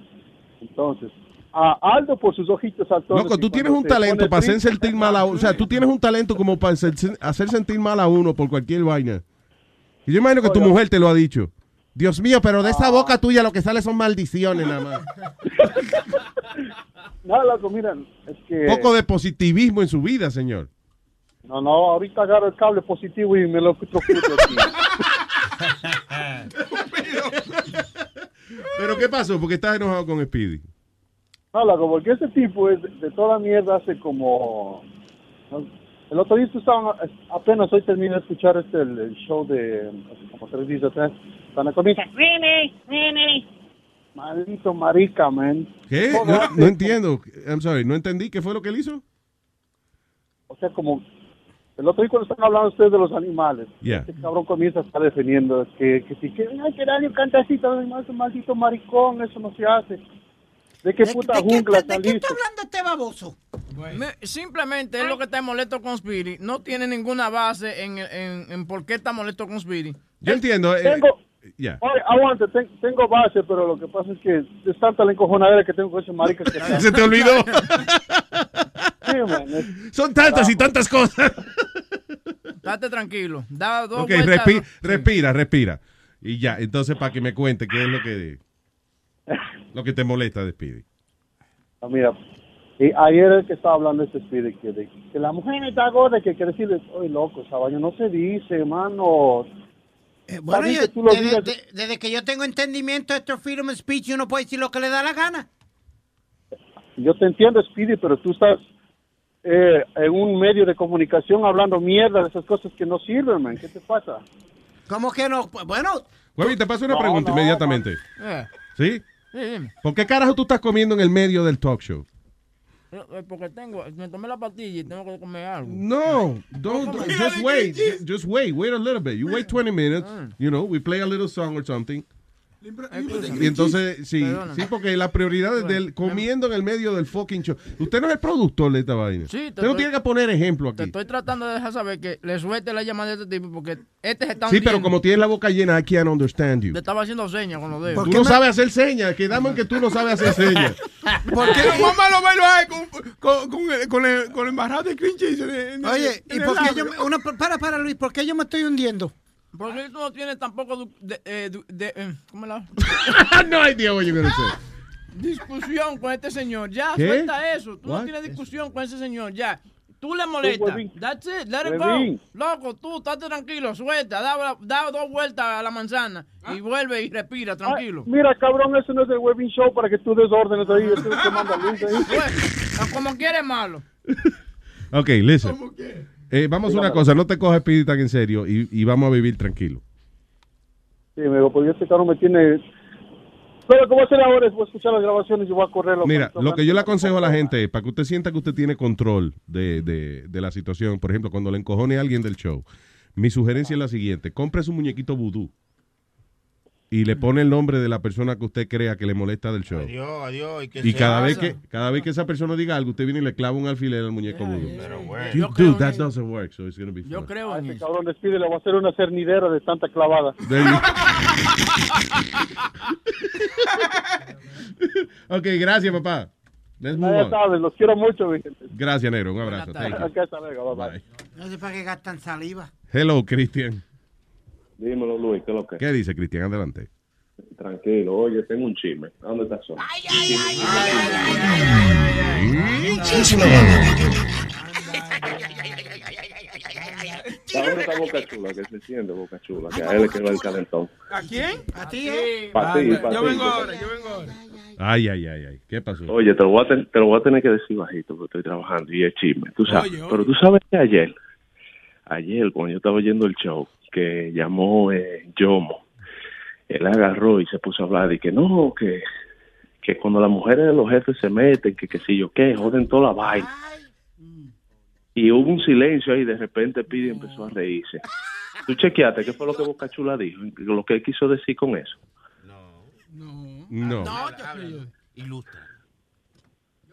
Entonces, a Aldo por sus ojitos saltones. Loco, tú tienes un talento para hacer sentir mal a uno. O sea, tú tienes un talento como para hacer, sentir mal a uno por cualquier vaina. Y yo imagino que tu mujer te lo ha dicho. Dios mío, pero de esa boca tuya lo que sale son maldiciones nada más. (laughs) No, loco, mira, es que... Poco de positivismo en su vida, señor. No, no, ahorita agarro el cable positivo y me lo trocuto aquí. (laughs) Pero ¿qué pasó? Porque estás enojado con Speedy. No, loco, porque ese tipo es de toda mierda hace como... El otro día estaban, apenas hoy terminé de escuchar este, el, el show de, hace como tres días atrás, cuando comienza, Rini, Rini, maldito marica, man. ¿Qué? No, entiendo. I'm sorry, no entendí. ¿Qué fue lo que él hizo? O sea, como, el otro día cuando están hablando ustedes de los animales, Yeah. este cabrón comienza a estar defendiendo que, que si que, ay, que nadie canta así, todo el mundo, maldito maricón, eso no se hace. ¿De qué puta jungla están listos? hablando este baboso? Me- Simplemente es lo que está molesto con Speedy. No tiene ninguna base en, en, en por qué está molesto con Speedy. Yo entiendo. eh, Tengo, ya. Oye, aguante, ten- tengo base, pero lo que pasa es que es tanta la encojonadera que tengo con ese marica que (laughs) Se te olvidó. (laughs) Sí, man, es- Son tantas y tantas cosas. Date tranquilo. Da dos Ok, vueltas. respi- respira, respira. Y ya, entonces para que me cuente qué es lo que lo que te molesta de Speedy. Ah, mira, y ayer el que estaba hablando ese Speedy que, de, que la mujer está gorda, que quiere decirle, oye, loco, esa vaina no se dice, hermano. Eh, Bueno, yo- que desde, digas. de- desde que yo tengo entendimiento de esto freedom of speech, uno puede decir lo que le da la gana. Yo te entiendo, Speedy, pero tú estás eh, en un medio de comunicación hablando mierda de esas cosas que no sirven, man. ¿Qué te pasa? ¿Cómo que no? Bueno, Huevi, te paso una No, pregunta no, inmediatamente. Eh, ¿Sí? ¿Por qué carajo tú estás comiendo en el medio del talk show? Eh, Porque tengo, me tomé la pastilla y tengo que comer algo. No, don't, don't- just wait. Just wait. Wait a little bit. You wait 20 minutes. You know, we play a little song or something. Y entonces, sí, Perdóname. sí, porque la prioridad es del comiendo en el medio del fucking show. Usted no es el productor de esta vaina. Sí, te Usted no estoy- tiene que poner ejemplo Te aquí. estoy tratando de dejar saber que le suelte la llamada de este tipo porque este se está Sí, pero como tienes la boca llena, I can't understand you. Le estaba haciendo señas con los dedos. Tú no sabes hacer señas. Quedamos en que tú no sabes hacer señas. (laughs) ¿Por qué no mamá lo bailo ahí con, con, con, el, con, el, con el embarrado de el- Oye, ¿y por qué yo me, una, para, para Luis, ¿por qué yo me estoy hundiendo? Porque tú no tienes tampoco de, eh, de- eh, ¿cómo la? (laughs) no idea what you're gonna say. discusión con este señor. Ya, ¿Qué? suelta eso. Tú What? no tienes discusión con ese señor. Ya. Tú le molestas. huevín. That's it. Let it go. Huevín. Loco, tú, estate tranquilo. Suelta. Da, da dos vueltas a la manzana y vuelve y respira, tranquilo. Mira, cabrón, eso no es el webbing show para que tú desórdenes ahí. Eso que manda Luis ahí. Pues, como quieres malo. (laughs) Ok, listen. Eh, vamos a una cosa. No te cojas Speedy tan en serio y, y vamos a vivir tranquilo. Sí, me digo, porque este carro me tiene... Pero a hacer ahora es voy a escuchar las grabaciones y voy a correr. Mira, lo que yo le aconsejo a la gente es para que usted sienta que usted tiene control de, de- de la situación. Por ejemplo, cuando le encojone a alguien del show, mi sugerencia es la siguiente: compre su muñequito vudú y le pone el nombre de la persona que usted crea que le molesta del show. Adiós, adiós. ¿Y, cada vez que cada vez que esa persona diga algo, usted viene y le clava un alfiler al muñeco vudú. bueno. You- Yo creo Dude, that doesn't work, so it's gonna be Yo fun. creo en Este eso. cabrón despide, le voy a hacer una cernidera de tanta clavada. (laughs) Ok, gracias, papá. Let's move on. sabes, los quiero mucho, mi gente. Gracias, negro. Un abrazo. Thank you. Acá hasta luego, bye, bye. No sé para qué gastan saliva. Hello, Cristian. Dímelo, Luis, ¿qué es lo que? ¿Qué dice Cristian? Adelante. Tranquilo, oye, tengo un chisme. ¿A dónde estás solo? ¿A dónde está Boca Chula? Que se siente Boca Chula, que a él le quedó el calentón. ¿A quién? ¿A ti, eh? Pa' ti, pa' Yo ti, vengo Boca ahora, yo vengo ahora. Ay, ay, ay, ay. ¿Qué pasó? Oye, te lo, voy a ten- te lo voy a tener que decir bajito porque estoy trabajando y es chisme, tú sabes. Oye, oye. Pero tú sabes que ayer, ayer cuando yo estaba oyendo el show, que llamó eh, Yomo, él agarró y se puso a hablar y que no, que, que cuando las mujeres de los jefes se meten, que qué sé yo qué, joden toda la vaina. Y hubo un silencio ahí, de repente Pidi empezó a reírse. Tú chequeaste qué fue lo que Boca Chula dijo, lo que él quiso decir con eso. No. Ilustra.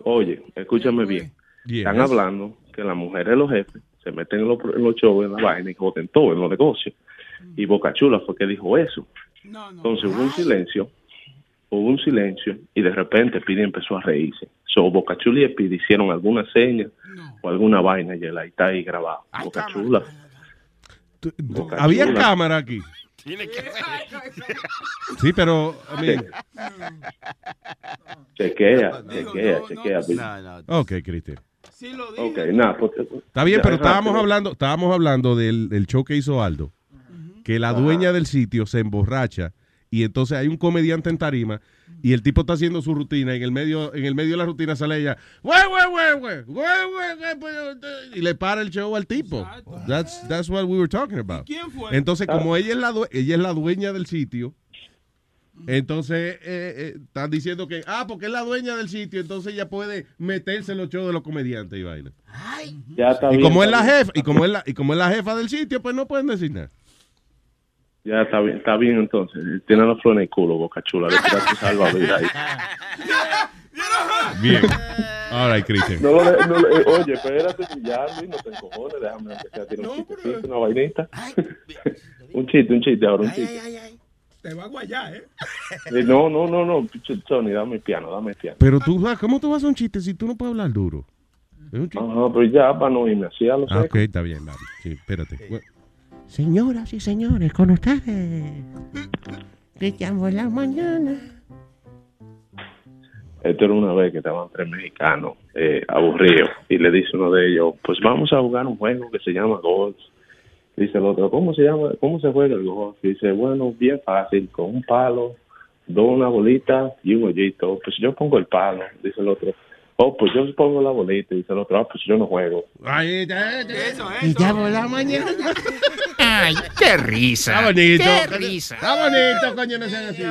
Oye, escúchame bien. Yes. Están hablando que las mujeres de los jefes se meten en los, en los shows, en la vaina y joden todo en los negocios. Y Boca Chula fue que dijo eso. Entonces hubo un silencio, hubo un silencio y de repente Pidi empezó a reírse. So, Boca Chula y Pidi hicieron alguna seña o alguna vaina y él ahí está ahí grabado. Boca Chula. Boca Había cámara aquí. Tiene que Sí, pero. Chequea, chequea, chequea. Ok, Cristian. Pues, Está bien, ya, pero estábamos hablando, estábamos hablando del, del show que hizo Aldo, que la dueña del sitio se emborracha y entonces hay un comediante en tarima y el tipo está haciendo su rutina y en el medio en el medio de la rutina sale ella "Güey, güey, güey, güey, güey, güey, güey, pues, eh", y le para el show al tipo. That's that's what we were talking about. quién fue? Entonces, como ella es la due- ella es la dueña del sitio, entonces eh, eh, están diciendo que ah, porque es la dueña del sitio, entonces ella puede meterse en los shows de los comediantes y vaina. Ya está Y bien, como es la bien. jefa, y como es la, y como es la jefa del sitio, pues no pueden decir nada. Ya está bien, está bien entonces. Tiene la flor en el culo, Boca Chula. Le tiraste salvavidas ahí. Bien. All right, Cristian. No, no, eh, oye, espérate, ya, Luis, no te encojones, déjame sea tirar un chistecito, una vainita. (laughs) un chiste, un chiste, ahora un chiste. Te va a guayar, ¿eh? Eh, no, no, no, no, Sony, dame el piano, dame el piano. Pero tú, vas- ¿cómo tú vas a hacer un chiste si tú no puedes hablar duro? Es un chiste. Ajá, pero ya, para no irme así a lo Ah, ok, está bien, Larry. Sí, espérate. Bueno, Señoras y señores, con ustedes. Por la mañana. Esto era una vez que estaban tres mexicanos eh, aburridos y le dice uno de ellos, pues vamos a jugar un juego que se llama golf. Dice el otro, ¿cómo se llama? ¿Cómo se juega el golf? Dice, bueno, bien fácil, con un palo, dos una bolita y un hoyito. Pues yo pongo el palo, dice el otro. Oh, pues yo pongo la bolita, dice el otro. Ah, pues yo no juego. Ay, ya, ya. Eso, Y ya por la mañana. Ay, qué risa. Está bonito. Qué risa. Está bonito, coño, no sean así.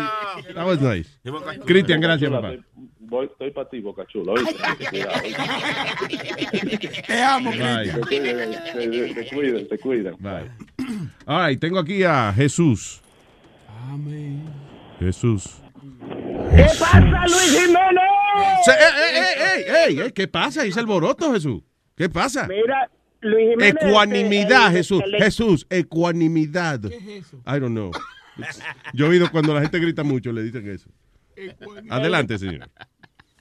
That was nice. Cristian, gracias, papá. Voy, estoy para ti, Boca Chula. Te amo, Bye. Te cuidan, te, cuidan, te cuidan. Bye. All right, tengo aquí a Jesús. Jesús. ¿Qué pasa, Luis Jiménez? Se- ey, ey, ey, ey, ey, ¿Qué pasa? Dice alboroto, Jesús. ¿Qué pasa? Mira, Luis Jiménez. Ecuanimidad, el- Jesús. el- Jesús, ecuanimidad. I don't know. Yo he oído cuando la gente grita mucho, le dicen eso. Adelante, señor.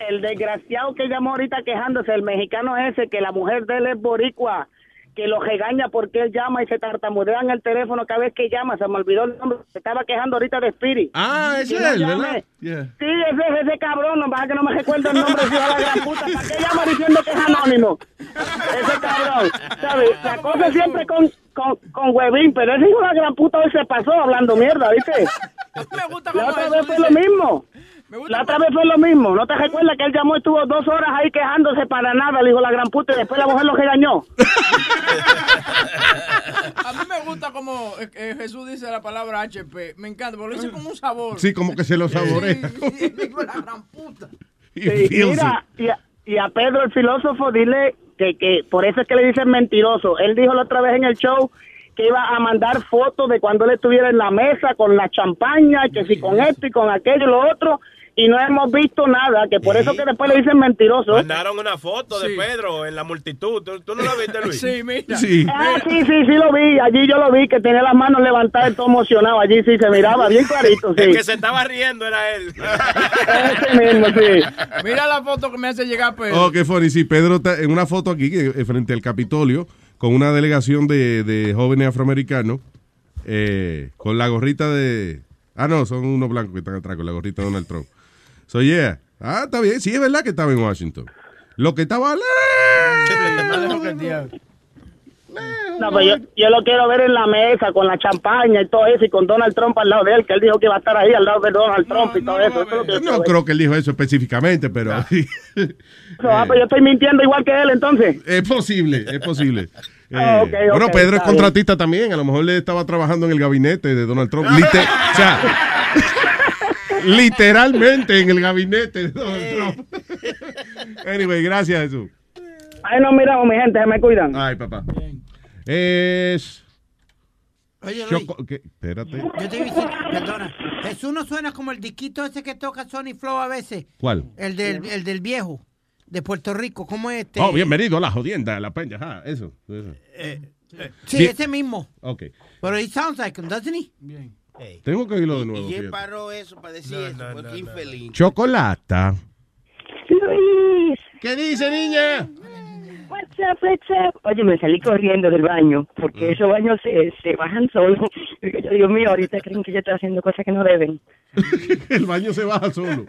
El desgraciado que llamó ahorita quejándose, el mexicano ese, que la mujer de él es boricua, que lo regaña porque él llama y se tartamudea en el teléfono cada vez que llama, se me olvidó el nombre, se estaba quejando ahorita de Spirit. Ah, es él, llame. ¿verdad? Yeah. Sí, ese es ese cabrón, no pasa que no me recuerdo el nombre, de la gran puta, ¿para qué llama diciendo que es anónimo? Ese cabrón, ¿sabes? La cosa siempre con, con, con huevín, pero ese hijo de la gran puta hoy se pasó hablando mierda, ¿viste? (laughs) Me gusta La otra vez fue lo mismo. La otra vez fue lo mismo. ¿No te recuerdas que él llamó y estuvo dos horas ahí quejándose para nada, le dijo la gran puta, y después la mujer lo regañó? (laughs) A mí me gusta como eh, eh, Jesús dice la palabra HP. Me encanta, porque lo dice con un sabor. Sí, como que se lo saborea. Digo, la gran puta. Sí, mira, y a, y a Pedro el filósofo, dile que, que por eso es que le dicen mentiroso. Él dijo la otra vez en el show que iba a mandar fotos de cuando él estuviera en la mesa con la champaña, que si con esto y con aquello y lo otro, y no hemos visto nada, que por eso que después le dicen mentiroso. ¿eh? Mandaron una foto de Pedro en la multitud. ¿Tú, tú no la viste, Luis? (laughs) Sí, mira. Sí. Ah, sí, sí, sí lo vi. Allí yo lo vi, que tenía las manos levantadas y todo emocionado. Allí sí se miraba bien clarito, (laughs) sí. El que se estaba riendo era él. (laughs) Ese mismo, sí. Mira la foto que me hace llegar Pedro. Oh, qué funny. Sí, Pedro está en una foto aquí que, eh, frente al Capitolio con una delegación de, de jóvenes afroamericanos eh, con la gorrita de... Ah, no, son unos blancos que están atrás con la gorrita de Donald Trump. So, yeah. Ah, está bien. Sí, es verdad que estaba en Washington. Lo que estaba... No, pues yo, yo lo quiero ver en la mesa con la champaña y todo eso y con Donald Trump al lado de él, que él dijo que iba a estar ahí al lado de Donald Trump y todo eso. yo No creo que él dijo eso específicamente, pero... No, (laughs) ah, pues yo estoy mintiendo igual que él entonces. Es posible, es posible. (laughs) Ah, Eh, bueno, Pedro es contratista también. A lo mejor le estaba trabajando en el gabinete de Donald Trump. Lite- (laughs) o sea, literalmente en el gabinete de Donald Trump. (laughs) anyway, gracias, Jesús. Ay, no, miramos, mi gente, se me cuidan. Ay, papá. Es. Oye, Luis, Choco- ¿qué? Espérate. yo te perdona. Jesús no suena como el disquito ese que toca Sony Flow a veces. ¿Cuál? El del, el del viejo, de Puerto Rico. ¿Cómo es este? Oh, bienvenido a la jodienda, a la peña. Ah, eso. eso. Sí, Bien. ese mismo. Ok. Pero he sounds like him, doesn't he? Tengo que oírlo de nuevo. Y él fíjate. paró eso para decir eso, porque infeliz. Chocolata. Luis. ¿Qué dice, niña? What's up, what's up? Oye, me salí corriendo del baño, porque esos baños se, se bajan solos. Yo, Dios mío, ahorita creen que yo estoy haciendo cosas que no deben. (laughs) el baño se baja solo.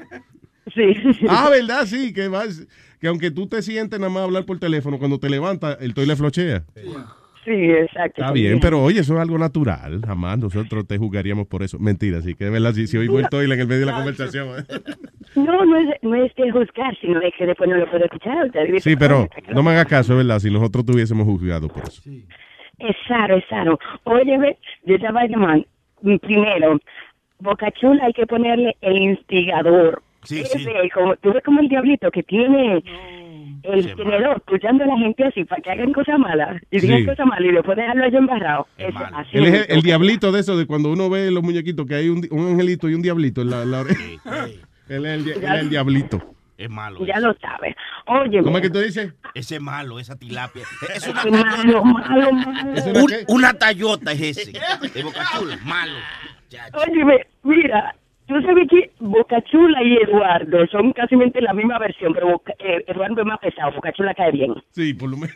Sí. Ah, ¿verdad? Sí, que vas, que aunque tú te sientes nada más a hablar por teléfono, cuando te levantas, el toile flochea. Sí, exacto. Está bien, pero oye, eso es algo natural. Jamás nosotros te juzgaríamos por eso. Mentira, sí, que de verdad, si, si oigo el toile en el medio de la conversación. ¿eh? No, no es, no es de juzgar, sino de que después no lo puedo escuchar. Sí, pero no me hagas caso, ¿verdad? Si nosotros tuviésemos juzgado por eso. Es es raro. Oye, ve, yo estaba llamando. Primero, Boca Chula hay que ponerle el instigador. Sí, Ese, sí. Como, tú ves como el diablito que tiene el tenedor escuchando a la gente así para que hagan cosas malas y digan Sí. cosas malas y después dejarlo allá embarrado. Eso, así Él es el, diablito de eso, de cuando uno ve los muñequitos, que hay un, un angelito y un diablito en la, la oreja. (laughs) Él es el, él es el diablito. Es malo. Ya lo sabes. Oye, ¿Cómo es que tú dices? Ese es malo, esa tilapia. (laughs) Es una malo, malo, malo. Un- una tallota es ese. (laughs) De Boca Chula, malo. Oye, mira, tú sabes que Boca Chula y Eduardo son casi la misma versión, pero Boca- eh, Eduardo es más pesado, Boca Chula cae bien. Sí, por lo menos.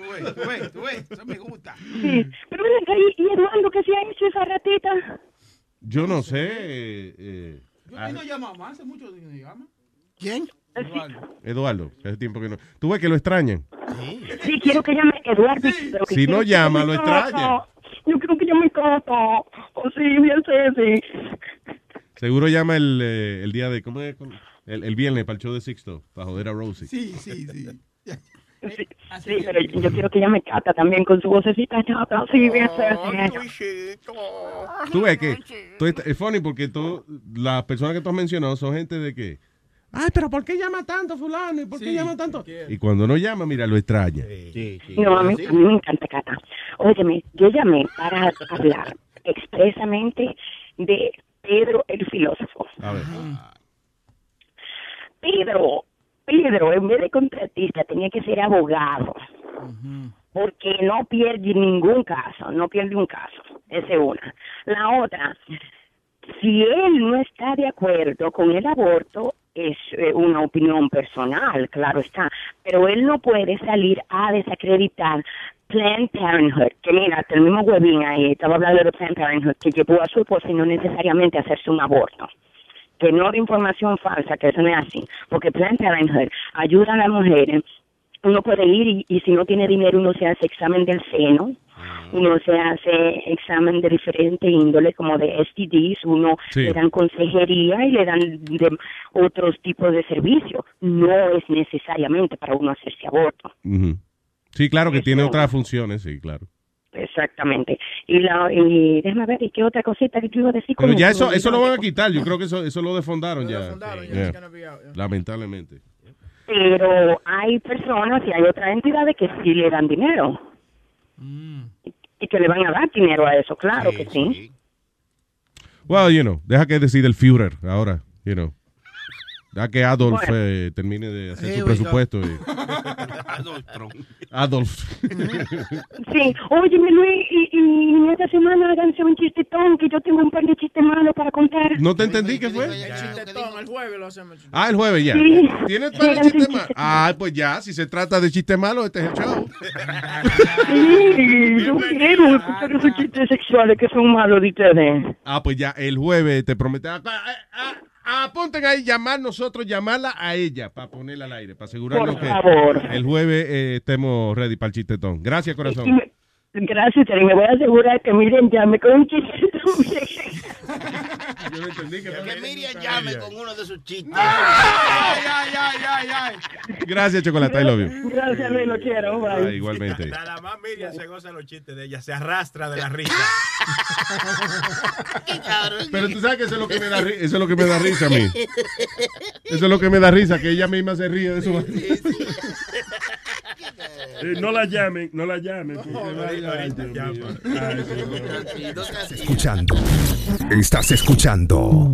Sí, pero ven acá, ¿y, y Eduardo qué se ha hecho esa ratita? Yo no sé. eh, eh, ah, no llama más? Hace mucho que no llama. ¿Quién? Eduardo, hace tiempo que no. ¿Tú ves que lo extrañan? Sí, quiero que llame Eduardo. pero que Si no llama, lo extraña. Yo quiero que llame Cata. O sí, bien Ceci. Seguro llama el, eh, el día de. ¿Cómo es? El, el viernes para el show de Sixto, para joder a Rosie. Sí, sí, sí. (laughs) Sí, sí, pero yo, yo quiero que llame Cata también con su vocecita chata. Sí, bien Ceci. Tú ves que tú es funny porque tú, las personas que tú has mencionado son gente de que, Ay, pero ¿por qué llama tanto fulano? ¿Y por qué llama tanto? Y cuando no llama, mira, lo extraña. No, a mí, a mí me encanta Cata. Óyeme, yo llamé para hablar (laughs) expresamente de Pedro el filósofo. A ver. Pedro, Pedro, en vez de contratista, tenía que ser abogado. Porque no pierde ningún caso, no pierde un caso. Esa es una. La otra, si él no está de acuerdo con el aborto, es eh, una opinión personal, claro está, pero él no puede salir a desacreditar Planned Parenthood, que mira, el mismo Webin ahí estaba hablando de Planned Parenthood, que llevó a su esposa y no necesariamente hacerse un aborto. Que no de información falsa, que eso no es así, porque Planned Parenthood ayuda a las mujeres, uno puede ir y, y si no tiene dinero uno se hace examen del seno, uno se hace examen de diferente índole como de STDs, uno Sí. le dan consejería y le dan de otros tipos de servicios, no es necesariamente para uno hacerse aborto. Ujú. Sí, claro que tiene otras funciones, sí, claro. Exactamente. Y la y déjame ver, ¿y qué otra cosita que tú ibas a decir? Pero ya eso? eso, lo van a quitar. Yo creo que eso, eso lo defondaron ya. ya, Yeah. Lamentablemente. pero hay personas y hay otras entidades que sí le dan dinero. Y que le van a dar dinero a eso, claro que sí. Well, you know, deja que decida el Führer ahora, you know. Deja que Adolf Bueno. eh, termine de hacer su presupuesto. y- Adolf Trump. Adolf. Sí, oye, Luis, y, y en esta semana háganse un chistetón, que yo tengo un par de chistes malos para contar. No te entendí qué fue. El chistetón, el jueves lo hacemos. Ah, el jueves ya. Sí. ¿Tienes Sí, para háganse chistes malos? Ah, pues ya, si se trata de chistes malos, este es el show. Sí, yo quiero escuchar esos chistes sexuales que son malos de ustedes. Ah, pues ya, el jueves te prometo. Ah, ah, ah, Apunten ahí, llamar nosotros, llamarla a ella para ponerla al aire, para asegurarnos Por que el jueves eh, estemos ready para el chistetón. Gracias, corazón. Gracias, Terry. Me voy a asegurar que Miren llame con un chistetón. (laughs) Yo no entendí que, Miriam llame con uno de sus chistes. Ay, ay, ay, ay, ay. Gracias, Chocolate, I love you. Gracias, Luis, lo quiero. Bye. Ah, igualmente. Nada más Miriam se goza los chistes de ella, se arrastra de la risa. (laughs) Pero tú sabes que eso es lo que me da, eso es lo que me da risa a mí. Eso es lo que me da risa, que ella misma se ríe de eso. Eh, no la llamen, no la llamen. porque (laughs) vaya- ay, Dios mío. Ay, señor. Estás escuchando. Estás escuchando.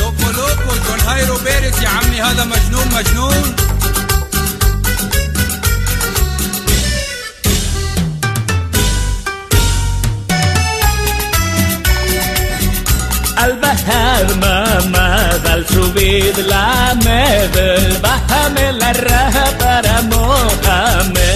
لوكو لوكو جون هايرو بيرس يا عمي هذا مجنون مجنون Al bajar mamá, al subir la med, bájame la raja para Mohamed.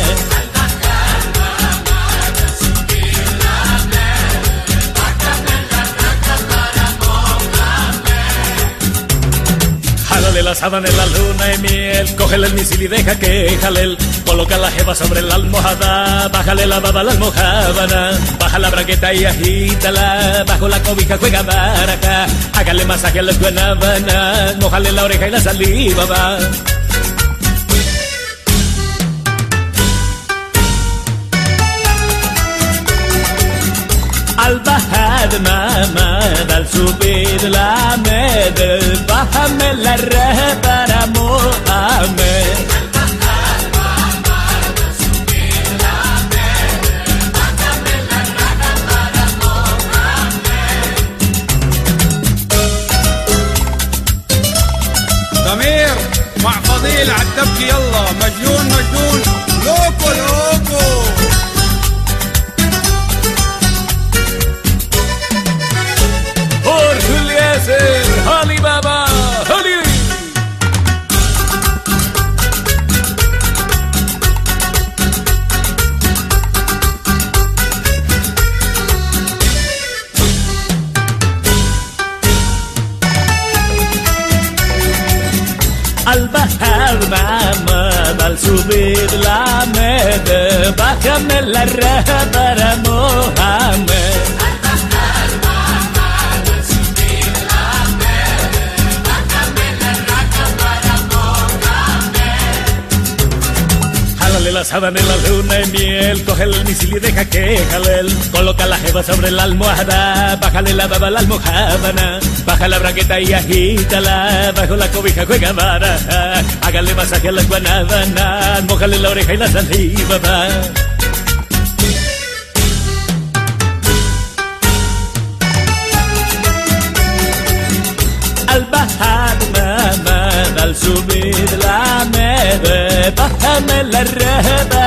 La sábana en la luna y miel, cógele el misil y deja que jale. Coloca la jeva sobre la almohada, bájale la baba a la almohábana, baja la braqueta y agítala, bajo la cobija juega baraja, hágale masaje a la guanábana, mojale la oreja y la saliva va. البهاد ما مدى سوبيد لا ميد بحمل الرهب أنا مؤمن. ضمير مع فضيل عالدبكي يلا مجنون مجنون. لوكو لوكو. Al bajar mamá, al subir la med, bájame sábana en la luna de miel. Coge el misil y deja que jale él. Coloca la jeva sobre la almohada. Bájale la baba a la almohábana. Baja la braqueta y agítala. Bajo la cobija juega baraja. Hágale masaje a la guanábana. Mójale la oreja y la saliva. va. Mamá, al subir la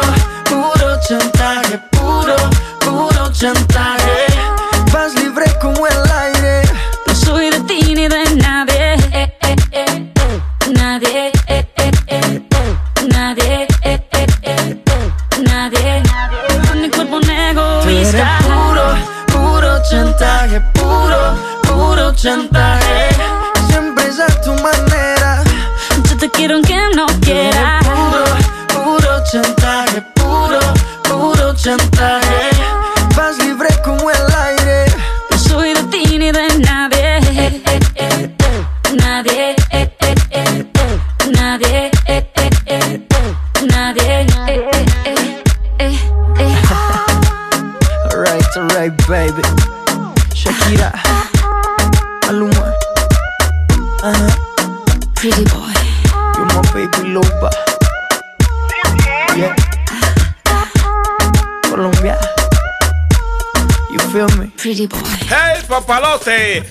chantaje. Vas libre como el aire. No soy de ti ni de nadie eh, eh, eh, eh. Nadie eh, eh, eh. Nadie eh, eh, eh. Nadie Con mi cuerpo un Tú eres egoísta puro, puro chantaje. Puro, puro chantaje. Siempre es a tu manera. Yo te quiero aunque no quieras Puro, puro chantaje. Puro, puro chantaje.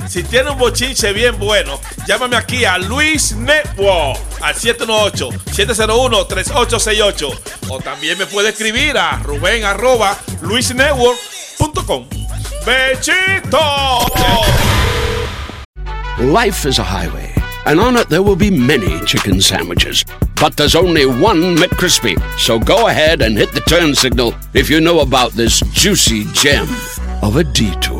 Si tiene un bochinche bien bueno, llámame aquí a Luis Network al 718-701-3868. O también me puede escribir a Rubén arroba luisnetwork.com. ¡Bechito! Life is a highway, and on it there will be many chicken sandwiches. But there's only one McCrispy. So go ahead and hit the turn signal if you know about this juicy gem of a detour.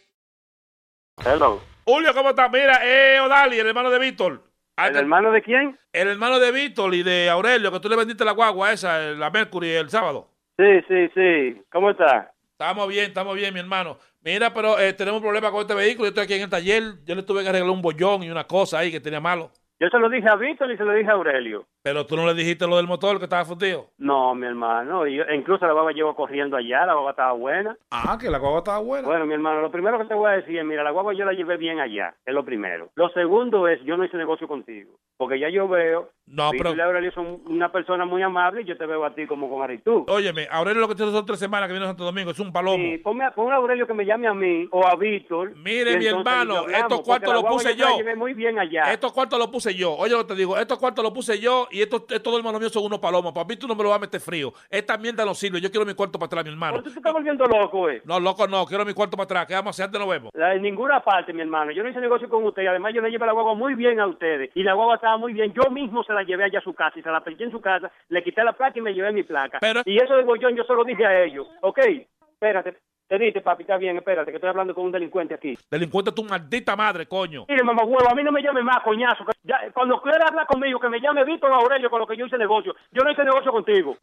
Hello. Julio, ¿cómo estás? Mira, eh, Odali, el hermano de Víctor. ¿El hermano de quién? El hermano de Víctor y de Aurelio, que tú le vendiste la guagua esa, la Mercury, el sábado. Sí, sí, sí. ¿Cómo está? Estamos bien, estamos bien, mi hermano. Mira, pero eh, tenemos un problema con este vehículo. Yo estoy aquí en el taller. Yo le tuve que arreglar un bollón y una cosa ahí que tenía malo. Yo se lo dije a Víctor y se lo dije a Aurelio. Pero tú no le dijiste lo del motor que estaba fundido. No, mi hermano. Yo- incluso la guagua llevo corriendo allá, la guagua estaba buena. Ah, que la guagua estaba buena. Bueno, mi hermano, lo primero que te voy a decir es, mira, la guagua yo la llevé bien allá, es lo primero. Lo segundo es, yo no hice negocio contigo, porque ya yo veo, No, pero- y Aurelio son una persona muy amable y yo te veo a ti como con actitud. Óyeme, Aurelio lo que tiene son tres semanas que viene a Santo Domingo. Es un palomo. Sí, ponme a, Aurelio que me llame a mí o a Víctor. Mire, mi hermano, hablamos, estos cuartos la los puse yo. la yo. llevé muy bien allá. Estos cuartos los puse yo. Oye, lo que te digo, estos cuartos los puse yo y estos dos hermanos míos son unos palomos. Para mí tú no me lo vas a meter frío. Esta mierda no sirve. Yo quiero mi cuarto para atrás, mi hermano. Pero tú te estás volviendo loco, eh. No, loco, no. Quiero mi cuarto para atrás. ¿Qué vamos a hacer? Antes nos vemos. La- En ninguna parte, mi hermano. Yo no hice negocio con usted. y Además, yo le llevé la guagua muy bien a ustedes. Y la guagua estaba muy bien. Yo mismo se la llevé allá a su casa y se la pegué en su casa. Le quité la placa y me llevé mi placa. Y eso de bollón yo se lo dije a ellos. Ok, espérate. Te diste, papi, está bien, espérate, que estoy hablando con un delincuente aquí. Delincuente, tu maldita madre, coño. Mire, mamá huevo, a mí no me llame más, coñazo. ya- cuando quiera hablar conmigo, que me llame Víctor Aurelio con lo que yo hice negocio. Yo no hice negocio contigo.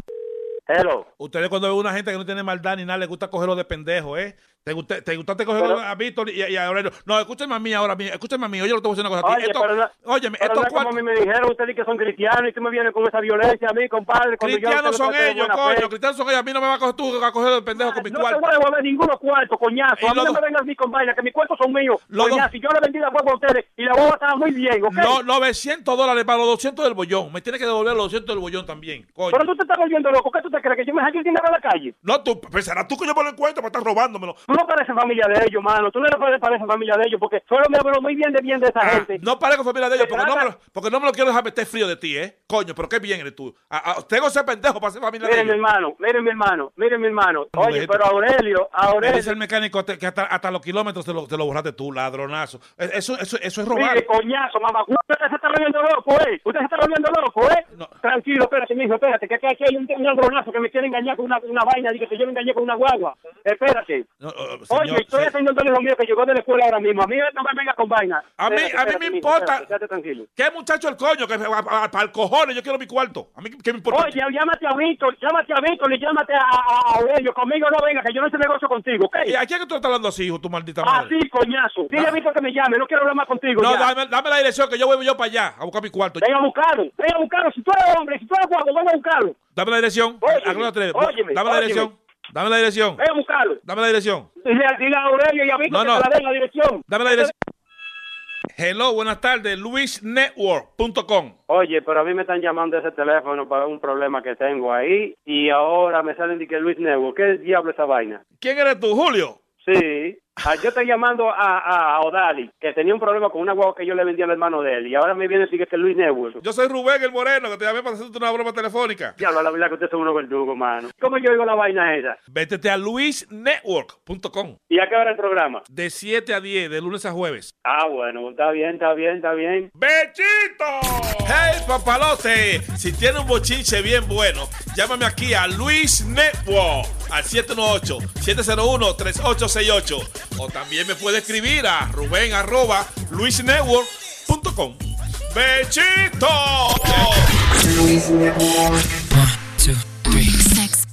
Hello. Ustedes cuando ven una gente que no tiene maldad ni nada, les gusta cogerlo de pendejo, ¿eh? Te, gusta, te gustaste cogerlo Pero- a Víctor y, y a Aurelio. No, escúchame a mí ahora, escúchame a mí. Oye, lo que te voy a decir una cosa a ti. Oye, Esto- pero no- óyeme, pero estos no es como a me dijeron ustedes que son cristianos y que me vienen con esa violencia a mí, compadre. yo a Cristianos son ellos, coño. fe. Cristianos son ellos. A mí no me va a coger tú a coger de pendejo con mi No cuarto. te voy a devolver ninguno cuarto, coñazo. Y A mí no me vengas a mí con vaina, que mis cuartos son míos. Los coñazo, y yo le vendí la huevo a ustedes y la huevo estaba muy bien, ¿ok? No, 900 dólares para los 200 del bollón. Me tienes que devolver los 200 del bollón también, coño. Pero tú te estás volviendo loco. ¿Qué tú te crees? ¿Que yo me hallo el dinero en la calle? No, tú, pensarás tú que yo me lo encuentro para estar robándomelo. Tú no pareces familia de ellos, mano. Tú no eres pareces familia de ellos porque solo me hablo muy bien de bien de esa gente. Ah, No parezco familia de ellos porque no, me lo, porque no me lo quiero dejar meter frío de ti, ¿eh? Coño, pero qué bien eres tú. Ah, ah, tengo ese pendejo para ser familia de Miren, mi ellos. hermano, miren, mi hermano, miren, mi hermano. Oye, pero Aurelio, Aurelio. dice el mecánico que hasta, hasta los kilómetros te lo, te lo borraste tú, ladronazo. Eh, Eso, eso, eso es robar. Mire, coñazo, mamá. Usted se está volviendo loco, ¿eh? Usted se está volviendo loco, ¿eh? Tranquilo, espérate, mijo, espérate, que aquí hay un, un ladronazo que me quiere engañar con una, una vaina, dice que yo me engañé con una guagua. Espérate. No, oh, Oye, estoy atendiendo a hijo mío que llegó de la escuela ahora mismo. A mí no me venga con vaina. A mí, Espérate, a mí me importa. espérate, quédate tranquilo. ¿Qué muchacho el coño? Que para el cojones, yo quiero mi cuarto. A mí, ¿qué me importa? Oye, llámate a Víctor, llámate a Víctor y llámate a, a, a Aurelio. Conmigo no venga, que yo no hice negocio contigo, ¿ok? ¿Y a quién que tú estás hablando así, hijo, tu maldita madre? Así, coñazo. Dile a Víctor que me llame, no quiero hablar más contigo. No, ya. dame, dame la dirección que yo voy yo para allá a buscar mi cuarto. Venga a buscarlo, venga a buscarlo. Si tú eres hombre, si tú eres guapo, venga a buscarlo. Dame la dirección. Óyeme, Dame la dirección. Dame la dirección. Venga a buscarlo. Dame la dirección. Dile, dile a Aurelio y a Víctor No, que no. te la den la dirección. Dame la dirección. Hello, buenas tardes. LuisNetwork.com. Oye, pero a mí me están llamando ese teléfono para un problema que tengo ahí y ahora me salen de que Luis Nebo. ¿Qué diablo es esa vaina? ¿Quién eres tú, Julio? Sí. Ah, yo estoy llamando a, a, Odali, que tenía un problema con una guagua que yo le vendí al hermano de él. Y ahora me viene a decir que es Luis Nebo. Yo soy Rubén el Moreno, que te llamé para hacerte una broma telefónica. Diablo, la verdad que ustedes son unos verdugos, mano. ¿Cómo yo oigo la vaina esa? Vétete a luisnetwork.com. ¿Y a qué hora el programa? De 7 a 10, de lunes a jueves. Ah, bueno, está bien, está bien, está bien. ¡Bechito! ¡Hey, papalote! Si tiene un bochinche bien bueno, llámame aquí a Luis Network al 718-701-3868. O también me puede escribir a ruben arroba luisnetwork.com. ¡Bechito! Luis Network. One, two, three. Sex.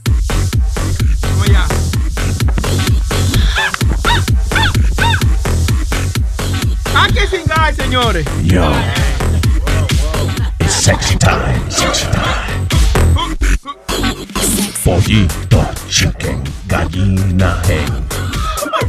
¡Ah, que singai, señores! Yo. It's sexy time. Sexy time. Pollito, chicken, gallina, hen.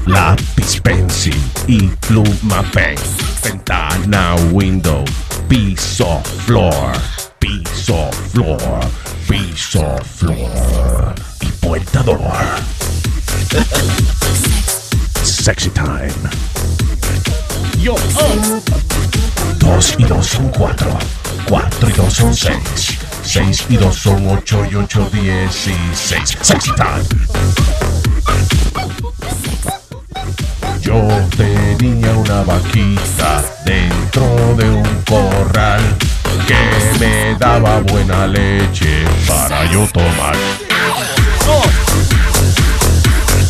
Lápiz, pencil y pluma pen. Ventana, window, piso, floor. Piso, floor. Piso, floor. Y puerta door. Sexy time. Yo. Dos y dos son cuatro. Cuatro y dos son seis. 6 y 2 son 8 y 8, 16. Sexy time. Yo tenía una vaquita dentro de un corral que me daba buena leche para yo tomar.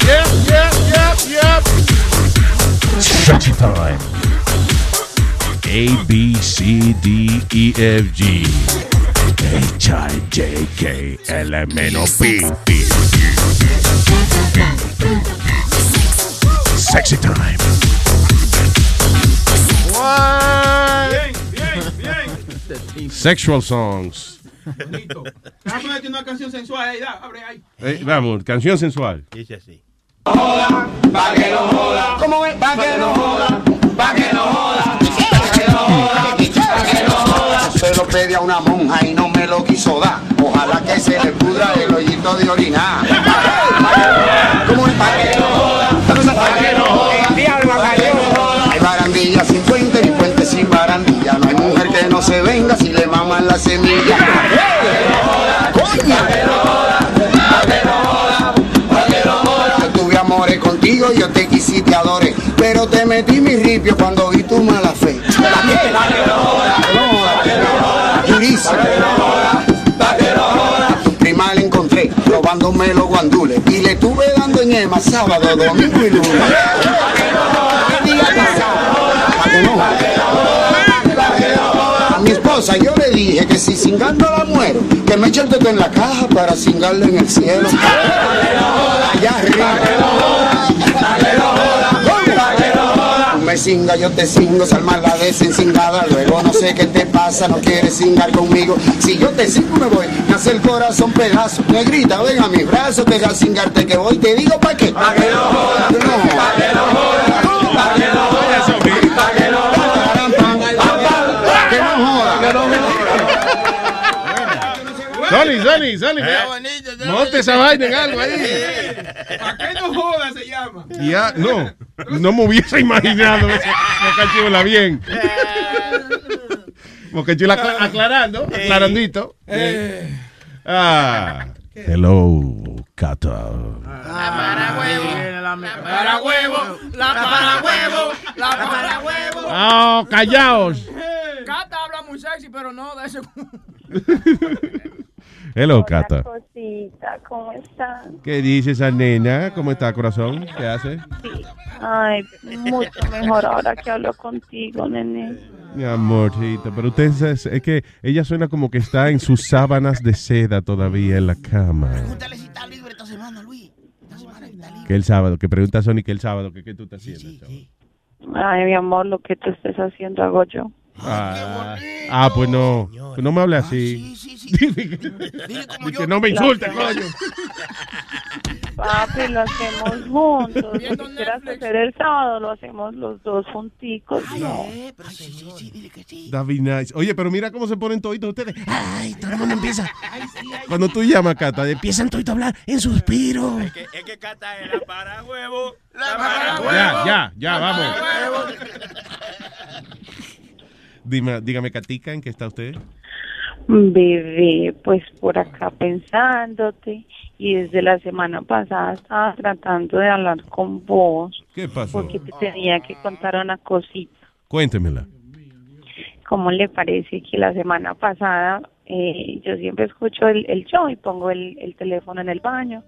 Yep, yep, yep, yep. Sexy time. A, B, C, D, E, F, G. H, I, J, K, L, M, N, O, P, P, Sexy time. Bien, bien, bien. Sexual songs. Bonito. Vamos a ponerte una canción sensual ahí, da, abre ahí. Eh, vamos, canción sensual. Dice así. Pa' que no joda. ¿Cómo es? Pa' que no joda. Pa' que no joda. Pa' que no joda. Se lo pedí a una monja y no me lo quiso dar. Ojalá que se le pudra el hoyito de orinar. Joda. Diablo, Hay barandilla sin puente ni puente sin barandilla. No hay mujer que no se venga si le maman la semilla. Yo tuve amores contigo, yo te quise y te adoré, pero te metí mi ripio cuando vi tu mala fe. Durísimo. Prima la encontré robándome los guandules y le tuve dando en Ema sábado, domingo y lunes. Pa' A mi esposa yo le dije que si cingando la muero, que me eche el dedo en la caja para cingarle en el cielo. Allá arriba. Me cinga, yo te cingo, salma la desencingada. Luego no sé qué te pasa, no quieres cingar conmigo. Si yo te cingo me voy, me hace el corazón pedazo. Negrita, ven a mis brazos, deja cingarte que voy. Te digo pa' qué. Que pa' que no jodas, Sony, Sony, Sony. Monte esa vaina en algo ahí. ¿Para qué no joda se llama? Ya, no, no me hubiese imaginado esa Mocachula bien. Mocachula acla- aclarando, aclarandito. Ah, hello, Cata. para huevo, la para huevo, la para huevo, la para huevo. Ah, callaos. Cata habla muy sexy, pero no de ese. (laughs) Hello, Cata. Cosita, ¿cómo están? ¿Qué dice esa nena? ¿Cómo está, corazón? ¿Qué hace? Ay, mucho mejor ahora que hablo contigo, nene. Mi amorcito, pero usted es, es que ella suena como que está en sus sábanas de seda todavía en la cama. Que el sábado, que pregunta a Sony que el sábado, que qué tú estás haciendo, chavo? Ay, mi amor, lo que tú estés haciendo hago yo. Ah, ah, pues no, pues no me hable así. (laughs) Dile que no me insulte, coño. (laughs) Papi, lo hacemos juntos. Lo que quieras hacer el sábado, lo hacemos los dos junticos, ¿no? That'd be nice. Oye, pero mira cómo se ponen toditos ustedes. Ay, todo el mundo empieza. Cuando tú llamas, Cata, empiezan toditos a hablar en suspiro. Es que, es que Cata era para huevo. La para huevo. Ya, ya, ya, la vamos. (laughs) Dime, dígame, Catica, ¿en qué está usted? Bebé, pues por acá pensándote y desde la semana pasada estaba tratando de hablar con vos ¿Qué pasó? porque te tenía que contar una cosita. Cuéntemela. ¿Cómo le parece que la semana pasada eh, yo siempre escucho el, el show y pongo el, el teléfono en el baño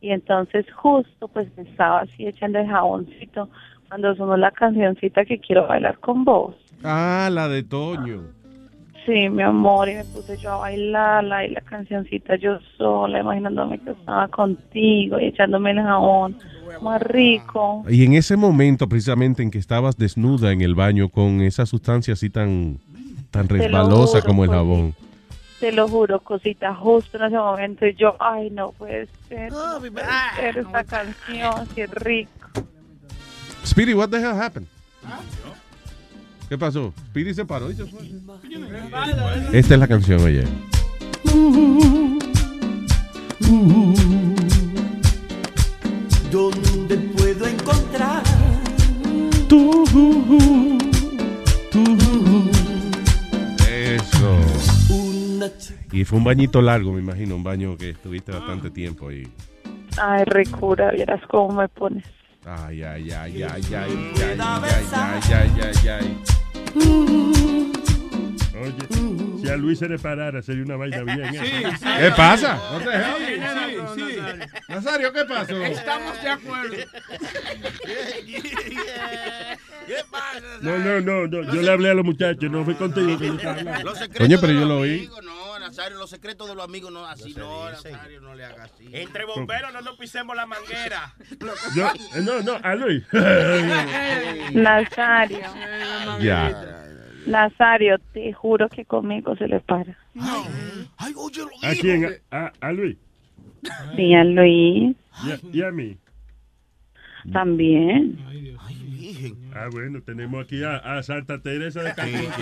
y entonces justo pues me estaba así echando el jaboncito cuando sonó la cancioncita que quiero bailar con vos. Ah, la de Toño. Sí, mi amor, y me puse yo a bailarla y la cancioncita yo sola, imaginándome que estaba contigo y echándome el jabón más rico. Y en ese momento, precisamente en que estabas desnuda en el baño con esa sustancia así tan, tan resbalosa juro, como el pues. jabón. Te lo juro, cosita, justo en ese momento y yo, ay, no puede ser, no puede ser esta canción, qué rico. Speedy, what the hell happened? ¿Qué pasó? Speedy se paró y se fue. Esta es la canción, oye. ¿Dónde puedo encontrar tú, tú? Eso. Y fue un bañito largo, me imagino, un baño que estuviste bastante tiempo ahí. Ay, ricura, vieras cómo me pones. Ay, ay, ay, ay, ay, ay, ay, ay, ay, ay, ay. Oye, si a Luis se le parara, sería una vaina bien. ¿eh? ¿Qué pasa? No te Sí, sí. Nazario, ¿qué pasó? Estamos de acuerdo. No, no, no, no, yo le hablé a los muchachos, no fue contigo que yo estaba hablando. Coño, pero yo lo oí. No, Nazario, los secretos de los amigos no, así no, Nazario, no le haga así. Entre bomberos no nos pisemos la manguera. Yo, eh, no, no, a Luis. (laughs) Nazario. Ya. Nazario, te juro que conmigo se le para. ¿A quién? A, a Luis. Sí, a Luis Y a, y a mí. también. Ah, bueno, tenemos aquí a, a Santa Teresa de Calcuta.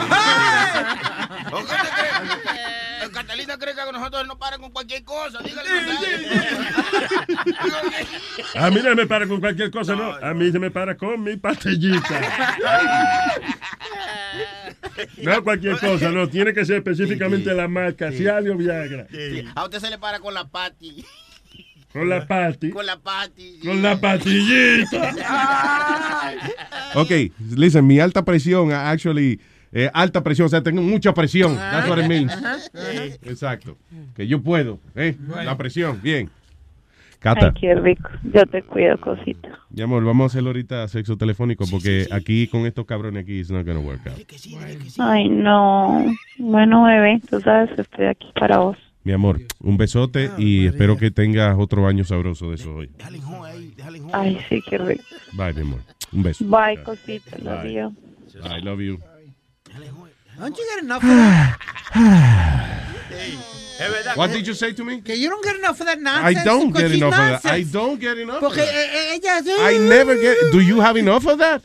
(laughs) El Catalina cree que nosotros nos paran con cualquier cosa. Dígale, (laughs) A mí no me para con cualquier cosa, no. A mí se me para con mi pastillita. (laughs) No cualquier cosa, no. Tiene que ser específicamente la marca, Cialis o Viagra. Sí, A usted se le para con la pati. Con la pati. Con la pati. Con la pastillita. (laughs) Ok, listen, mi alta presión, actually, eh, alta presión, o sea, tengo mucha presión. That's what it means. Exacto. Que yo puedo, ¿eh? La presión, bien. Cata, Ay, qué rico. Yo te cuido, cosita. mi amor, vamos a hacerlo ahorita sexo telefónico porque aquí con estos cabrones aquí it's not gonna work out. Ay, no. Bueno, bebé, tú sabes que estoy aquí para vos. Mi amor, un besote y espero que tengas otro baño sabroso de eso hoy. Ay, sí, qué rico. Bye, mi amor. Un beso. Bye, cosita. Love Bye. you. I love you. Don't you get enough of that? (sighs) What did you say to me? Que you don't get enough of that nonsense. I don't get she's enough of that. I don't get enough of that. ella es... I never get. Do you have enough of that?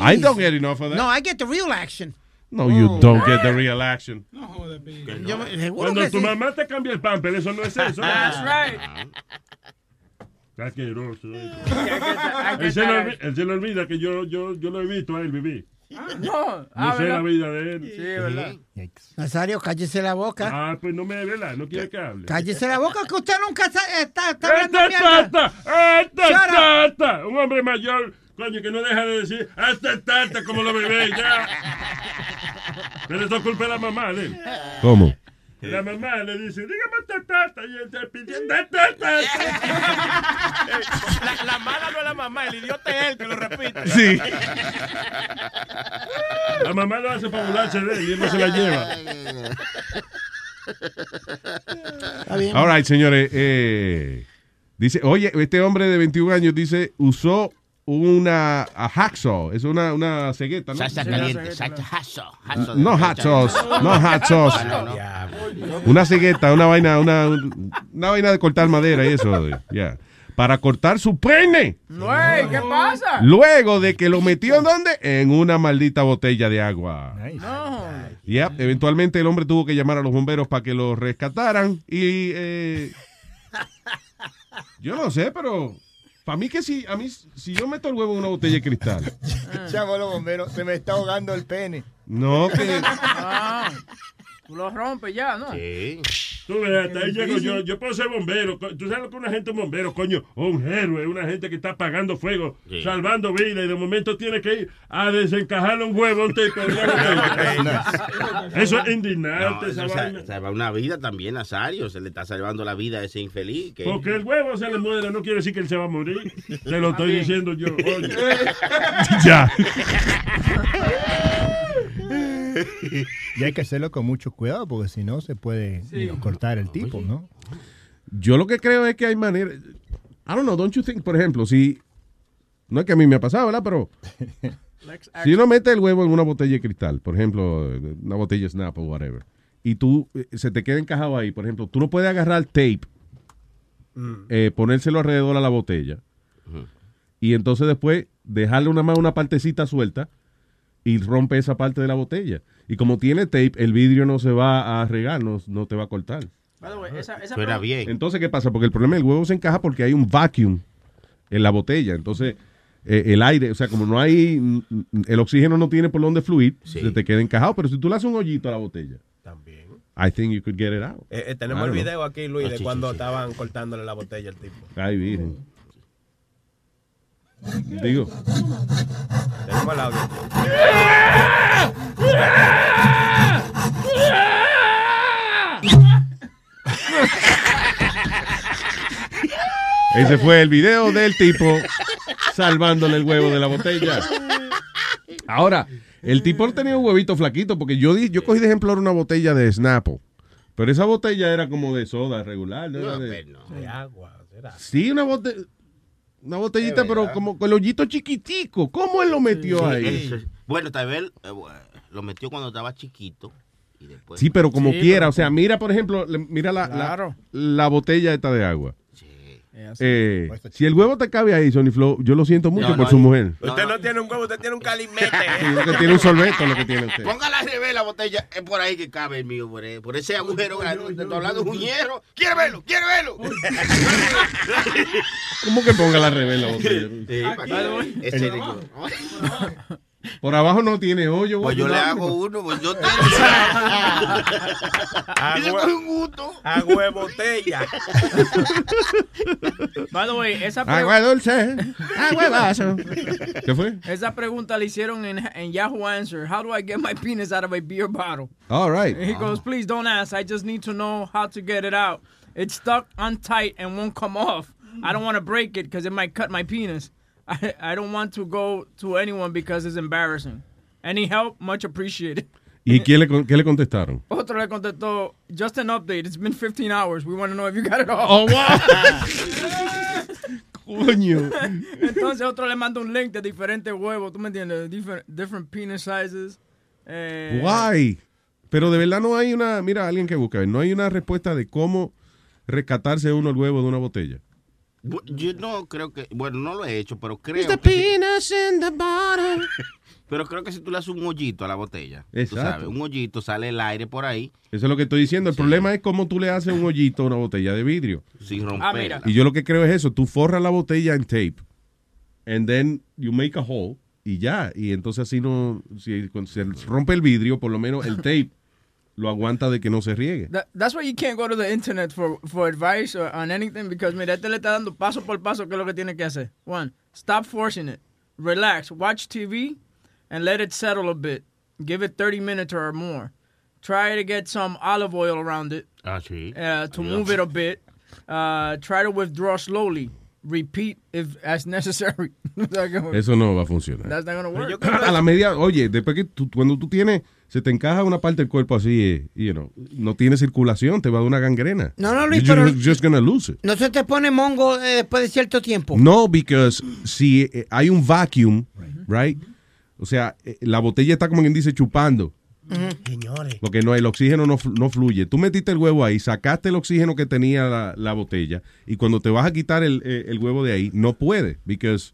I don't get enough of that. No, I get the real action. No, you don't get the real action. Yo me- seguro Cuando que tu sí. mamá te cambia el pamper, eso no es eso. (laughs) That's right. Qué asqueroso. eh. (laughs) hay que Él se, le estar olvi- él se le olvida que yo, yo, yo lo he visto a él vivir. No, ah, sé la ¿verdad? vida de él. Sí, ¿verdad? Nazario, cállese la boca. Ah, pues no me vela, no quiere que hable. Cállese la boca que usted nunca sa- está, está hablando ¡Esta mierda. tata! ¡Esta Shut up. tata! Un hombre mayor, coño, que no deja de decir ¡Esta tata! como lo bebé, ya. (laughs) Pero eso es culpa de la mamá de él. ¿Cómo? La mamá le dice, dígame esta tata, y él está pidiendo esta (laughs) tata. La, la mala no es la mamá, el idiota es él que lo repite. Sí. La mamá lo hace para burlarse de él y él no se la lleva. All right, señores. eh, dice, oye, este hombre de 21 años dice, usó una a hacksaw, es una, una cegueta, ¿no? Salsa caliente, salsa de- No hot sauce, no hot sauce. No, no. Una cegueta, una vaina, una, una vaina de cortar madera y eso, ya. Para cortar su pene. Güey, ¿qué pasa? Luego de que lo metió en dónde? En una maldita botella de agua. No. Yep, eventualmente el hombre tuvo que llamar a los bomberos para que lo rescataran y eh, yo no sé, pero para mí que si a mí si yo meto el huevo en una botella de cristal, (laughs) Chamo, los bomberos, se me está ahogando el pene. no que Ah, tú lo rompes ya, ¿no? Tú ves, hasta ahí llego yo. Yo puedo ser bombero. Tú sabes lo que una gente es bombero, coño. Un héroe, una gente que está apagando fuego, Sí. salvando vidas y de momento tiene que ir a desencajar un huevo a un tipo. (laughs) Eso es indignante, No, eso salva una vida también, Nazario. Se le está salvando la vida a ese infeliz. Que... Porque el huevo se le muere, no quiere decir que él se va a morir. Te lo estoy diciendo yo. Oye. (laughs) ya. (laughs) Y hay que hacerlo con mucho cuidado porque si no se puede cortar el tipo, ¿no? yo lo que creo es que hay maneras I don't know, don't you think, por ejemplo, si no es que a mí me ha pasado, ¿verdad? Pero (laughs) si uno mete el huevo en una botella de cristal, por ejemplo, una botella de Snap o whatever, y tú eh, se te queda encajado ahí, por ejemplo, tú no puedes agarrar tape, eh, ponérselo alrededor a la botella, y entonces después dejarle una más una partecita suelta y rompe esa parte de la botella. Y como tiene tape, el vidrio no se va a regar, no, no te va a cortar. Way, esa, esa Suena bien. Entonces, ¿qué pasa? Porque el problema del huevo se encaja porque hay un vacuum en la botella. Entonces, eh, el aire, o sea, como no hay, mm, el oxígeno no tiene por dónde fluir, Sí. se te queda encajado. Pero si tú le haces un hoyito a la botella También. I think you could get it out. Eh, eh, tenemos el know. video aquí, Luis, Ah, de sí, cuando sí, sí. estaban cortándole la botella al tipo. Ay, virgen. Digo. Tenemos el audio. Ese fue el video del tipo salvándole el huevo de la botella. Ahora, el tipo tenía un huevito flaquito porque yo, di- yo cogí de ejemplo una botella de Snapple. Pero esa botella era como de soda regular. ¿no? Era de- De agua, será. Sí, una botella. Una botellita, pero como con el hoyito chiquitico. ¿Cómo él lo metió Sí, ahí? es- Bueno, tal vez eh, bueno, lo metió cuando estaba chiquito. Y después, Sí, pero como Sí, quiera. pero- O sea, mira, por ejemplo, le- mira la, la- Claro. la, botella esta de agua. Eh, si el huevo te cabe ahí, Sony Flow, yo lo siento mucho No, por no, su mujer. Usted no tiene un huevo, usted tiene un calimete. (laughs) Sí, lo que tiene un sorbeto, lo que tiene usted. Póngala al revés la botella. Es por ahí que cabe el mío, por, e- por ese agujero grande. Te estoy hablando de un hierro. ¿Quiere verlo? ¿Quiere verlo? ¿Cómo que ponga la revés la botella? Sí, para que- ese. (laughs) Por abajo no tiene hoyo. Pues yo le hago uno, pues yo (laughs) tengo. Un gusto. Agua botella. (laughs) By the way, esa, Agua dulce, agua vaso. ¿Qué fue? esa pregunta le hicieron en, en Yahoo Answer. How do I get my penis out of a beer bottle? All right. And he goes, please don't ask. I just need to know how to get it out. It's stuck untight and won't come off. I don't want to break it because it might cut my penis. I, I don't want to go to anyone because it's embarrassing. Any help? Much appreciated. ¿Y quién le, qué le contestaron? Otro le contestó, just an update. It's been 15 hours. We want to know if you got it off. Oh, (laughs) Coño. Entonces otro le manda un link de diferentes huevos. ¿Tú me entiendes? Different, different penis sizes. Eh, Why? Pero de verdad no hay una, mira, alguien que busca, no hay una respuesta de cómo rescatarse uno el huevo de una botella. Yo no creo que, bueno, no lo he hecho, pero creo the que in the. (laughs) Pero creo que si tú le haces un hollito a la botella, tú Exacto. sabes, un hollito, sale el aire por ahí, Eso es lo que estoy diciendo. El problema es cómo tú le haces un hoyito a una botella de vidrio. sin Ah, romper. Y yo lo que creo es eso. Tú forras la botella en tape. And then you make a hole. Y ya. Y entonces así no... Si cuando se rompe el vidrio, por lo menos el (laughs) tape lo aguanta de que no se riegue. That- that's why you can't go to the internet for, for advice or on anything because mira, este le está dando paso por paso qué es lo que tiene que hacer. One, stop forcing it. Relax, watch TV and let it settle a bit. Give it 30 minutes or more. Try to get some olive oil around it Ah, sí. uh, to Ayuda. move it a bit. Uh, try to withdraw slowly. Repeat if as necessary. (laughs) Eso no va a funcionar. That's not gonna work. A la media, oye, después que tú, cuando tú tienes, se te encaja una parte del cuerpo así, eh, you know, no tiene circulación, te va a dar una gangrena. No, no, Luis, You're pero- just, gonna lose it. ¿No se te pone mongo eh, después de cierto tiempo? No, because si eh, hay un vacuum, right? O sea, eh, la botella está como quien dice chupando. Señores. Porque no, el oxígeno no, no fluye. Tú metiste el huevo ahí, sacaste el oxígeno que tenía la, la botella, y cuando te vas a quitar el, el huevo de ahí, no puede. Because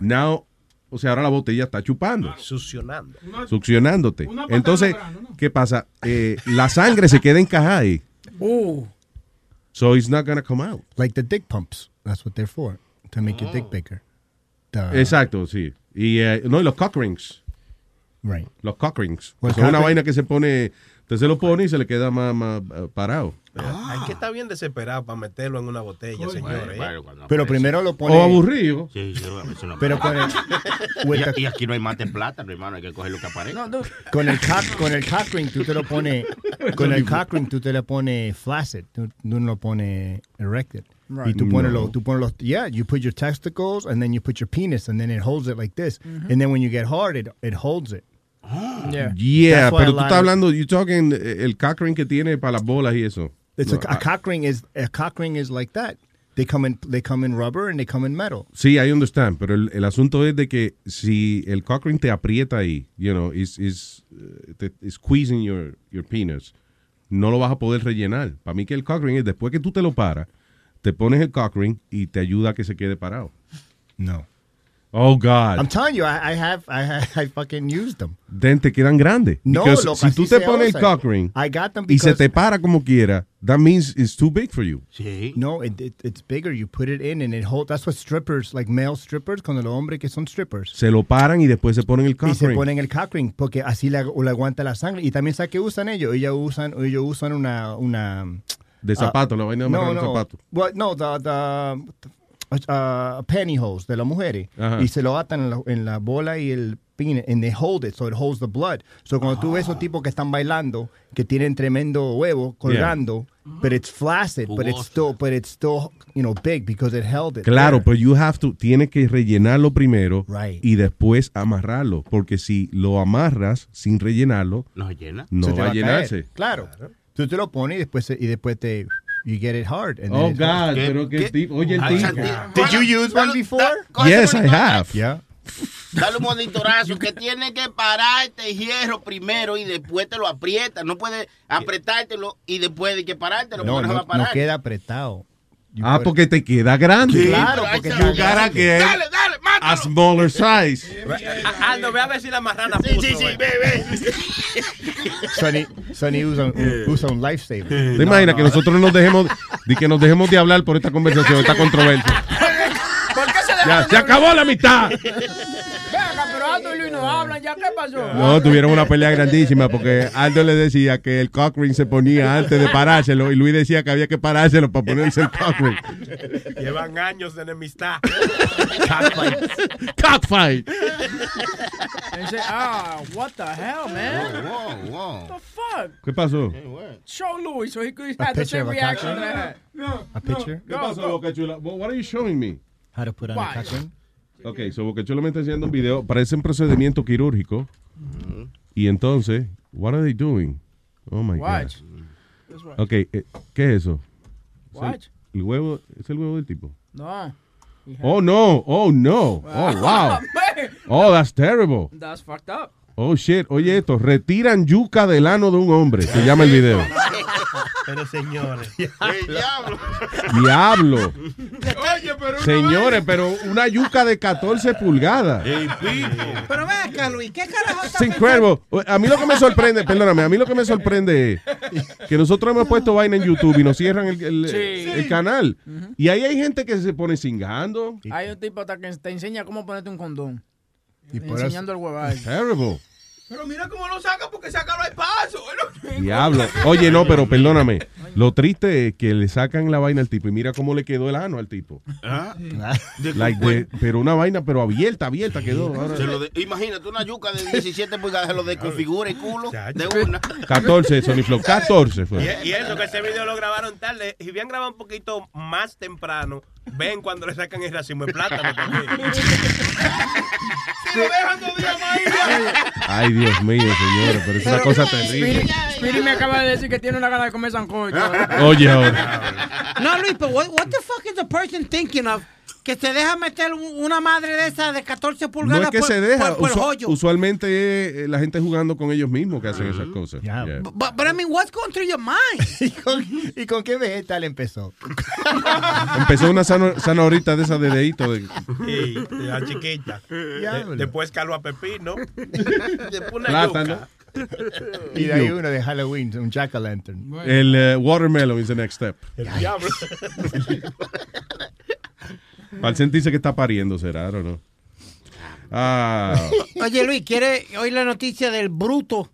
now, o sea, ahora la botella está chupando, Succionando. succionándote. una Entonces, grande, ¿qué pasa? Eh, la sangre se queda encajada ahí. Uh. So it's not gonna come out. Like the dick pumps. That's what they're for. To make your Oh. dick bigger. The- Exacto, sí. Y eh, no, y los cock rings. Right. Los cock rings. Well, que son una cock vaina que se pone, usted se lo pone y se le queda más, más eh, parado. Hay que estar bien desesperado para meterlo en una botella, señores. ¿eh? Pero primero lo pone. O aburrido. Sí, sí, a veces no Pero con el, (laughs) y, y aquí no hay mate plata, hermano, hay que coger lo que aparezca. con el cock, con el cock ring tú te lo pones, (laughs) con el cock ring tú te lo pones flaccid, tú, no lo pones erected. Right. Y tú pones No. los, tú pones los, yeah, you put your testicles and then you put your penis and then it holds it like this. Mhm. And then when you get hard, it, it holds it. Yeah. Yeah, pero tú estás hablando, you talking eh, el cock ring que tiene para las bolas y eso. It's No, a, a cock ring is a cock ring is like that. They come in they come in rubber and they come in metal. Sí, I understand, pero el, el asunto es de que si el cock ring te aprieta ahí, you know, is, is, eh, te- is squeezing your, your penis, no lo vas a poder rellenar. Para mí que el cock ring es después que tú te lo paras, te pones el cock ring y te ayuda a que se quede parado. No. Oh, God. I'm telling you, I, I have, I, have- (laughs) I fucking used them. Then te quedan grandes. No, loco, si tú te pones el cock ring I got them y se te para como quiera, that means it's too big for you. No, it, it, it's bigger. You put it in and it hold. That's what strippers, like male strippers, con los hombres que son strippers. Se lo paran y después se ponen el cock y se ring. ponen el cock ring porque así le, le aguanta la sangre. Y también sabes que usan ellos. Ellos usan, ellos usan una, una De zapato, la vaina de no, no. Well, no, the, the, uh, pantyhose de las mujeres Ajá. y se lo atan en la, en la bola y el pin and they hold it so it holds the blood. So cuando tú ves esos tipos que están bailando que tienen tremendo huevo colgando, but it's flaccid, but it's still, but it's still, you know, big because it held it. Claro, pero you have to, tienes que rellenarlo primero Right. y después amarrarlo, porque si lo amarras sin rellenarlo, No llena. no Se te va a caer. llenarse. Claro. Tú te lo pones y después, y después te, you get it hard. and Oh God, hard. pero qué tipo, oye el Ay, tipo. Did you use one before? Yes, I have. Yeah. Dale un monitorazo que tiene que pararte el hierro primero y después te lo aprietas. No puedes apretártelo y después de que parártelo No, porque no, va a parar. no queda apretado. You Ah, porque te queda grande. Sí, Claro, porque you gotta get Dale, dale. A smaller size. Aldo, ve a ver si la marrana Sí, puso, sí, sí, eh. ve, ve. Sonny, Sonny usa, un- usa un lifesaver. ¿Te imaginas que nosotros nos dejemos, de que nos dejemos de hablar por esta conversación, esta controversia? ¿Por qué se Ya, se acabó la mitad. Venga, pero Aldo y Luis no hablan, ¿ya qué pasó? No, tuvieron una pelea grandísima porque Aldo le decía que el cock ring se ponía antes de parárselo y Luis decía que había que parárselo para ponerse el cock ring. Llevan años de enemistad. Cockfight. Dice, ah, what the hell, man? Wow, wow. What the fuck? ¿Qué pasó? Show Louis so he could A have the picture same reaction cock that I had. No, A picture? ¿Qué pasó, Boca Chula? Well, What are you showing me? How to put on Why? a cock ring? Ok, so Boca Chula me está enseñando un video. Parece un procedimiento quirúrgico. Y entonces, what are they doing? Oh my Watch. God. Ok, eh, ¿qué es eso? ¿Es el- Watch. El huevo, es el huevo del tipo. No. Oh no, oh no, oh wow. (laughs) Oh, that's terrible. That's fucked up. Oh shit, oye esto, retiran yuca del ano de un hombre, se llama el video. (laughs) Pero señores. (laughs) Diablo. Diablo. Oye, pero. Señores, pero una yuca de 14 pulgadas. Pero ven acá, Luis, ¿qué carajo Es incredible. A mí lo que me sorprende, perdóname, a mí lo que me sorprende es que nosotros hemos puesto vaina en YouTube y nos cierran el, el- Sí. el canal. Y ahí hay gente que se pone cingando. Hay un tipo hasta que te enseña cómo ponerte un condón. Y Enseñando el huevazo. Terrible. Pero mira cómo lo saca porque sácalo al paso. Diablo. Oye, no, pero perdóname. Lo triste es que le sacan la vaina al tipo y mira cómo le quedó el ano al tipo. Ah, Like de- pero una vaina, pero abierta, abierta quedó. Ahora- se lo de- imagínate una yuca de 17 pulgadas, se lo desconfigura el culo de una. 14, Sony Flow. 14 fue. Y, y eso, que ese video lo grabaron tarde. Si bien grabado un poquito más temprano, ven cuando le sacan el racimo de plátano también. Si lo dejan dos días más ahí. Ay, Dios mío, señores, pero es una cosa terrible. Speedy me acaba de decir que tiene una gana de comer sancocho. (laughs) Oye, ahora. No, Luis, pero what, what the fuck is the person thinking of? Que se deja meter un- una madre de esa de 14 No pulgadas es que por, se deja. por- por usu- hoyo. usualmente es eh, la gente jugando con ellos mismos que hacen esas cosas. Yeah. But, but I mean, what's going through your mind? (laughs) ¿Y con, y con qué vegetal empezó? (laughs) Empezó una zanahorita de esa de dedito. De, Sí, de la chiquita. De- después calvo a pepino. Después una Plátano. yuca. (laughs) Y de ahí uno de Halloween, un jack-o'-lantern. el eh, watermelon is the next step. El (laughs) diablo. Al sentirse que está pariendo, será, o no. Ah, Oye, Luis, ¿quiere oír la noticia del bruto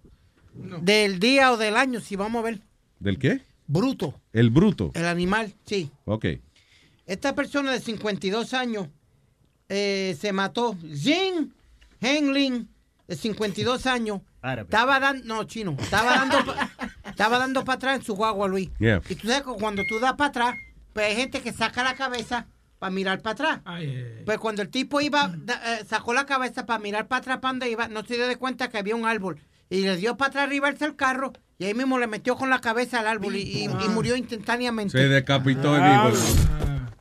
del día o del año? Si vamos a ver. ¿del qué? Bruto, El bruto. el animal, sí. Ok. Esta persona de 52 años eh, se mató. Jin Henlin, de 52 años, estaba dando, no, chino, estaba dando, pa- (laughs) estaba dando para atrás en su guagua, Luis. Yeah. Y tú sabes que cuando tú das para atrás, pues hay gente que saca la cabeza para mirar para atrás. Pues cuando el tipo iba, da- eh, sacó la cabeza para mirar para atrás, para donde iba, no se dio de cuenta que había un árbol. Y le dio para atrás arriba al carro y ahí mismo le metió con la cabeza al árbol y, y- y murió instantáneamente. Se decapitó el Ah, hijo.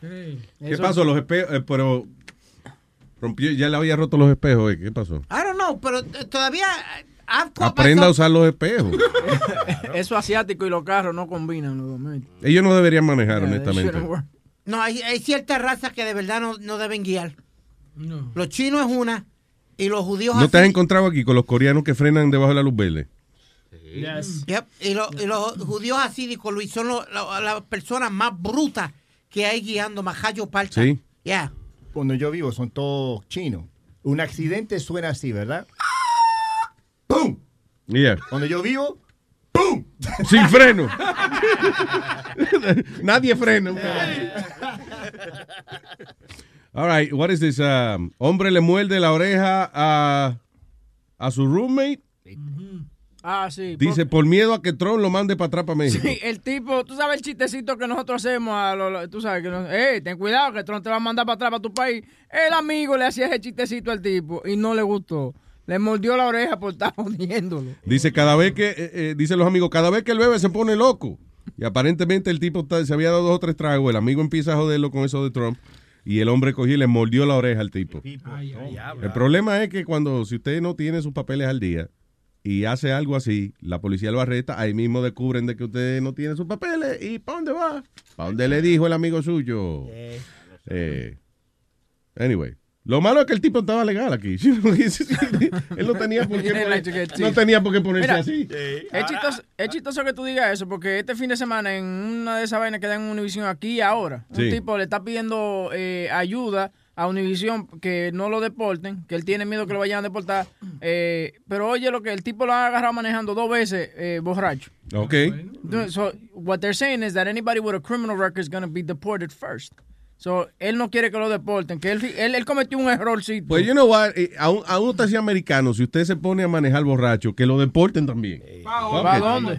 ¿Qué Eso- pasó? Los espejos, eh, pero rompió, ya le había roto los espejos. eh, ¿Qué pasó? I don't know, pero eh, todavía caught Aprenda a usar los espejos. (laughs) Eso asiático y los carros no combinan los. Ellos no deberían manejar, Yeah, honestamente. No, hay, hay ciertas razas que de verdad no, no deben guiar. Los chinos es una y los judíos ¿No te has encontrado aquí con los coreanos que frenan debajo de la luz verde? Yep, Y, lo- y los judíos asídicos, Luis, son las personas más brutas que hay guiando, majayo parcha. Sí. Yeah. Donde yo vivo son todos chinos. Un accidente suena así, ¿verdad? Yeah. Donde yo vivo, Sin freno. (laughs) Nadie frena. (laughs) All right, what is this? Um, hombre le muerde la oreja a, a su roommate. Ah, sí. Dice, por miedo a que Trump lo mande para atrás para México. Sí, el tipo, tú sabes el chistecito que nosotros hacemos a los, los- tú sabes que, nos- eh, ten cuidado que Trump te va a mandar para atrás para tu país. El amigo le hacía ese chistecito al tipo y no le gustó. Le mordió la oreja por estar (laughs) jodiéndolo. Dice, cada vez que, eh, eh, dicen los amigos, cada vez que el bebé se pone loco. Y aparentemente el tipo está- se había dado dos o tres tragos, el amigo empieza a joderlo con eso de Trump. Y el hombre cogió y le mordió la oreja al tipo. El problema es que cuando, si usted no tiene sus papeles al día y hace algo así, la policía lo arresta, ahí mismo descubren de que usted no tiene sus papeles. ¿Y para dónde va? ¿Para dónde le dijo el amigo suyo? Eh, anyway. Lo malo es que el tipo estaba legal aquí. (laughs) Él no tenía por qué, poner- no tenía por qué ponerse Mira, así. Es chistoso, es chistoso que tú digas eso, porque este fin de semana en una de esas vainas que dan en Univision aquí y ahora, un Sí. tipo le está pidiendo eh, ayuda a Univision que no lo deporten, que él tiene miedo que lo vayan a deportar. eh, pero oye, lo que el tipo lo ha agarrado manejando dos veces eh, borracho. Ok. So, what they're saying is that anybody with a criminal record is going to be deported first. So, él no quiere que lo deporten, que él, él, él cometió un errorcito. Pues you know what, eh, aún, aún usted sea americano, si usted se pone a manejar borracho, que lo deporten también. ¿Para dónde? I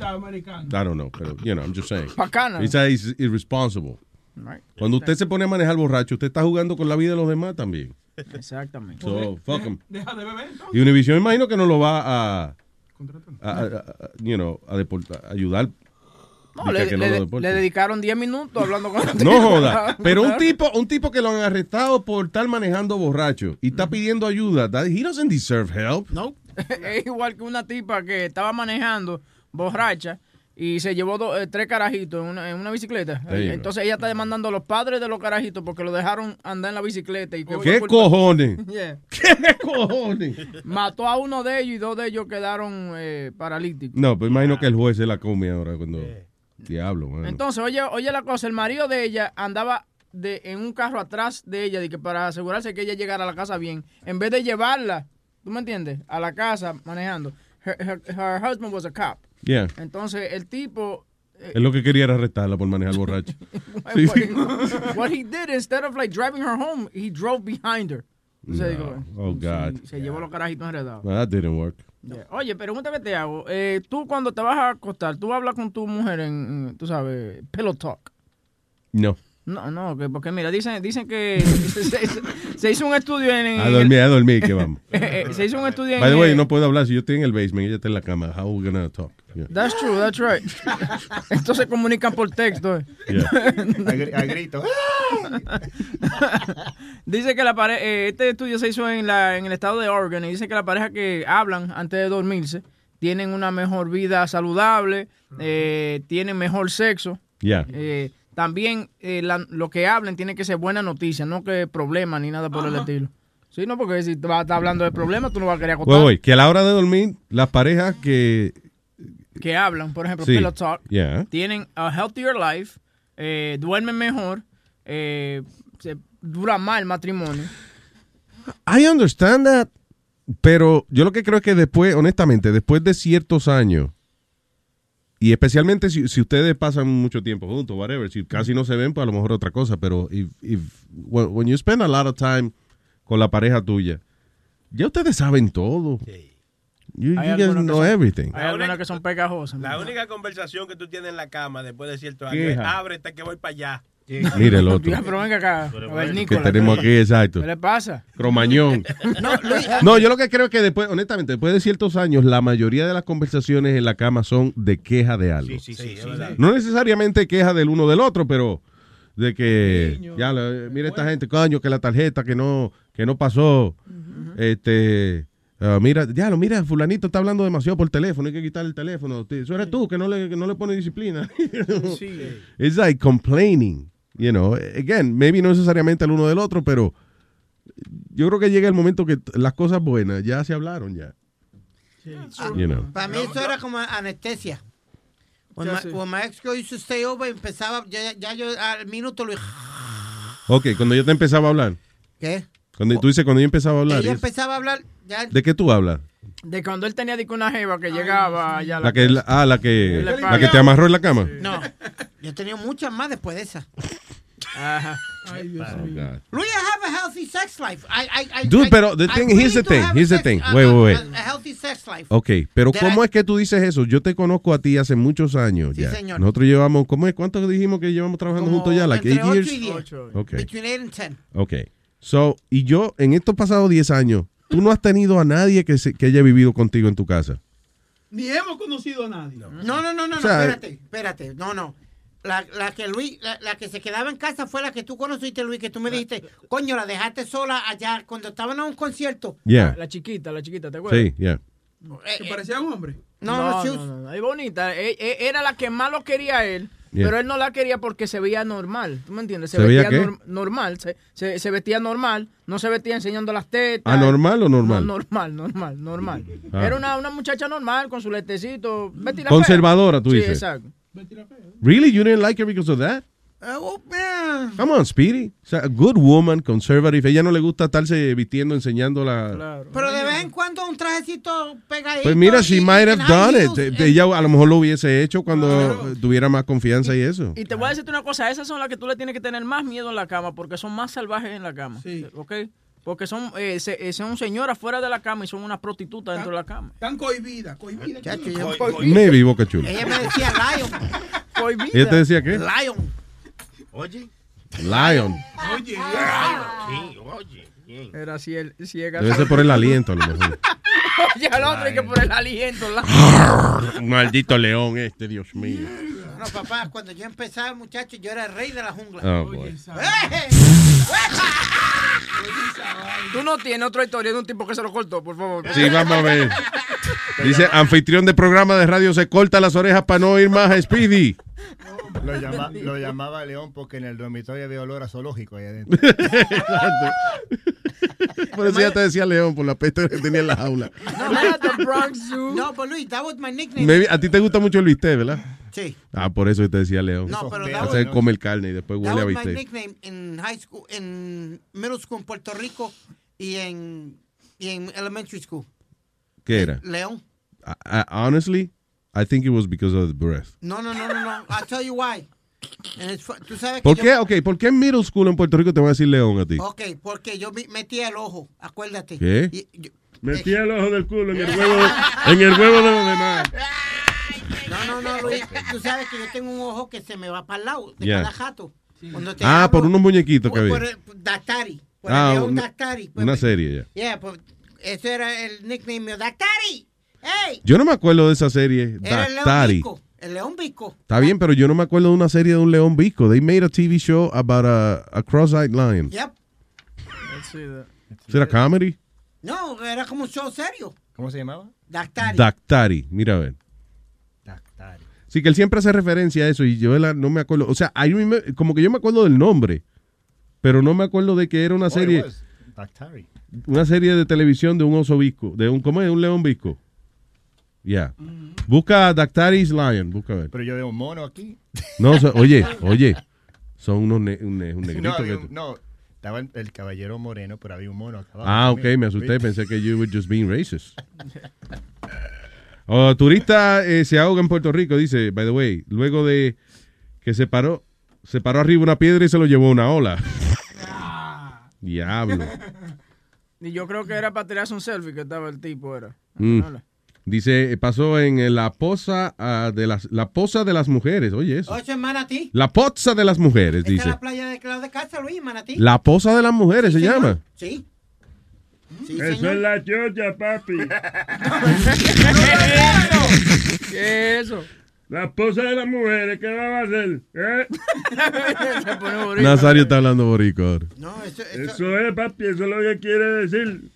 don't know, pero you know, I'm just saying. Pa' Canadá. It's, it's irresponsible. Right. Cuando usted se pone a manejar borracho, usted está jugando con la vida de los demás también. Exactamente. So, fuck 'em. Deja de beber. Y Univision imagino que no lo va a, a, a- a- you know, a deportar, a ayudar. No, le, que no le- lo deporten. le dedicaron 10 minutos hablando con (laughs) el. No joda. Pero un (laughs) tipo, un tipo que lo han arrestado por estar manejando borracho y está pidiendo ayuda, that- he doesn't deserve help. No. (laughs) es igual que una tipa que estaba manejando borracha y se llevó do- eh, tres carajitos en una, en una bicicleta. Entonces ella está demandando a los padres de los carajitos porque lo dejaron andar en la bicicleta. Y que ¿Qué cojones? Yeah. ¿Qué cojones? Mató a uno de ellos y dos de ellos quedaron eh, paralíticos. No, pues imagino que el juez se la come ahora cuando... Diablo, mano. Entonces, oye, oye la cosa, el marido de ella andaba de, en un carro atrás de ella de que para asegurarse que ella llegara a la casa bien, en vez de llevarla, ¿tú me entiendes? A la casa manejando. Her, her- her husband was a cop. Yeah. Entonces, el tipo Él lo que quería era arrestarla por manejar (laughs) borracho. Sí. what, he, what he did instead of like driving her home, he drove behind her. O sea, No. digo, Oh, God. se llevó los carajitos enredados. Well, that didn't work. Yeah. Oye, pregunta que te hago. Eh, tú cuando te vas a acostar, tú hablas con tu mujer en, en, tú sabes, pillow talk. No. No, no, que- porque mira, dicen, dicen que (laughs) se, se- se hizo un estudio en... A dormir, a dormir, que vamos. (laughs) Eh, eh, se hizo un estudio en... By the way, no puedo hablar si yo estoy en el basement y ella está en la cama. How we gonna talk? Yeah. That's true, that's right. (laughs) Entonces comunican por texto. eh. Yeah. A gr- a grito. dice que la pareja, este estudio se hizo en, la, en el estado de Oregon y dice que la pareja que hablan antes de dormirse tienen una mejor vida saludable, eh, tienen mejor sexo. Yeah. Eh, también eh, la- lo que hablen tiene que ser buena noticia, no que problemas ni nada por el estilo. Sí, no, porque si vas a estar hablando de problemas, tú no vas a querer acostar. Well, wait, que a la hora de dormir, las parejas que... Que hablan, por ejemplo, Sí, Pillow Talk, yeah. tienen a healthier life, eh, duermen mejor, eh, se dura más el matrimonio. I understand that, pero yo lo que creo es que después, honestamente, después de ciertos años, y especialmente si, si ustedes pasan mucho tiempo juntos, whatever, si casi no se ven, pues a lo mejor otra cosa, pero if, if, when, when you spend a lot of time con la pareja tuya, ya ustedes saben todo. You, you guys que know son- everything. Hay algunas que son pegajosas. La única conversación que tú tienes en la cama después de cierto ¿Qué, es ábrete que voy para allá. Mire el (laughs) otro. Pero venga acá. Que tenemos aquí, exacto. ¿Qué le pasa? Cromañón. (laughs) No, Luis- No, yo lo que creo es que después, honestamente, después de ciertos años, la mayoría de las conversaciones en la cama son de queja de algo. Sí, sí, sí. No necesariamente queja del uno del otro, pero de que, ya, lo- mira esta gente, coño, que la tarjeta que no, que no pasó, este, ah, mira, ya lo mira, fulanito está hablando demasiado por teléfono, hay que quitar el teléfono, eso eres tú, que no le, que no le pone disciplina. (laughs) It's like complaining, you know, again, maybe no necesariamente al uno del otro, pero yo creo que llega el momento que las cosas buenas ya se hablaron ya. You know. Para mí eso era como anestesia. When Ya my, when my ex girl used to stay over, empezaba, ya, ya yo al minuto lo... Ok, cuando yo te empezaba a hablar. ¿Qué? Cuando tú dices cuando yo empezaba a hablar. Ella es- empezaba a hablar, ya... ¿De qué tú hablas? De cuando él tenía una jeva que llegaba allá La que, ah, la que, la que te amarró en la cama. No, yo he tenido muchas más después de esa. Ajá. Ay, Dios Oh, God. Luis, I have a healthy sex life. I, I, I, Dude, I- pero the I thing- really here's the thing, here's the thing. a- Wait, wait, a- wait. A healthy sex life. Ok, pero That ¿cómo I- es que tú dices eso? Yo te conozco a ti hace muchos años Sí, ya. señor. Nosotros llevamos, ¿cómo es? ¿Cuánto dijimos que llevamos trabajando juntos ya? Like Entre eight 8 years? y 10. Ok. Between 8 and 10. Ok. So, y yo, en estos pasados 10 años, tú no has tenido a nadie que, se- que haya vivido contigo en tu casa. Ni hemos conocido a nadie. No, no, no, no, no, O sea, espérate, espérate, no, no. La, la que Luis, la, la que se quedaba en casa fue la que tú conociste, Luis, que tú me dijiste, coño, la dejaste sola allá cuando estaban en un concierto. Yeah. La chiquita, la chiquita, ¿te acuerdas? Sí, yeah. Que parecía un hombre. No, no, no, no, was- no, no, Es bonita. E- e- Era la que más lo quería él. Yeah. Pero él no la quería porque se veía normal. ¿Tú me entiendes? ¿Se veía vestía qué? norm- normal. Se, se, se vestía normal. No se vestía enseñando las tetas. ¿Anormal o normal? No, normal, normal, normal. Ah. Era una, una muchacha normal con su letecito. Conservadora, fea. tú sí, dices. exacto. Really? You didn't like her because of that? Oh, man. Come on, Speedy. O sea, a good woman, conservative. Ella no le gusta estarse vistiendo, enseñando la... Pero de vez en cuando un trajecito pegadito. Pues mira, she y might have done it. eh, Ella a lo mejor lo hubiese hecho cuando tuviera más confianza y eso. Y te voy a decirte una cosa, esas son las que tú le tienes que tener más miedo en la cama porque son más salvajes en la cama. ¿Ok? Porque son, eh, se- eh, son señoras fuera de la cama y son unas prostitutas dentro de la cama. Están cohibidas, cohibidas. Chacho, yo- Maybe, Boca Chula. Ella me decía Lion. Cohibida. ¿Ella te decía qué? Lion. Oye. Lion. Oye, Sí, oye. bien. Era ciel- ciega. Debe ser por el aliento, a lo mejor. Oye, al otro hay que por el aliento. la- Maldito león este, Dios mío. No, papá, cuando yo empezaba, muchacho, yo era el rey de la jungla. Oh, boy. ¡Eh! Tú no tienes otra historia de un tipo que se lo cortó, por favor. Sí, vamos a ver. Dice, anfitrión de programa de radio se corta las orejas para no ir más a Speedy. Lo, (laughs) llama- lo llamaba León porque en el dormitorio había olor a zoológico ahí adentro. (laughs) Exacto. Por eso ya te decía León, por la peste que tenía en la jaula. No, no, the Bronx Zoo. No, but Luis, that was my nickname. Maybe- a ti te gusta mucho el bistec, ¿verdad? Sí. Ah, por eso te decía León. No, pero that was- comer carne y después That huele a was my bistec. nickname in high school, in middle school en Puerto Rico y en, y en elementary school. ¿Qué era? León. I- I- honestly, I think it was because of the breath. No, no, no, no, no. I'll tell you why. And it's fu- Tú sabes ¿Por qué? yo- Ok, ¿por qué en middle school en Puerto Rico te van a decir León a ti? Ok, porque yo mi- metía el ojo, acuérdate. ¿Qué? Y- yo- Metí el ojo del culo en el (laughs) huevo, en el huevo de los demás. no, no, no, Luis. Tú sabes que yo tengo un ojo que se me va para el lado de Yeah. cada jato. Te Ah, hablo, por unos muñequitos que por, por había. el Dactari. Por Ah, el león Dactari. Pues Una me- serie ya. Yeah, pues eso era el nickname mío. Dactari. Hey. Yo no me acuerdo de esa serie, Era el león Dactari. Visco. El león Visco. Está bien, pero yo no me acuerdo de una serie de un león visco. They made a TV show about a, a cross-eyed lion. Yep. ¿Es a comedy? No, era como un show serio. ¿Cómo se llamaba? Dactari. Dactari, mira a ver. Sí, que él siempre hace referencia a eso y yo la- no me acuerdo. O sea, hay un- como que yo me acuerdo del nombre, pero no me acuerdo de que era una Oh, serie, was. Dactari. una serie de televisión de un oso visco, de un, ¿cómo es? Un león visco. Ya. Busca Dactari's Lion, busca a ver. Pero yo veo un mono aquí. No, so- oye, (laughs) oye, son unos ne- un, ne- un no, negrito había que... un- no, estaba el, caballero moreno, pero había un mono acá abajo. Ah, ok, me asusté, pensé que you were just being racist. (laughs) Oh, turista eh, se ahoga en Puerto Rico, dice, by the way, luego de que se paró, se paró arriba una piedra y se lo llevó una ola. (laughs) Diablo. Y yo creo que era para tirarse un selfie que estaba el tipo, era. Mm. Hola. Dice, eh, pasó en eh, la poza ah, de las la poza de las mujeres, oye eso. Ocho en Manatí. La poza de las mujeres, Esta es dice. la playa de Claudio de Casa, Luis, Manatí. La poza de las mujeres se llama. Sí. Sí, Eso señor. es la chocha, papi. (laughs) ¿Qué es eso? La esposa de las mujeres, ¿qué va a hacer? ¿Eh? (laughs) Nazario está hablando borico ahora. No, eso, Eso es, papi, eso es lo que quiere decir.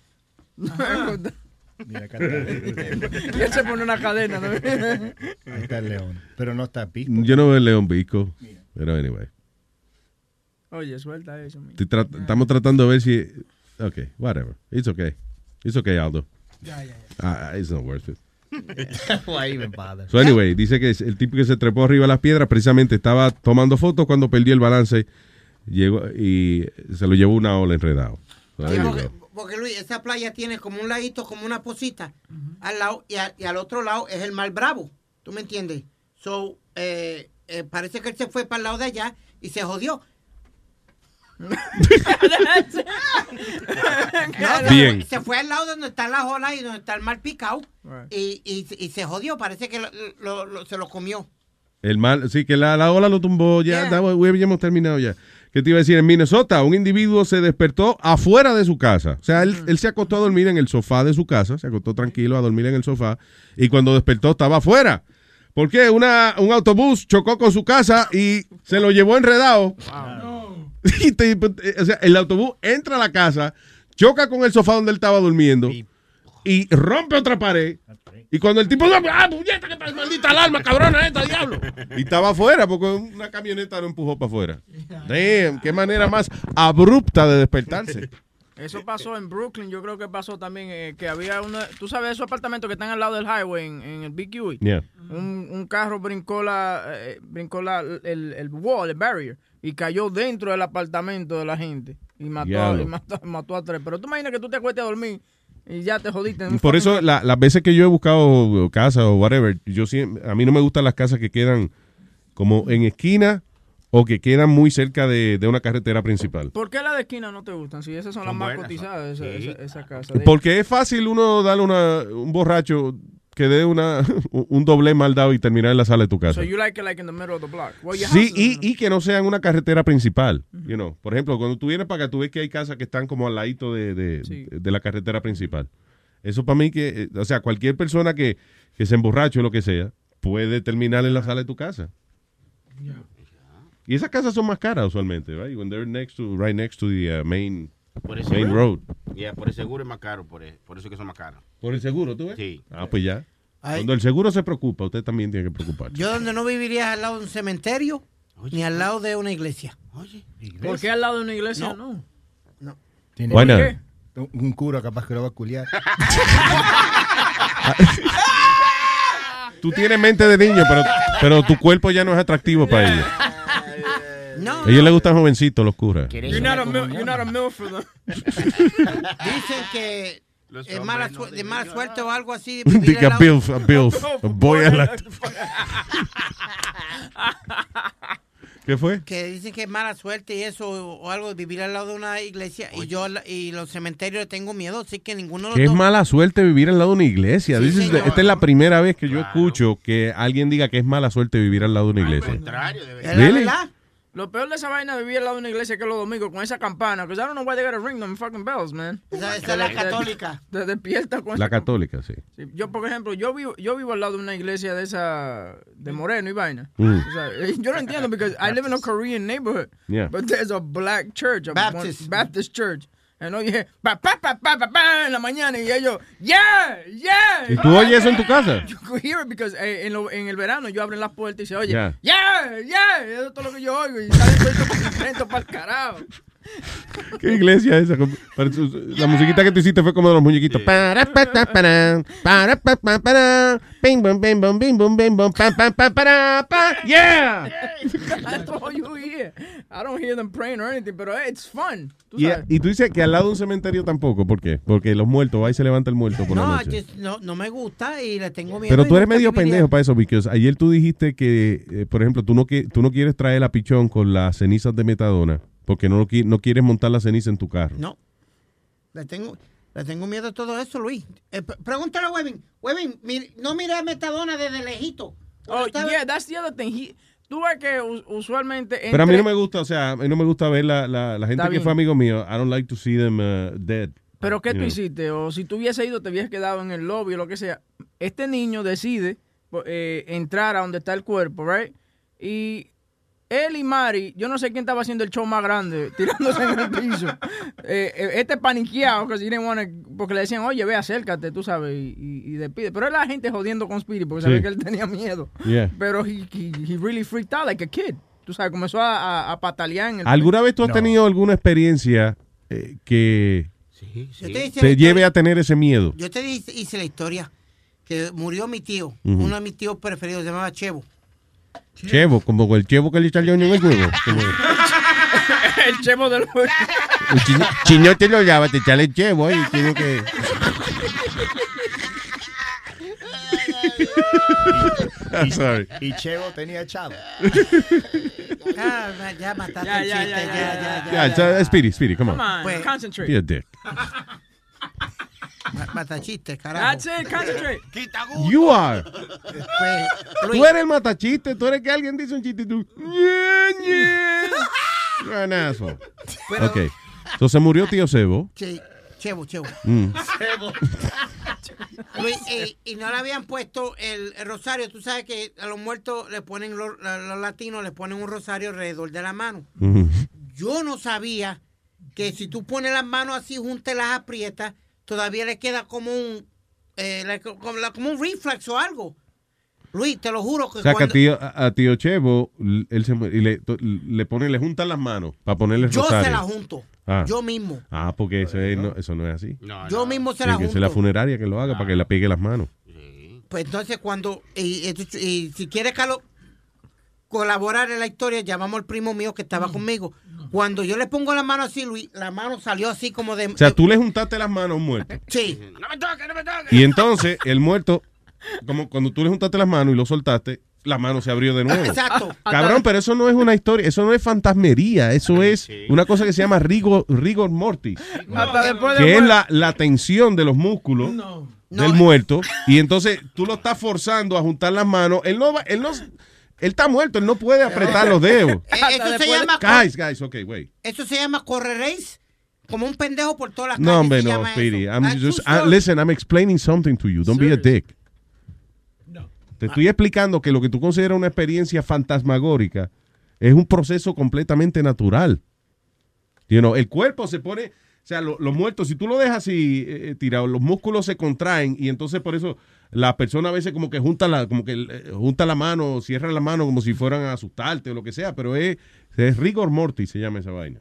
(laughs) Mira acá (laughs) y él se pone una cadena, ¿no? Ahí está el león. Pero no está pisco. Yo no veo el león visco. Pero anyway. Oye, suelta eso. tra- estamos tratando de ver si Okay, whatever. It's okay. It's okay, Aldo. Ya, ya, Ah, it's not worth it. (laughs) So anyway, dice que el tipo que se trepó arriba de las piedras precisamente estaba tomando fotos cuando perdió el balance llegó y se lo llevó una ola enredado. So, porque, Luis, esa playa tiene como un ladito, como una posita al lado y, a- y al otro lado es el mar Bravo. ¿Tú me entiendes? So, eh, eh, parece que él se fue para el lado de allá y se jodió. (laughs) No, Bien. fue- Se fue al lado donde están las olas y donde está el mar picado Right. y, y, y se jodió. Parece que lo- lo- lo- se lo comió. El mal, sí, que la, la ola lo tumbó, ya, Yeah. estaba- ya hemos terminado ya. ¿Qué te iba a decir? En Minnesota, un individuo se despertó afuera de su casa. O sea, él, él se acostó a dormir en el sofá de su casa, se acostó tranquilo a dormir en el sofá, y cuando despertó estaba afuera. ¿Por qué? Una, un autobús chocó con su casa y se lo llevó enredado. (laughs) Y te- o sea, el autobús entra a la casa, choca con el sofá donde él estaba durmiendo y rompe otra pared. Y cuando el tipo, ¡ah, puñeta, que tal maldita alarma, cabrona esta, diablo! Y estaba afuera porque una camioneta lo empujó para afuera. Damn, qué manera más abrupta de despertarse. Eso pasó en Brooklyn, yo creo que pasó también eh, que había una, tú sabes esos apartamentos que están al lado del highway en, en el BQE. Yeah. Un, un carro brincó la, eh, brincó la, el, el wall, el barrier, y cayó dentro del apartamento de la gente y mató, y mató, mató a tres. Pero tú imaginas que tú te acuestes a dormir y ya te jodiste. en un Por eso, la- las veces que yo he buscado casa o whatever, yo siempre, a mí no me gustan las casas que quedan como en esquina o que quedan muy cerca de, de una carretera principal. ¿Por qué las de esquina no te gustan? Si esas son, las más buenas, cotizadas, esa, Sí. esa, esa casa. De- Porque es fácil uno darle una, un borracho que dé una, (laughs) un doble mal dado y terminar en la sala de tu casa. So you like it like in the middle of the block. Well, your Sí, y, y que no sea en una carretera principal. you know. Por ejemplo, cuando tú vienes para acá, tú ves que hay casas que están como al ladito de, de, de la carretera principal. Eso para mí que, eh, o sea, cualquier persona que, que se emborrache o lo que sea, puede terminar en la sala de tu casa. Y esas casas son más caras usualmente, right? When they're next to, right next to the uh, main, Por el main seguro. road. Yeah, por el seguro es más caro, por, el- por eso que son más caros. ¿Por el seguro, tú ves? Sí. Ah, pues ya. Ay. Cuando el seguro se preocupa, usted también tiene que preocuparse. Yo donde no viviría es al lado de un cementerio ni al lado de una iglesia. ¿Por qué al lado de una iglesia? No. Tiene Why not? qué? Un, cura capaz que lo va a culiar. (laughs) Tú tienes mente de niño, pero, pero tu cuerpo ya no es atractivo para ella. No, A ella le gustan jovencitos, los curas. You're not, a mil, you're not a milf for them. dicen que es mala, su- de mala suerte o algo así. (laughs) Diga al lado- Bilf, a Bilf, (laughs) a boy a la- (laughs) ¿Qué fue? que dicen que es mala suerte y eso o algo de vivir al lado de una iglesia y yo la- y los cementerios tengo miedo así que ninguno de Que es mala suerte vivir al lado de una iglesia. Sí, señor. esta es la primera vez que yo escucho que alguien diga que es mala suerte vivir al lado de una iglesia. Es la Really? verdad. Lo peor de esa vaina de vivir al lado de una iglesia que los domingos con esa campana. Because I don't know why they gotta ring them fucking bells, man. Esa, esa es la católica. Te despierta con La esa católica, sí. Sí, Yo, por ejemplo, yo vivo, yo vivo al lado de una iglesia de esa, de Moreno y vaina. Mm. O sea, eh, yo no entiendo, because I live in a Korean neighborhood, Yeah. but there's a black church, a Baptist. one- Baptist church. And oye, pa, pa, pa, pa, pa, pa, en la mañana y ellos, yeah, yeah. ¿Y tú oyes eso en tu casa? (laughs) You could hear it because eh, en, lo- en el verano yo abro las puertas y se oye, Yeah. yeah, yeah, eso es todo lo que yo oigo y salen todos contentos para el carajo. (laughs) ¿Qué iglesia es esa? La musiquita que tú hiciste fue como de los muñequitos. Para, para, para, para, pa, pa, pa, para, pa, yeah. That's all you hear. I don't hear them praying or anything, pero it's fun. Tú Y, sabes. y tú dices que al lado de un cementerio tampoco. ¿Por qué? Porque los muertos, ahí se levanta el muerto por la No, noche. just- no, no me gusta y le tengo miedo. Pero tú eres medio pendejo para eso, porque ayer tú dijiste que, eh, por ejemplo, tú no, qui- tú no quieres traer la pichón con las cenizas de metadona, porque no, no quieres montar la ceniza en tu carro. No. Le tengo, le tengo miedo a todo eso, Luis. Eh, pregúntale a Webin. Webin, mi- no mire a Metadona desde lejito. Oh, yeah, that's the other thing. He, tú ves que us- usualmente. Pero a mí no me gusta, o sea, a mí no me gusta ver la, la, la gente que fue amigo mío. I don't like to see them uh, dead. Pero ¿qué tú know. hiciste? O si tú hubiese ido, te hubieses quedado en el lobby o lo que sea. Este niño decide eh, entrar a donde está el cuerpo, ¿right? Y él y Mari, yo no sé quién estaba haciendo el show más grande, tirándose en el piso. (laughs) Eh, eh, este paniqueado, que porque le decían, oye, ve, acércate, tú sabes, y, y, y despide. Pero es la gente jodiendo con Spirit porque Sí. sabía que él tenía miedo. Yeah. Pero he, he, he really freaked out like a kid. Tú sabes, comenzó a, a, a patalear en el ¿Alguna vez tú has tenido alguna experiencia eh, que, Yo te lleve a tener ese miedo. Yo te hice, hice la historia que murió mi tío, uno de mis tíos preferidos, se llamaba Chevo. Chevo, como el chevo que el ñoño en el huevo. Como (laughs) el chemo del juego. el chiño, chiño te lo llama, te echa el chevo y tiene que... I'm (laughs) sorry. Y Chevo tenía chavo. Ah, ya mataste Ya, el ya, chiste, ya, ya, ya, ya, Yeah, it's, uh, Speedy, Speedy, come on. Come on, Pues- concentrate. Be a dick. (laughs) Ma- Matachiste, carajo. That's it, concentrate. You are. Pues, Tú eres el matachiste, tú eres que alguien dice un chiste y tú... You're an asshole. Pero- Ok. Entonces murió tío Sebo. Sí, Chevo, Chevo. Mm. (laughs) Luis, y, y no le habían puesto el, el rosario. Tú sabes que a los muertos le ponen, los, los latinos le ponen un rosario alrededor de la mano. Ujú. Yo no sabía que si tú pones las manos así juntas y las aprietas, todavía le queda como un eh, like- como, un reflex o algo. Luis, te lo juro que O sea, que a cuando tío, a, a tío Chevo, él se, le, to- le pone, le juntan las manos para ponerle el yo rosario. se la junto, Ah. yo mismo, Ah, porque eso, es- no, eso no es así. yo mismo se la que junto. ser la funeraria que lo haga para que le pegue las manos. Pues entonces cuando, y, y- y si quieres Carlos, colaborar en la historia, llamamos al primo mío que estaba conmigo. Cuando yo le pongo la mano así, Luis, la mano salió así como de... O sea, tú le juntaste las manos a un muerto. Sí. (laughs) Y entonces, el muerto, como cuando tú le juntaste las manos y lo soltaste, la mano se abrió de nuevo. Exacto. Cabrón, pero eso no es una historia, eso no es fantasmería, eso es una cosa que se llama rigor, rigor mortis, Hasta después de que es la, la tensión de los músculos del muerto, y entonces tú lo estás forzando a juntar las manos, él no va, él no, él está muerto, él no puede apretar los dedos. (laughs) Eh, Eso se llama... Guys, guys, ok, wait. Eso se llama correréis como un pendejo por todas las No, calles. hombre, se no, Speedy. I'm Ah, just, ah, listen, I'm explaining something to you. Don't be a dick. Te estoy explicando que lo que tú consideras una experiencia fantasmagórica es un proceso completamente natural. You know, el cuerpo se pone, o sea, lo- los muertos, si tú lo dejas así eh, tirado, los músculos se contraen y entonces por eso la persona a veces como que junta la, como que eh, junta la mano, cierra la mano como si fueran a asustarte o lo que sea, pero es, es rigor mortis se llama esa vaina.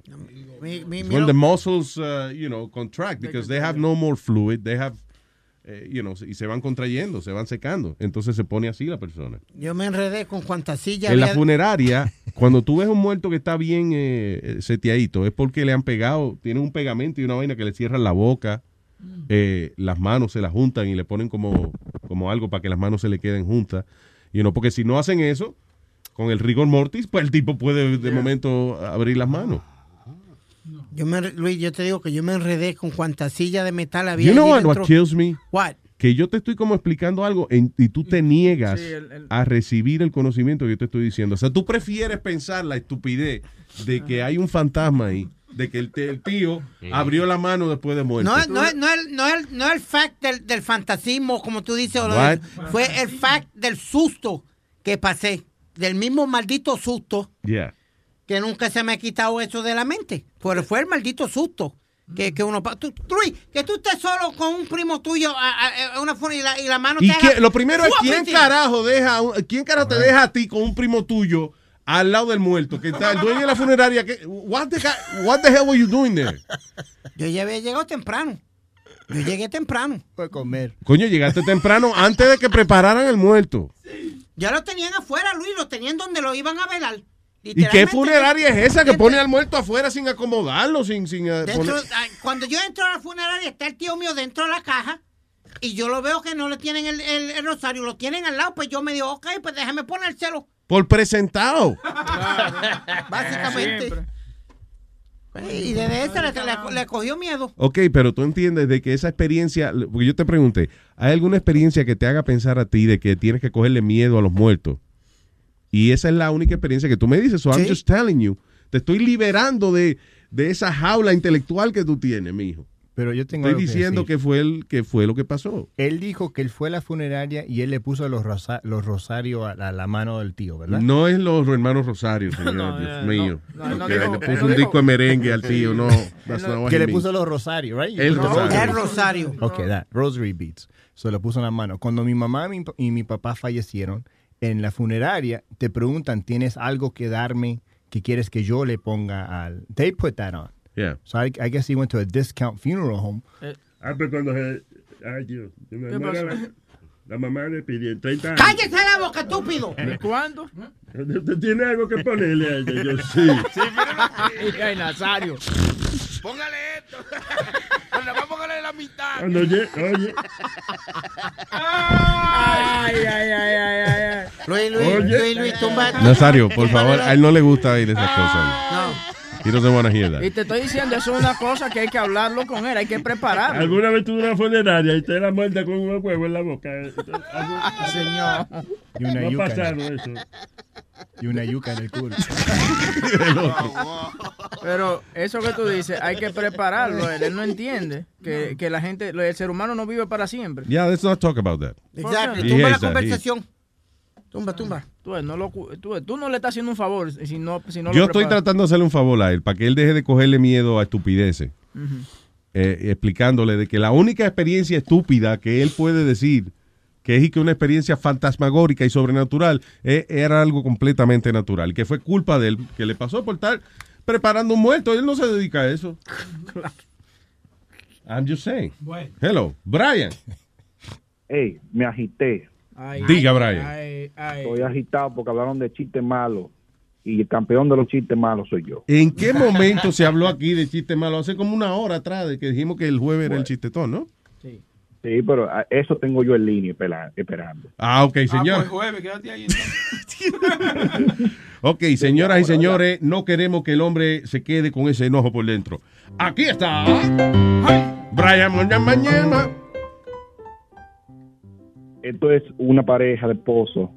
Mi- mi- when the muscles, uh, you know, contract because they have no more fluid, they have, eh, you know, y se van contrayendo, se van secando. Entonces se pone así la persona. Yo me enredé con cuántas sillas En la funeraria, (laughs) cuando tú ves un muerto que está bien eh, seteadito, es porque le han pegado, tiene un pegamento y una vaina que le cierran la boca, eh, las manos se las juntan y le ponen como, como algo para que las manos se le queden juntas. You know, porque si no hacen eso, con el rigor mortis, pues el tipo puede de momento abrir las manos. Yo me, Luis, yo te digo que yo me enredé con cuántas sillas de metal había. You know what, kills me? What? Que yo te estoy como explicando algo en- y tú te niegas Sí, el- el- a recibir el conocimiento que yo te estoy diciendo. O sea, tú prefieres pensar la estupidez de que hay un fantasma ahí, de que el, el tío abrió la mano después de muerto. No, es- no, no, es- no, es- no el fact del, del fantasismo, como tú dices, What? fue el fact del susto que pasé, del mismo maldito susto, Yeah. que nunca se me ha quitado eso de la mente. Pero fue el maldito susto. Que, que uno tú, Luis, que tú estés solo con un primo tuyo a, a- a una y la, y la mano Y te que- haga- lo primero es quién carajo deja, quién carajo te deja a ti con un primo tuyo al lado del muerto, que está el dueño de la funeraria. Que, what, the, what the hell were you doing there? Yo ya había llegado temprano. Yo llegué temprano. Fue comer. Coño, llegaste temprano antes de que prepararan el muerto. Ya lo tenían afuera, Luis, lo tenían donde lo iban a velar. ¿Y qué funeraria es esa que pone al muerto afuera sin acomodarlo, sin, sin eh, Dentro- poner- ah, cuando yo entro a la funeraria está el tío mío dentro de la caja y yo lo veo que no le tienen el, el- el rosario, lo tienen al lado, pues yo me digo, ok, pues déjame ponérselo. Por presentado? (laughs) Básicamente. Y desde esa le, le- le cogió miedo. Ok, pero tú entiendes de que esa experiencia, porque yo te pregunté, ¿hay alguna experiencia que te haga pensar a ti de que tienes que cogerle miedo a los muertos? Y esa es la única experiencia que tú me dices, so I'm Sí. just telling you, te estoy liberando de, de esa jaula intelectual que tú tienes, mijo. Pero yo tengo Estoy algo diciendo que fue el que fue lo que pasó. Él dijo que él fue a la funeraria y él le puso los, rosa- los rosarios a la, a la mano del tío, ¿verdad? No es los hermanos Rosario, (laughs) señor, No, Dios eh, mío. no, no, no Que dijo- le puso no un disco de merengue al tío, no. (laughs) que le puso los rosarios, right? El rosario. El rosario. Ok, that, rosary beads. Se lo puso en la mano. Cuando mi mamá y mi, y mi papá fallecieron, en la funeraria te preguntan, ¿tienes algo que darme que quieres que yo le ponga al... They put that on. Yeah. So I, I guess he went to a discount funeral home. Ah, pues cuando se... Ay, Dios. La, la mamá le pidió 30 años. ¡Cállese la boca, estúpido! ¿Cuándo? ¿Usted tiene algo que ponerle a ella? Yo sí. Ay, Nazario. Póngale esto. Bueno, vamos a ponerle la mitad. Cuando oye, oye. Ay, ay, ay, ay, ay, ay. Luis, Luis, Oye. Luis, Luis, tumba. Nazario, por favor, a él no le gusta oír esas cosas. No. He doesn't want to hear that. Y te estoy diciendo, eso es una cosa que hay que hablarlo con él, hay que prepararlo. ¿Alguna vez tuve una funeraria y te la muerta con un huevo en la boca? Señor. Y una yuca. pasado eso. Y una yuca en el culo. (laughs) Pero eso que tú dices, hay que prepararlo. Él, él no entiende que, que la gente, el ser humano no vive para siempre. Yeah, let's not talk about that. Exacto. Tumba la. He- conversación. Tumba, tumba. Tú, no lo cu- tú, tú no le estás haciendo un favor si no, si no Yo lo estoy tratando de hacerle un favor a él para que él deje de cogerle miedo a estupideces. Eh, explicándole de que la única experiencia estúpida que él puede decir que es y que una experiencia fantasmagórica y sobrenatural eh, era algo completamente natural, que fue culpa de él, que le pasó por estar preparando un muerto. Él no se dedica a eso. (laughs) I'm just saying. Bueno. Hello, Brian. Ey, me agité. Diga, Brian. Estoy agitado porque hablaron de chistes malos. Y el campeón de los chistes malos soy yo. ¿En qué momento se habló aquí de chiste malo? Hace como una hora atrás de que dijimos que el jueves era el chistetón, ¿no? Sí, pero ah, eso tengo yo en línea espera- esperando. Ah, ok, Ah, señor. pues jueves, quédate ahí. entonces. (laughs) Ok, señoras y señores, no queremos que el hombre se quede con ese enojo por dentro. Aquí está. Brian Mañana. Esto es una pareja de esposos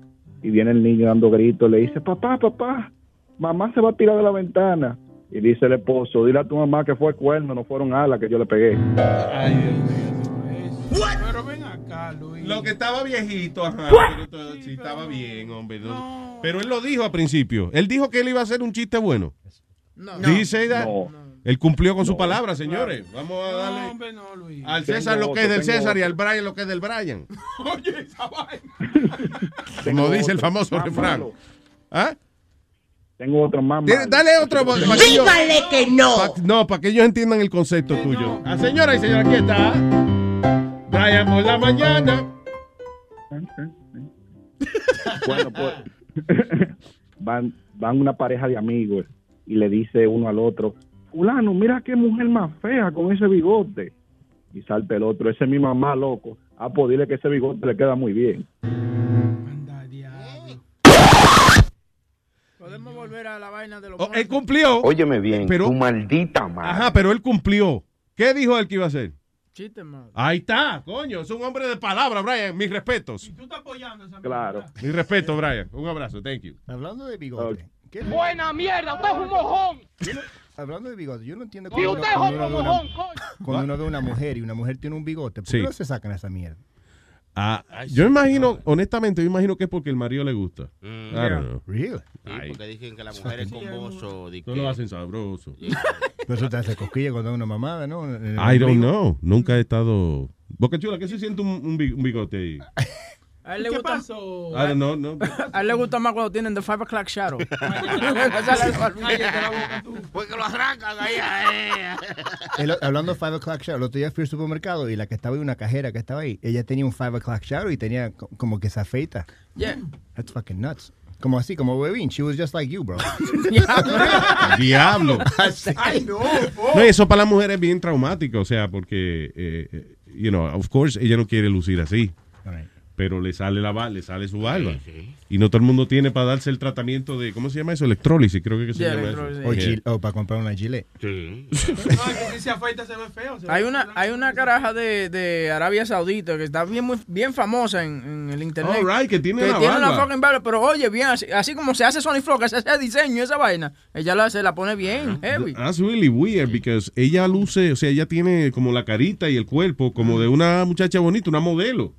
y viene el niño dando gritos. Le dice, papá, papá, mamá se va a tirar de la ventana. Y dice el esposo, dile a tu mamá que fue cuerno, no fueron alas que yo le pegué. Pero ven acá, Luis. Lo que estaba viejito, ajá. pero todo- sí, estaba bien, hombre. no. Pero él lo dijo al principio. Él dijo que él iba a hacer un chiste bueno. No. Dice No. Él cumplió con su palabra, señores. Vamos a darle No, hombre, no, Luis. al Tengo César lo que es del César y al Brian lo que es del Brian. (laughs) Oye, esa vaina. (laughs) Tengo Como dice otro el famoso más refrán. malo. ¿Ah? Tengo otro más malo. Dale otro. ellos- Dígale que no. pa- no, para que ellos entiendan el concepto tuyo. Ah, señora y señora, aquí está. Brian por la mañana. (laughs) Bueno, pues van, van una pareja de amigos y le dice uno al otro, fulano, mira qué mujer más fea con ese bigote. Y salta el otro, ese es mi mamá, loco. Ah, pues dile que ese bigote le queda muy bien. Podemos volver a la vaina de los Oh, él cumplió. Óyeme bien, Pero- tu maldita madre. Ajá, pero él cumplió. ¿Qué dijo él que iba a hacer? chistes malos. Ahí está, coño. Es un hombre de palabra, Brian. Mis respetos. Tú estás apoyando esa Claro. Mis respetos, Brian. Un abrazo. Thank you. Hablando de bigote. ¿qué- Buena mierda, usted es un mojón. Hablando de bigote, yo no entiendo usted uno, es cuando uno una, coño. cuando uno ve una mujer y una mujer tiene un bigote, ¿por Sí. qué no se sacan esa mierda? Ah, yo imagino, honestamente, yo imagino que es porque el marido le gusta. Mm. Know. Really? Sí, porque dicen que las mujeres con bozo. No lo hacen sabroso. Pero eso te hace cosquilla cuando hay una mamada, ¿no? I don't know. Nunca he estado. Boca chula, ¿qué se siente un, un bigote ahí? (laughs) A él le ¿Qué gusta, pasó? I don't know, no. (laughs) a él le gusta más cuando tienen the five o'clock shadow. (laughs) Porque lo arrancan ahí. eh. Hablando de Five O'Clock Shadow, el otro día fui al supermercado y la que estaba ahí, una cajera que estaba ahí, ella tenía un Five O'Clock Shadow y tenía co- como que se afeita. Yeah. That's fucking nuts. Como así, como Webin. She was just like you, bro. (laughs) Diablo. Ay, no. No, y eso para la mujer es bien traumático, o sea, porque, eh, eh, you know, of course, ella no quiere lucir así. Right. Pero le sale la le sale su barba. Y no todo el mundo tiene para darse el tratamiento de, ¿cómo se llama eso? Electrólisis, creo que, que se Yeah, llama eso. O, Yeah. gil- o para comprar una gilet. Sí. Hay una, hay una caraja de, de Arabia Saudita que está bien muy, bien famosa en, en el internet. All right, que tiene que una tiene una barba. fucking barba, pero oye, bien, así, así como se hace Sony Flow, que se hace diseño esa vaina, ella la, se la pone bien heavy. That's really weird because ella luce, o sea, ella tiene como la carita y el cuerpo como de una muchacha bonita, una modelo.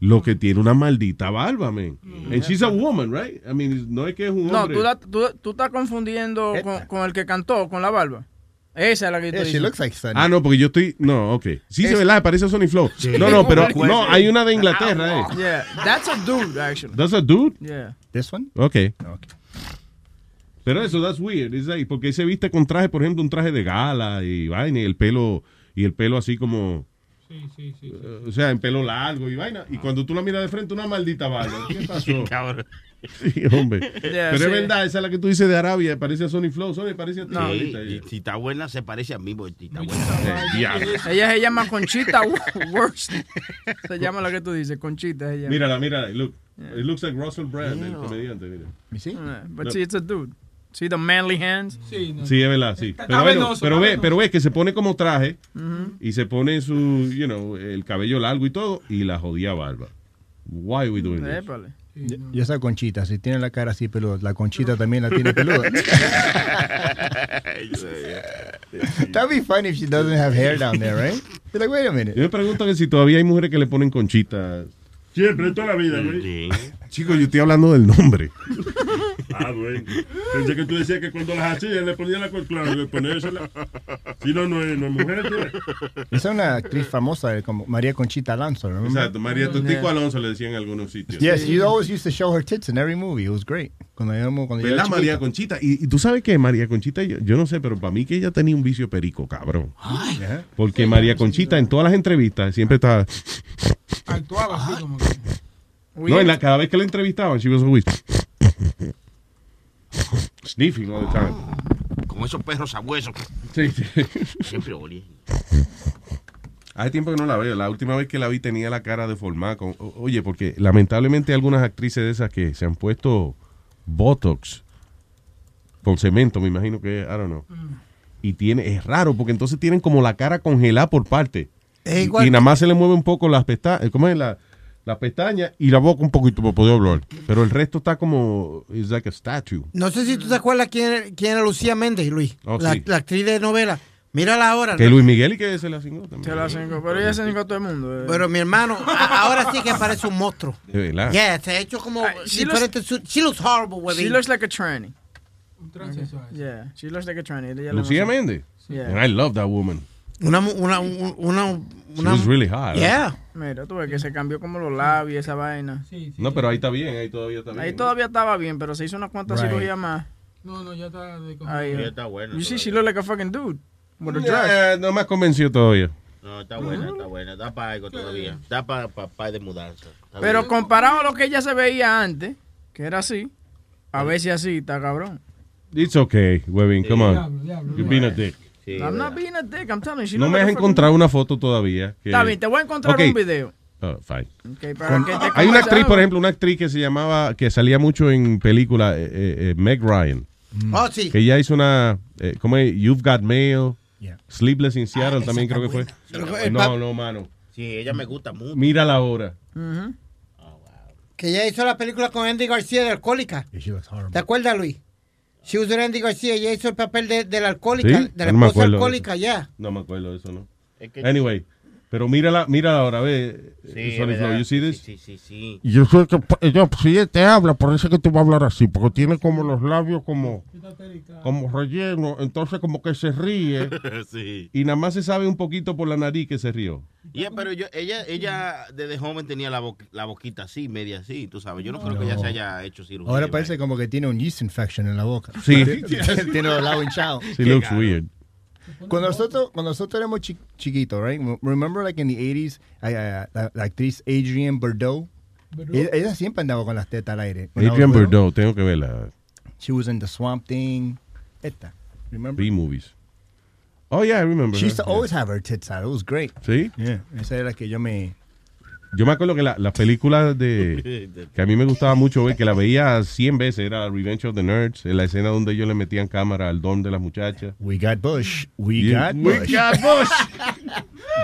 Lo que tiene una maldita barba, man. And she's a woman, right? I mean, no es que es un No, hombre. tú, la- tú, tú estás confundiendo con, con el que cantó, con la barba. Esa es la que Yeah, she looks like Sunny. Ah, no, porque yo estoy. No, ok. Sí, se Es- ve, parece Sony Flow. No, no, pero no, hay una de Inglaterra, eh. Yeah, that's a dude, actually. That's a dude? Yeah. This one? Ok. Okay. Pero eso, that's weird. It's like, porque se viste con traje, por ejemplo, un traje de gala y vaina, y el pelo, y el pelo así como. Sí, sí, sí. eh, O sea, en pelo largo y vaina. Y cuando tú la miras de frente, una maldita barba. ¿Qué (laughs) pasó? Sí, hombre. Yeah, Pero sí. es verdad, esa es la que tú dices de Arabia, parece a Sony Flow. Sony parece a ti. Sí, ahorita, y si está buena, se parece a mí. porque si está buena. Ella se llama Conchita (laughs) Worst. Se llama lo que tú dices, Conchita. Ella. Mírala, mírala. Look. It looks like Russell Brand, el comediante. Mira. Sí. But No. see, it's a dude. See the manly hands? Sí, Sí, es verdad, sí. Está Pero, bueno, ve, pero ve que se pone como traje y se pone su, you know, el cabello largo y todo y la jodía barba. Why are we doing this? Y esa conchita, si tiene la cara así peluda, la conchita también la tiene peluda. (laughs) (laughs) That'd be funny if she doesn't have hair down there, right? You're like, wait a minute. Yo me pregunto que si todavía hay mujeres que le ponen conchita. Siempre, toda la vida, güey. Chicos, yo estoy hablando del nombre. (laughs) Ah, bueno. Pensé que tú decías que cuando las hacían le ponían la claro, le ponérsela. Si no, no es, no es mujer, tú ves. Esa es una actriz famosa eh, como María Conchita Alonso, remember? Exacto, María Totico Alonso le decía en algunos sitios. Yes, you always used to show her tits in every movie. It was great. Cuando íbamos, cuando yo ¿Verdad, era María. Conchita? Y, y tú sabes que María Conchita, yo, yo no sé, pero para mí que ella tenía un vicio perico, cabrón. Yeah. Porque María Conchita en todas las entrevistas siempre estaba... Actuaba así como que. No, en la, cada vez que la entrevistaban, she was always... (laughs) Sniffing all the time. Con esos perros sabuesos. Sí, sí. (laughs) Siempre olía. Hace tiempo que no la veo. La última vez que la vi tenía la cara deformada. Con, oye, porque lamentablemente hay algunas actrices de esas que se han puesto Botox con cemento, me imagino que, I don't know. Y tiene, es raro, porque entonces tienen como la cara congelada por parte. Es Y- igual y, nada que- más se le mueve un poco las pestañas, ¿cómo es? La, la pestaña y la boca un poquito para poder hablar. Pero el resto está como, it's like a statue. No sé si tú te acuerdas quién, quién era Lucía Méndez, Luis. Oh, la, sí. la actriz de novela. Mírala ahora. Que ¿no? Luis Miguel y que se la cingó también. Se la cinco, pero ella se cinco a todo el mundo. eh. Pero mi hermano, ahora sí que parece un monstruo. De verdad. Yeah, se ha hecho como she diferente. su- she looks horrible, She huevín. looks like a tranny. Un transexual. Yeah, she looks like a tranny. Lucía. Méndez. Yeah. And I love that woman. Una, mu- una, un- una, She was really hot. Yeah. Mira, tú ves que se cambió como los labios, esa vaina. No, pero ahí está bien, ahí todavía está bien. Ahí todavía estaba bien, pero se hizo unas cuantas Right. cirugías más. No, no, ya está de Ahí, Ya está bueno You see, she look like a fucking dude. With a dress. No me ha convencido todavía. No, está buena, está buena. Da para algo todavía. Da para pa, de mudanza. Está Pero bien. comparado a lo que ella se veía antes, que era así, a ver si así está cabrón. It's okay, Webin, come on. You've been a dick. I'm not being a dick, I'm telling you. she No me has encontrado una foto todavía. que- Está bien, te voy a encontrar un video. Oh, fine. Hay una actriz, por ejemplo, una actriz que se llamaba, que salía mucho en películas, eh, eh, eh, Meg Ryan. Oh, sí. Que ella hizo una, eh, ¿cómo es? You've Got Mail, Sleepless in Seattle también creo que fue. No, no, mano. Sí, ella me gusta mucho. Mira la hora. Que ella hizo la película con Andy García de Alcohólica. ¿Te acuerdas, Luis? She was with Andy García. Ella hizo el papel de, de la alcohólica, ¿Sí? de la No me esposa alcohólica, eso. ya. No me acuerdo de eso, ¿no? Es que- Anyway, pero mírala, mírala ahora, ve. Sí, eh, Flow, this? Sí, sí, sí. Yo sé que ella, si ella te habla, parece que te va a hablar así, porque tiene como los labios como, como relleno, entonces como que se ríe. (laughs) sí. Y nada más se sabe un poquito por la nariz que se rió. Yeah, pero yo, ella, ella desde joven tenía la, bo- la boquita así, media así, tú sabes. Yo no creo que ella se haya hecho cirugía. Ahora parece como que tiene un yeast infection en la boca. Sí. (laughs) tiene los labios hinchados. She looks weird. Cuando nosotros, cuando nosotros éramos chi- chiquitos, right? Remember like in the 80s, I- I- la, la actriz Adrienne Bordeaux? Ella, ella siempre andaba con las tetas al aire. Little, Bordeaux, tengo que verla. She was in The Swamp Thing. Esta. Remember? B-movies. Oh, yeah, I remember. She used her. to always have her tits out. It was great. ¿Sí? Yeah. Esa era la que yo me... Yo me acuerdo que la- las películas (laughs) de que a mí me gustaba mucho ver, que la veía 100 veces, era Revenge of the Nerds, en la escena donde ellos le metían cámara al don de las muchachas. We got Bush. We Yeah. got We Bush. got Bush.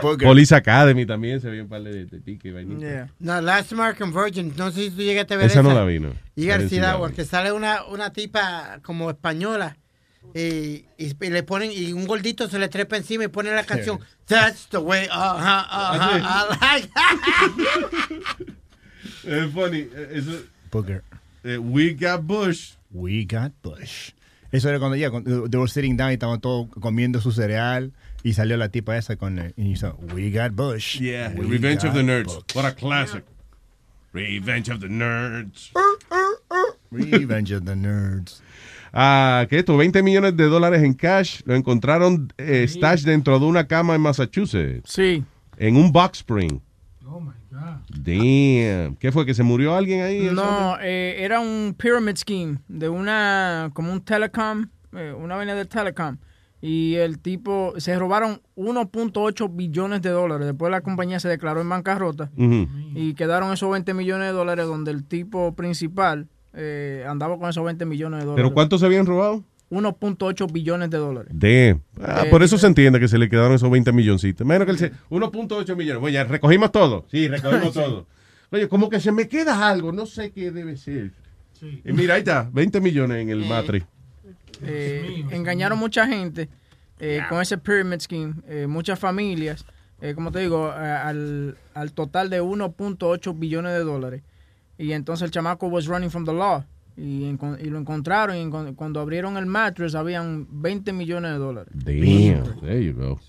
(laughs) Police Academy también se veía un par de, de pique y vainita. No, Last American Virgin. No sé si tú llegaste a ver Esa esa. no la vi, no. Y García that Agua, one. que sale una, una tipa como española. Y, y- y le ponen, y un gordito se le trepa encima y pone la canción. That's the way, ajá, ajá, I like. (laughs) Es funny. eh, Eso, Booger. eh, we got Bush. We got Bush. Eso era cuando ya, cuando they were sitting down y estaban todos comiendo su cereal y salió la tipa esa con el, y hizo, We got Bush. Yeah, We Revenge of the Nerds. Bush." What a classic. Revenge of the Nerds. (laughs) Revenge of the Nerds. Ah, ¿Qué esto? 20 millones de dólares en cash. Lo encontraron eh, stash dentro de una cama en Massachusetts. Sí. En un box spring. Damn. ¿Qué fue? ¿Que se murió alguien ahí? No, eh, era un pyramid scheme de una, como un telecom, eh, una vaina de telecom. Y el tipo, se robaron 1.8 billones de dólares. Después la compañía se declaró en bancarrota. Y quedaron esos 20 millones de dólares donde el tipo principal eh, andaba con esos 20 millones de dólares. ¿Pero cuántos se habían robado? 1.8 billones de dólares. Damn. Ah, Eh, por eso se entiende que se le quedaron esos 20 milloncitos. Menos que el se- 1.8 millones. Bueno, ya recogimos todo. Sí, recogimos (laughs) Sí. todo. Oye, como que se me queda algo. No sé qué debe ser. Y mira, ahí está. 20 millones en el Matri. Eh, engañaron mucha gente eh, con ese pyramid scheme, eh, muchas familias, eh, como te digo, al, al total de 1.8 billones de dólares. Y entonces el chamaco was running from the law. Y, lo encontraron y cuando abrieron el mattress habían 20 millones de dólares. Damn. There you go.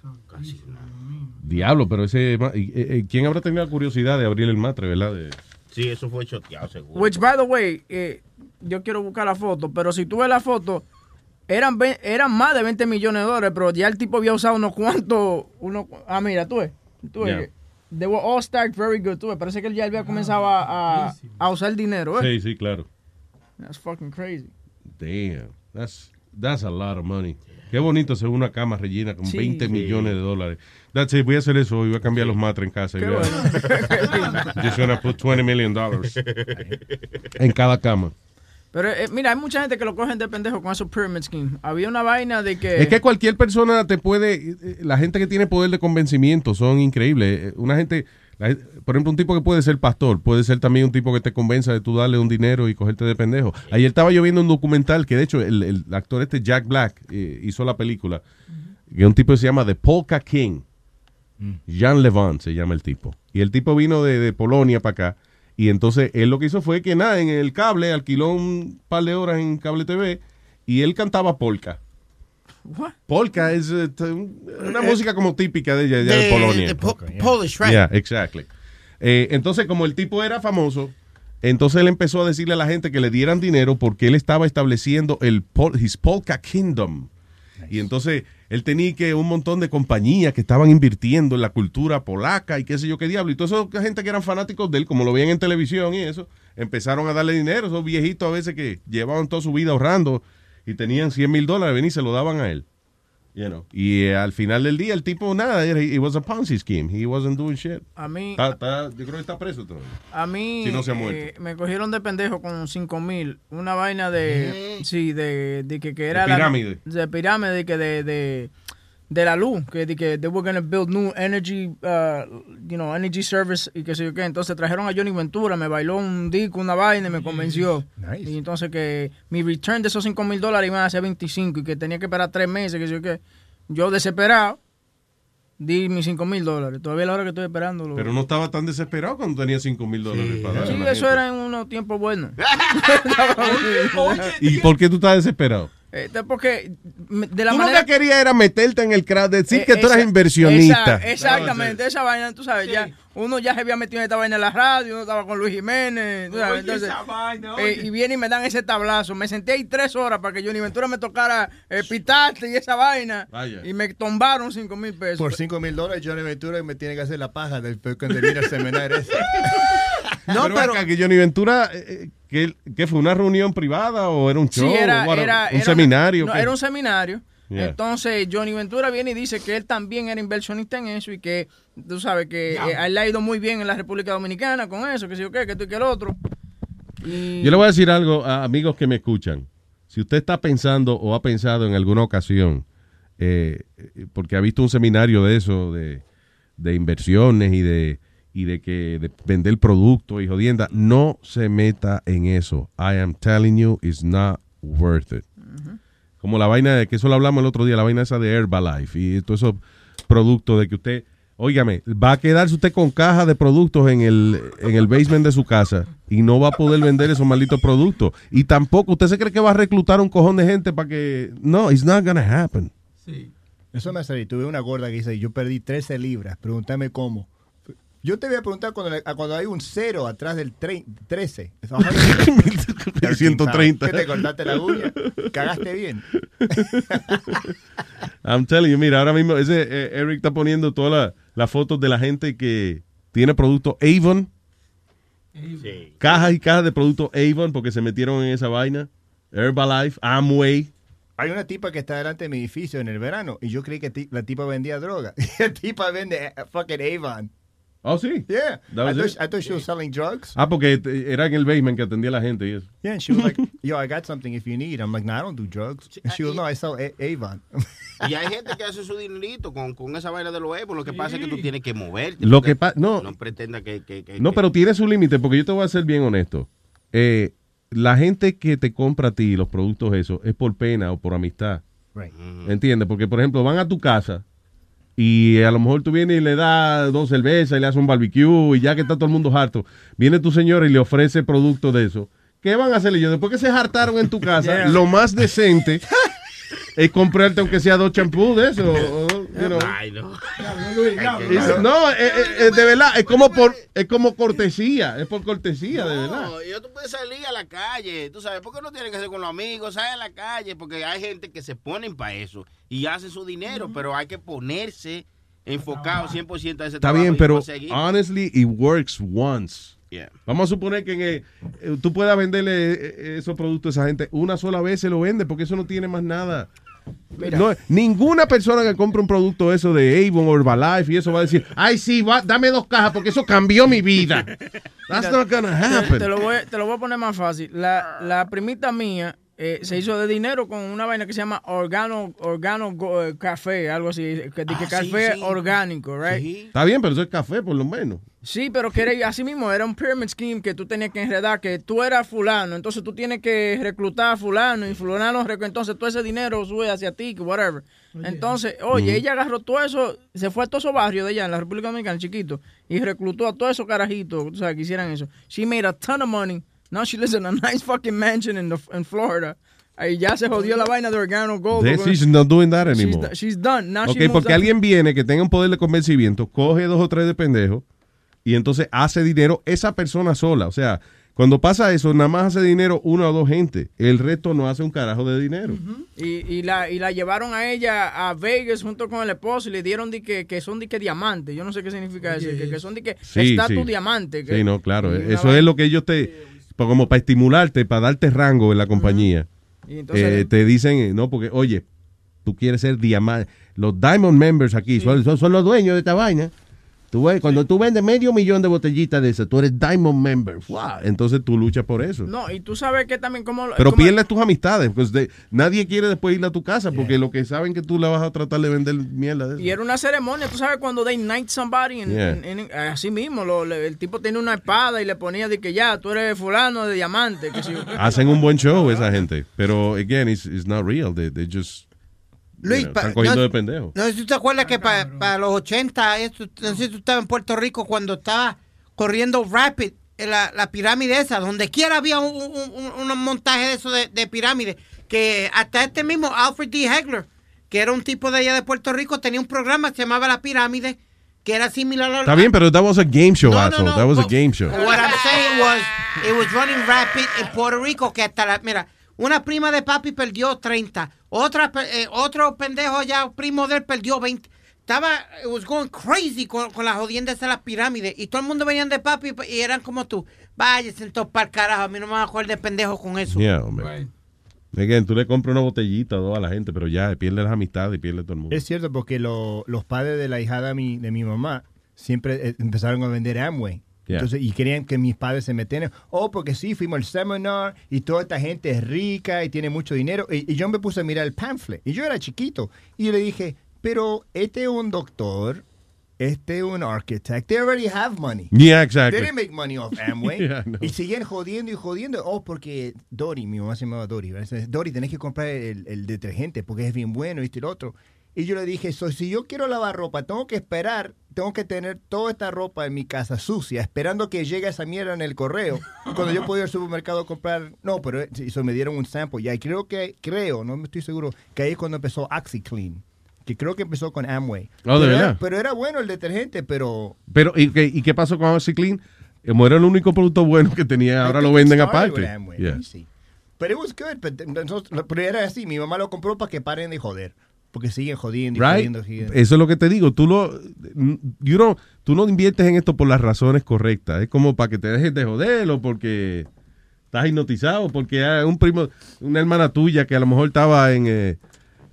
Diablo, pero ese. eh, eh, ¿Quién habrá tenido la curiosidad de abrir el Matre, verdad? De- Sí, eso fue choteado, seguro. Which, by the way, eh, yo quiero buscar la foto, pero si tú ves la foto, eran, eran más de 20 millones de dólares, pero ya el tipo había usado unos cuantos. Unos, ah, mira, tú ves. Tú ves Yeah. They were all stacked very good, tú ves. Parece que él ya había comenzado a, a, a usar dinero, ¿eh? Sí, sí, claro. That's fucking crazy. Damn. That's, that's a lot of money. Qué bonito ser una cama rellena con Sí. 20 Sí. millones de dólares. That's it. Voy a hacer eso hoy. Voy a cambiar los matres en casa. Qué voy a- bueno. (laughs) Just gonna put 20 million dollars (laughs) en cada cama. Pero eh, mira, hay mucha gente que lo cogen de pendejo con esos pyramid scheme. Había una vaina de que... Es que cualquier persona te puede. eh, La gente que tiene poder de convencimiento son increíbles. Eh, Una gente. la por ejemplo, un tipo que puede ser pastor, puede ser también un tipo que te convenza de tú darle un dinero y cogerte de pendejo. Ayer estaba yo viendo un documental que, de hecho, el, el actor este Jack Black eh, hizo la película. Que es un tipo que se llama The Polka King. Jean Levant se llama el tipo. Y el tipo vino de, de Polonia para acá. Y entonces él lo que hizo fue que nada, en el cable alquiló un par de horas en cable TV y él cantaba polka. Polka es eh, una música como típica de ella, de, De- Polonia. de po- Polish, right? Yeah, exactly. Eh, entonces, como el tipo era famoso, entonces él empezó a decirle a la gente que le dieran dinero porque él estaba estableciendo el pol- his Polka Kingdom. Y entonces él tenía que un montón de compañías que estaban invirtiendo en la cultura polaca y qué sé yo qué diablo. Y toda esa gente que eran fanáticos de él, como lo veían en televisión y eso, empezaron a darle dinero. Esos viejitos a veces que llevaban toda su vida ahorrando y tenían 100 mil dólares, ven y se lo daban a él. You know. Y eh, al final del día el tipo nada, era- it was a Ponzi scheme. He wasn't doing shit. A mí- Está- está- yo creo que está preso todavía. A mí Si no se ha eh, muerto. me cogieron de pendejo con 5 mil. Una vaina de. Sí, de, de que, que era. De la- pirámide. de pirámide, de que de, de, de la luz. Que, de que they were gonna build new energy, uh, you know, energy service y qué sé yo qué. Entonces trajeron a Johnny Ventura, me bailó un disco, una vaina y me convenció. Y entonces que mi return de esos 5 mil dólares iba a ser 25 y que tenía que esperar 3 meses, qué sé yo qué. Yo desesperado. Di mis 5 mil dólares. Todavía es la hora que estoy esperando. Pero no estaba tan desesperado cuando tenía 5 mil dólares para Sí, a la eso gente. era en unos tiempos buenos. (laughs) (laughs) ¿Y por qué tú estás desesperado? Este, porque de la Tú manera lo que querías era meterte en el crack, decir Eh, que tú eras inversionista. esa- exactamente, esa vaina, tú sabes, ya uno ya se había metido en esta vaina en la radio, uno estaba con Luis Jiménez, tú sabes, Oye, entonces, esa vaina, eh, y viene y me dan ese tablazo. Me senté ahí tres horas para que Johnny Ventura me tocara eh, pitaste y esa vaina, Vaya. y me tombaron cinco mil pesos. Por 5 mil dólares, Johnny Ventura me tiene que hacer la paja después cuando termina el (laughs) seminario ese. No, pero, acá, que Johnny Ventura, eh, ¿qué, qué fue? ¿Una reunión privada o era un show? Sí, era, ¿Un seminario? no, era un seminario. Yeah. Entonces Johnny Ventura viene y dice que él también era inversionista en eso y que, tú sabes, que eh, a él le ha ido muy bien en la República Dominicana con eso, que sé yo qué, que tú y que el otro. Y- Yo le voy a decir algo a amigos que me escuchan. Si usted está pensando o ha pensado en alguna ocasión, eh, eh, porque ha visto un seminario de eso, de, de inversiones y de, y de que de vender productos y jodienda, no se meta en eso. I am telling you, it's not worth it. Como la vaina de que eso lo hablamos el otro día, la vaina esa de Herbalife y todos esos productos de que usted, óigame, va a quedarse usted con caja de productos en el, en el basement de su casa y no va a poder vender esos malditos productos. Y tampoco, usted se cree que va a reclutar un cojón de gente para que... No, it's not gonna happen. Eso me salió. Tuve una gorda que dice, yo perdí 13 libras. Pregúntame cómo. Yo te voy a preguntar cuando, le- cuando hay un cero atrás del tre- 13. 130. ¿Qué te cortaste la uña? Cagaste bien. (laughs) I'm telling you, mira, ahora mismo ese eh, Eric está poniendo todas la- las fotos de la gente que tiene productos Avon, cajas y cajas de productos Avon porque se metieron en esa vaina. Herbalife, Amway. Hay una tipa que está delante de mi edificio en el verano y yo creí que la tipa vendía droga. (laughs) la tipa vende eh, fucking Avon. Oh, sí. Yeah. That I was thought, it? I thought she was selling drugs. Ah, porque era en el basement que atendía a la gente y eso. Yeah, and she was like, (laughs) yo, I got something if you need. I'm like, no, I don't do drugs. And she goes, no, I sell A- Avon. (laughs) Y hay gente que hace su dinerito con, con esa vaina de los Evo. Lo que pasa es que tú tienes que moverte. Lo que pa- no. No pretenda que... que, que- No, que- pero tiene su límite, porque yo te voy a ser bien honesto. Eh, la gente que te compra a ti los productos esos es por pena o por amistad. Right. ¿Entiendes? Porque, por ejemplo, van a tu casa y a lo mejor tú vienes y le das dos cervezas y le haces un barbecue y ya que está todo el mundo harto, viene tu señora y le ofrece productos de eso. ¿Qué van a hacerle yo? Después que se hartaron en tu casa, (laughs) Yeah. lo más decente es comprarte aunque sea dos champús de eso. o- you know. Ay, no. Eh, eh, eh, de verdad, es como por, es como cortesía, es por cortesía, de verdad. No, y tú puedes salir a la calle, tú sabes, porque no tiene que ser con los amigos, sale a la calle, porque hay gente que se ponen para eso y hacen su dinero, pero hay que ponerse enfocado 100% a ese Está trabajo bien, pero honestly, it works once. Yeah. Vamos a suponer que en el- eh, tú puedas venderle eh, esos productos a esa gente una sola vez se lo vende porque eso no tiene más nada. No, ninguna persona que compre un producto eso de Avon o Herbalife y eso va a decir, ay sí, va- dame dos cajas porque eso cambió mi vida. (laughs) That's not gonna Te, happen. te lo voy, te lo voy a poner más fácil. La, la primita mía eh, se hizo de dinero con una vaina que se llama organo, organo go- eh, café, algo así, que, que Ah, sí, café sí. orgánico, right? Está bien, pero eso es café por lo menos. Sí, pero que era así mismo, era un pyramid scheme que tú tenías que enredar, que tú eras fulano, entonces tú tienes que reclutar a fulano y fulano, entonces todo ese dinero sube hacia ti, que whatever. Entonces, oye, ella agarró todo eso, se fue a todos esos barrios de allá en la República Dominicana, chiquito, y reclutó a todos esos carajitos, que hicieran eso. She made a ton of money. Now she lives in a (laughs) nice fucking mansion in, the, in Florida. Ahí ya se jodió la vaina de Organo Gold. This is not doing that She's, anymore. do- she's done. Now she Ok, moves porque up- alguien viene que tenga un poder de convencimiento, coge dos o tres de pendejos y entonces hace dinero esa persona sola. O sea, cuando pasa eso, nada más hace dinero una o dos gente. El resto no hace un carajo de dinero. Y, y, la, y la llevaron a ella a Vegas junto con el esposo y le dieron di que, que son de que diamantes. Yo no sé qué significa eso. Que, que son de que Sí, tu diamante. que- Sí, no, claro. una Eso es lo que ellos te, como para estimularte, para darte rango en la compañía. Y entonces- Eh, te dicen, no, porque, oye, tú quieres ser diamante. Los Diamond Members aquí son, son, son los dueños de esta vaina. Tú ves, cuando tú vendes medio millón de botellitas de esas, tú eres Diamond Member. Wow. Entonces tú luchas por eso. No, y tú sabes que también como... Pero como- pierdes tus amistades. Pues de- nadie quiere después ir a tu casa porque lo que saben que tú le vas a tratar de vender mierda de eso. Y era una ceremonia, tú sabes cuando they knight somebody, en- Yeah. en- en- así mismo, lo- le- el tipo tenía una espada y le ponía de que ya, tú eres fulano de diamante. Que si- (laughs) Hacen un buen show esa gente. Pero, again, it's, it's not real. They, they just Luis, están cogiendo no- de pendejo. No sé si tú te acuerdas que para los 80, esto- no sé si tú estabas en Puerto Rico cuando estaba corriendo Rapid, en la, la pirámide esa, donde quiera había un, un- un- montaje de eso de, de pirámide, que hasta este mismo Alfred D. Hegler, que era un tipo de allá de Puerto Rico, tenía un programa que se llamaba La Pirámide, que era similar a... Está bien, pero that was a game show, No, no, that was a game show. What I'm saying was, it was running rapid en Puerto Rico, que hasta la, mira, una prima de papi perdió 30, otra, eh, otro pendejo ya, primo de él, perdió 20. Estaba, it was going crazy con, con las jodiendas de las pirámides, y todo el mundo venían de papi y eran como tú. Váyase entonces para el carajo, a mí no me va a joder de pendejo con eso. Yeah, hombre. Again, tú le compras una botellita o dos a la gente, pero ya pierde las amistades y pierde todo el mundo. Es cierto, porque lo- los padres de la hijada de mi, de mi mamá siempre eh, empezaron a vender Amway. Yeah. Entonces, y querían que mis padres se metieran. Oh, porque sí, fuimos al seminar y toda esta gente es rica y tiene mucho dinero. Y, y yo me puse a mirar el pamphlet. Y yo era chiquito. Y yo le dije, pero este es un doctor, este es un architect. They already have money. Yeah, exactly. They didn't make money off Amway. (laughs) Yeah, know. Y siguen jodiendo y jodiendo. Oh, porque Dory, mi mamá se llamaba Dory. ¿verdad? Dory, tenés que comprar el, el detergente porque es bien bueno, este y el otro. Y yo le dije, so, si yo quiero lavar ropa, tengo que esperar, tengo que tener toda esta ropa en mi casa sucia, esperando que llegue esa mierda en el correo. Cuando yo puedo ir al supermercado a comprar, no, pero eso me dieron un sample. Ya, y creo que, creo, no me estoy seguro, que ahí es cuando empezó OxyClean. que creo que empezó con Amway. Oh, ¿de pero, verdad? era, pero era bueno el detergente, pero Pero, ¿y qué, y qué pasó con OxyClean? Como era el único producto bueno que tenía, ahora lo venden aparte. Amway, Yeah. sí. Pero it was good, nosotros- pero era así, mi mamá lo compró para que paren de joder, porque siguen jodiendo y Right? jodiendo. jodiendo. Eso es lo que te digo. Tú lo, you tú no inviertes en esto por las razones correctas. Es como para que te dejes de joder o porque estás hipnotizado, porque hay un primo, una hermana tuya que a lo mejor estaba en, eh,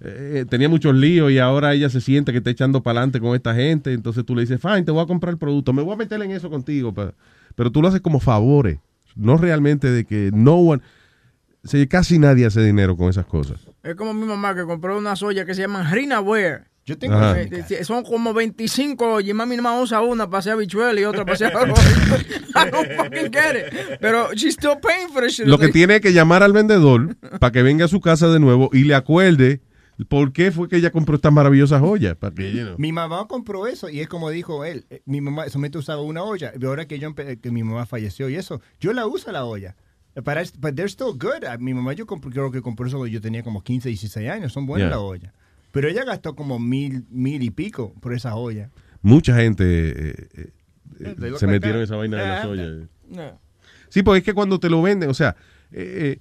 eh, tenía muchos líos y ahora ella se siente que está echando para adelante con esta gente. Entonces tú le dices, fine, te voy a comprar el producto, me voy a meter en eso contigo. pa-". Pero tú lo haces como favores, no realmente de que no one, sí, casi nadie hace dinero con esas cosas. Es como mi mamá que compró una soya que se llama Rina Wear. Yo tengo Son como 25 ollas. y mami nomás usa una para hacer habichuela y otra para hacer (laughs) arroz. (laughs) I don't fucking get it. Pero she's still paying for shit. Lo que Like, tiene es que llamar al vendedor para que venga a su casa de nuevo y le acuerde por qué fue que ella compró estas maravillosas joyas. Para que, you know. Mi mamá compró eso y es como dijo él, eh, mi mamá solamente usaba una olla. Y ahora que yo que mi mamá falleció y eso, yo la uso la olla. Pero but they're still good. Ah, Mi mamá yo creo que compró eso cuando yo tenía como 15, 16 años. Son buenas Yeah. la olla. Pero ella gastó como mil, mil y pico por esa olla. Mucha gente eh, eh, eh, se like metieron that. esa vaina de la soya. no. Sí, porque es que cuando te lo venden, o sea, eh, eh,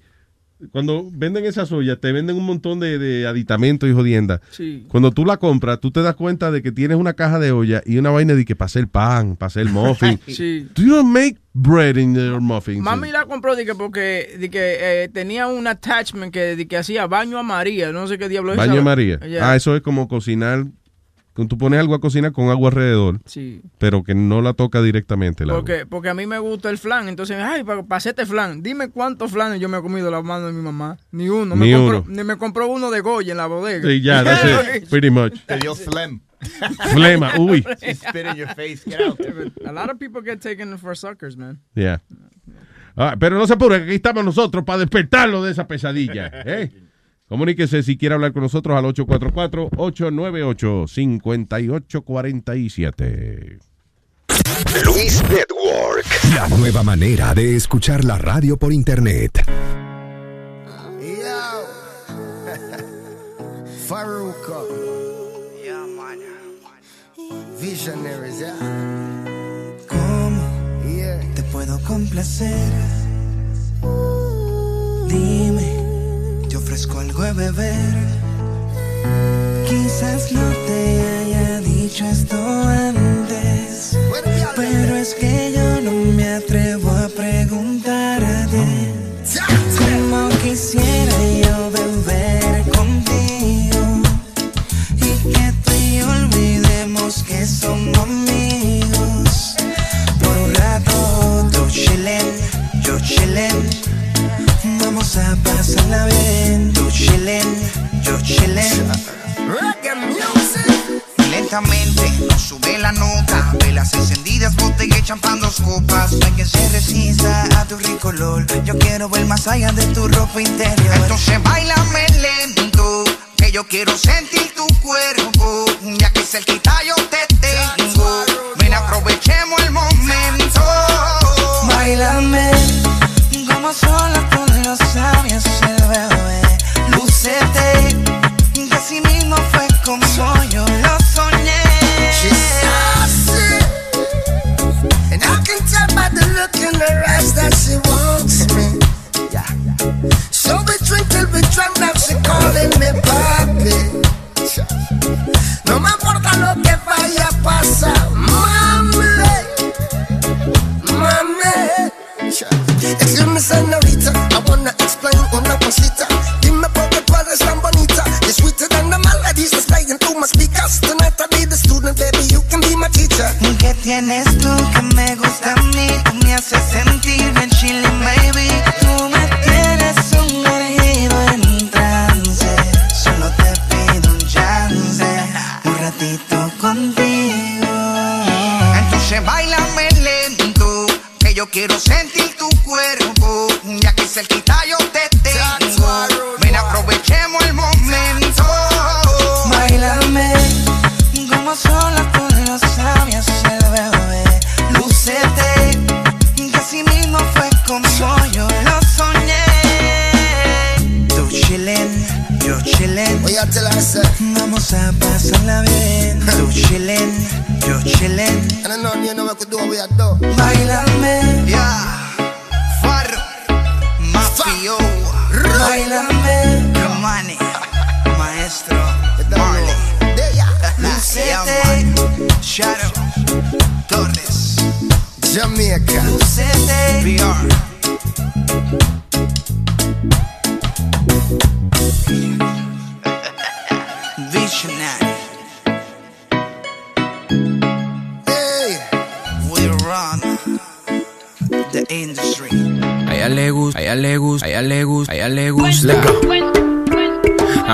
cuando venden esa soya, te venden un montón de, de aditamentos y jodiendas. Sí. Cuando tú la compras, tú te das cuenta de que tienes una caja de olla y una vaina de que para hacer pan, para hacer muffin. (laughs) Sí. Do you make bread in your muffins? Mami la compró di que porque di que, eh, tenía un attachment que, que hacía baño a María. No sé qué diablo es. Baño de ¿sabes? María. Yeah. Ah, eso es como cocinar. Cuando tú pones algo a cocinar con agua alrededor, Sí. pero que no la toca directamente el agua. Porque, porque a mí me gusta el flan. Entonces, ay, para hacerte flan, dime cuántos flanes yo me he comido la mano de mi mamá. Ni uno. Ni me compró, uno. Ni me compró uno de Goya en la bodega. Sí, ya, it. (laughs) Pretty much. Te dio phlegm. Flema, (laughs) uy. She spit in your face. Get out. A lot of people get taken for suckers, man. Yeah. Ah, pero no se apure, que aquí estamos nosotros para despertarlo de esa pesadilla. ¿eh? Comuníquese si quiere hablar con nosotros al 844-898-5847. Luis Network. La nueva manera de escuchar la radio por internet. Faruka. Yeah, man. Visionaries, yeah. ¿Cómo Yeah. te puedo complacer? Dime, ofrezco algo de beber. Quizás no te haya dicho esto antes, pero es que yo no me atrevo a preguntarte. Como quisiera yo beber contigo y que tú y yo olvidemos que somos amigos. Vamos a pasarla bien. Tú chillen, yo chillen. Reggae music. Lentamente nos sube la nota. Velas encendidas, botella y champán, dos copas. No hay quien se resista a tu rico olor. Yo quiero ver más allá de tu ropa interior. Entonces bailame lento. Que yo quiero sentir tu cuerpo. Ya que cerquita yo te tengo. Ven, aprovechemos el momento. Bailame como sola con los labios el bebé. Lúcete. Que así mismo fue como yo lo soñé. She's saucy. And I can tell by the look in her eyes that she wants me. Yeah. So we drink till we drunk, now she calling me papi. No me importa lo que vaya a pasar, mami. Mami. Excuse me, señorita, I wanna explain una cosita. Dime por qué tú eres tan bonita. You're sweeter than the melodies that's playing through my speakers. Tonight I'll be the student, baby, you can be my teacher. ¿Qué tienes tú que me gusta a mí? Tú me haces sentir Tú chillen, yo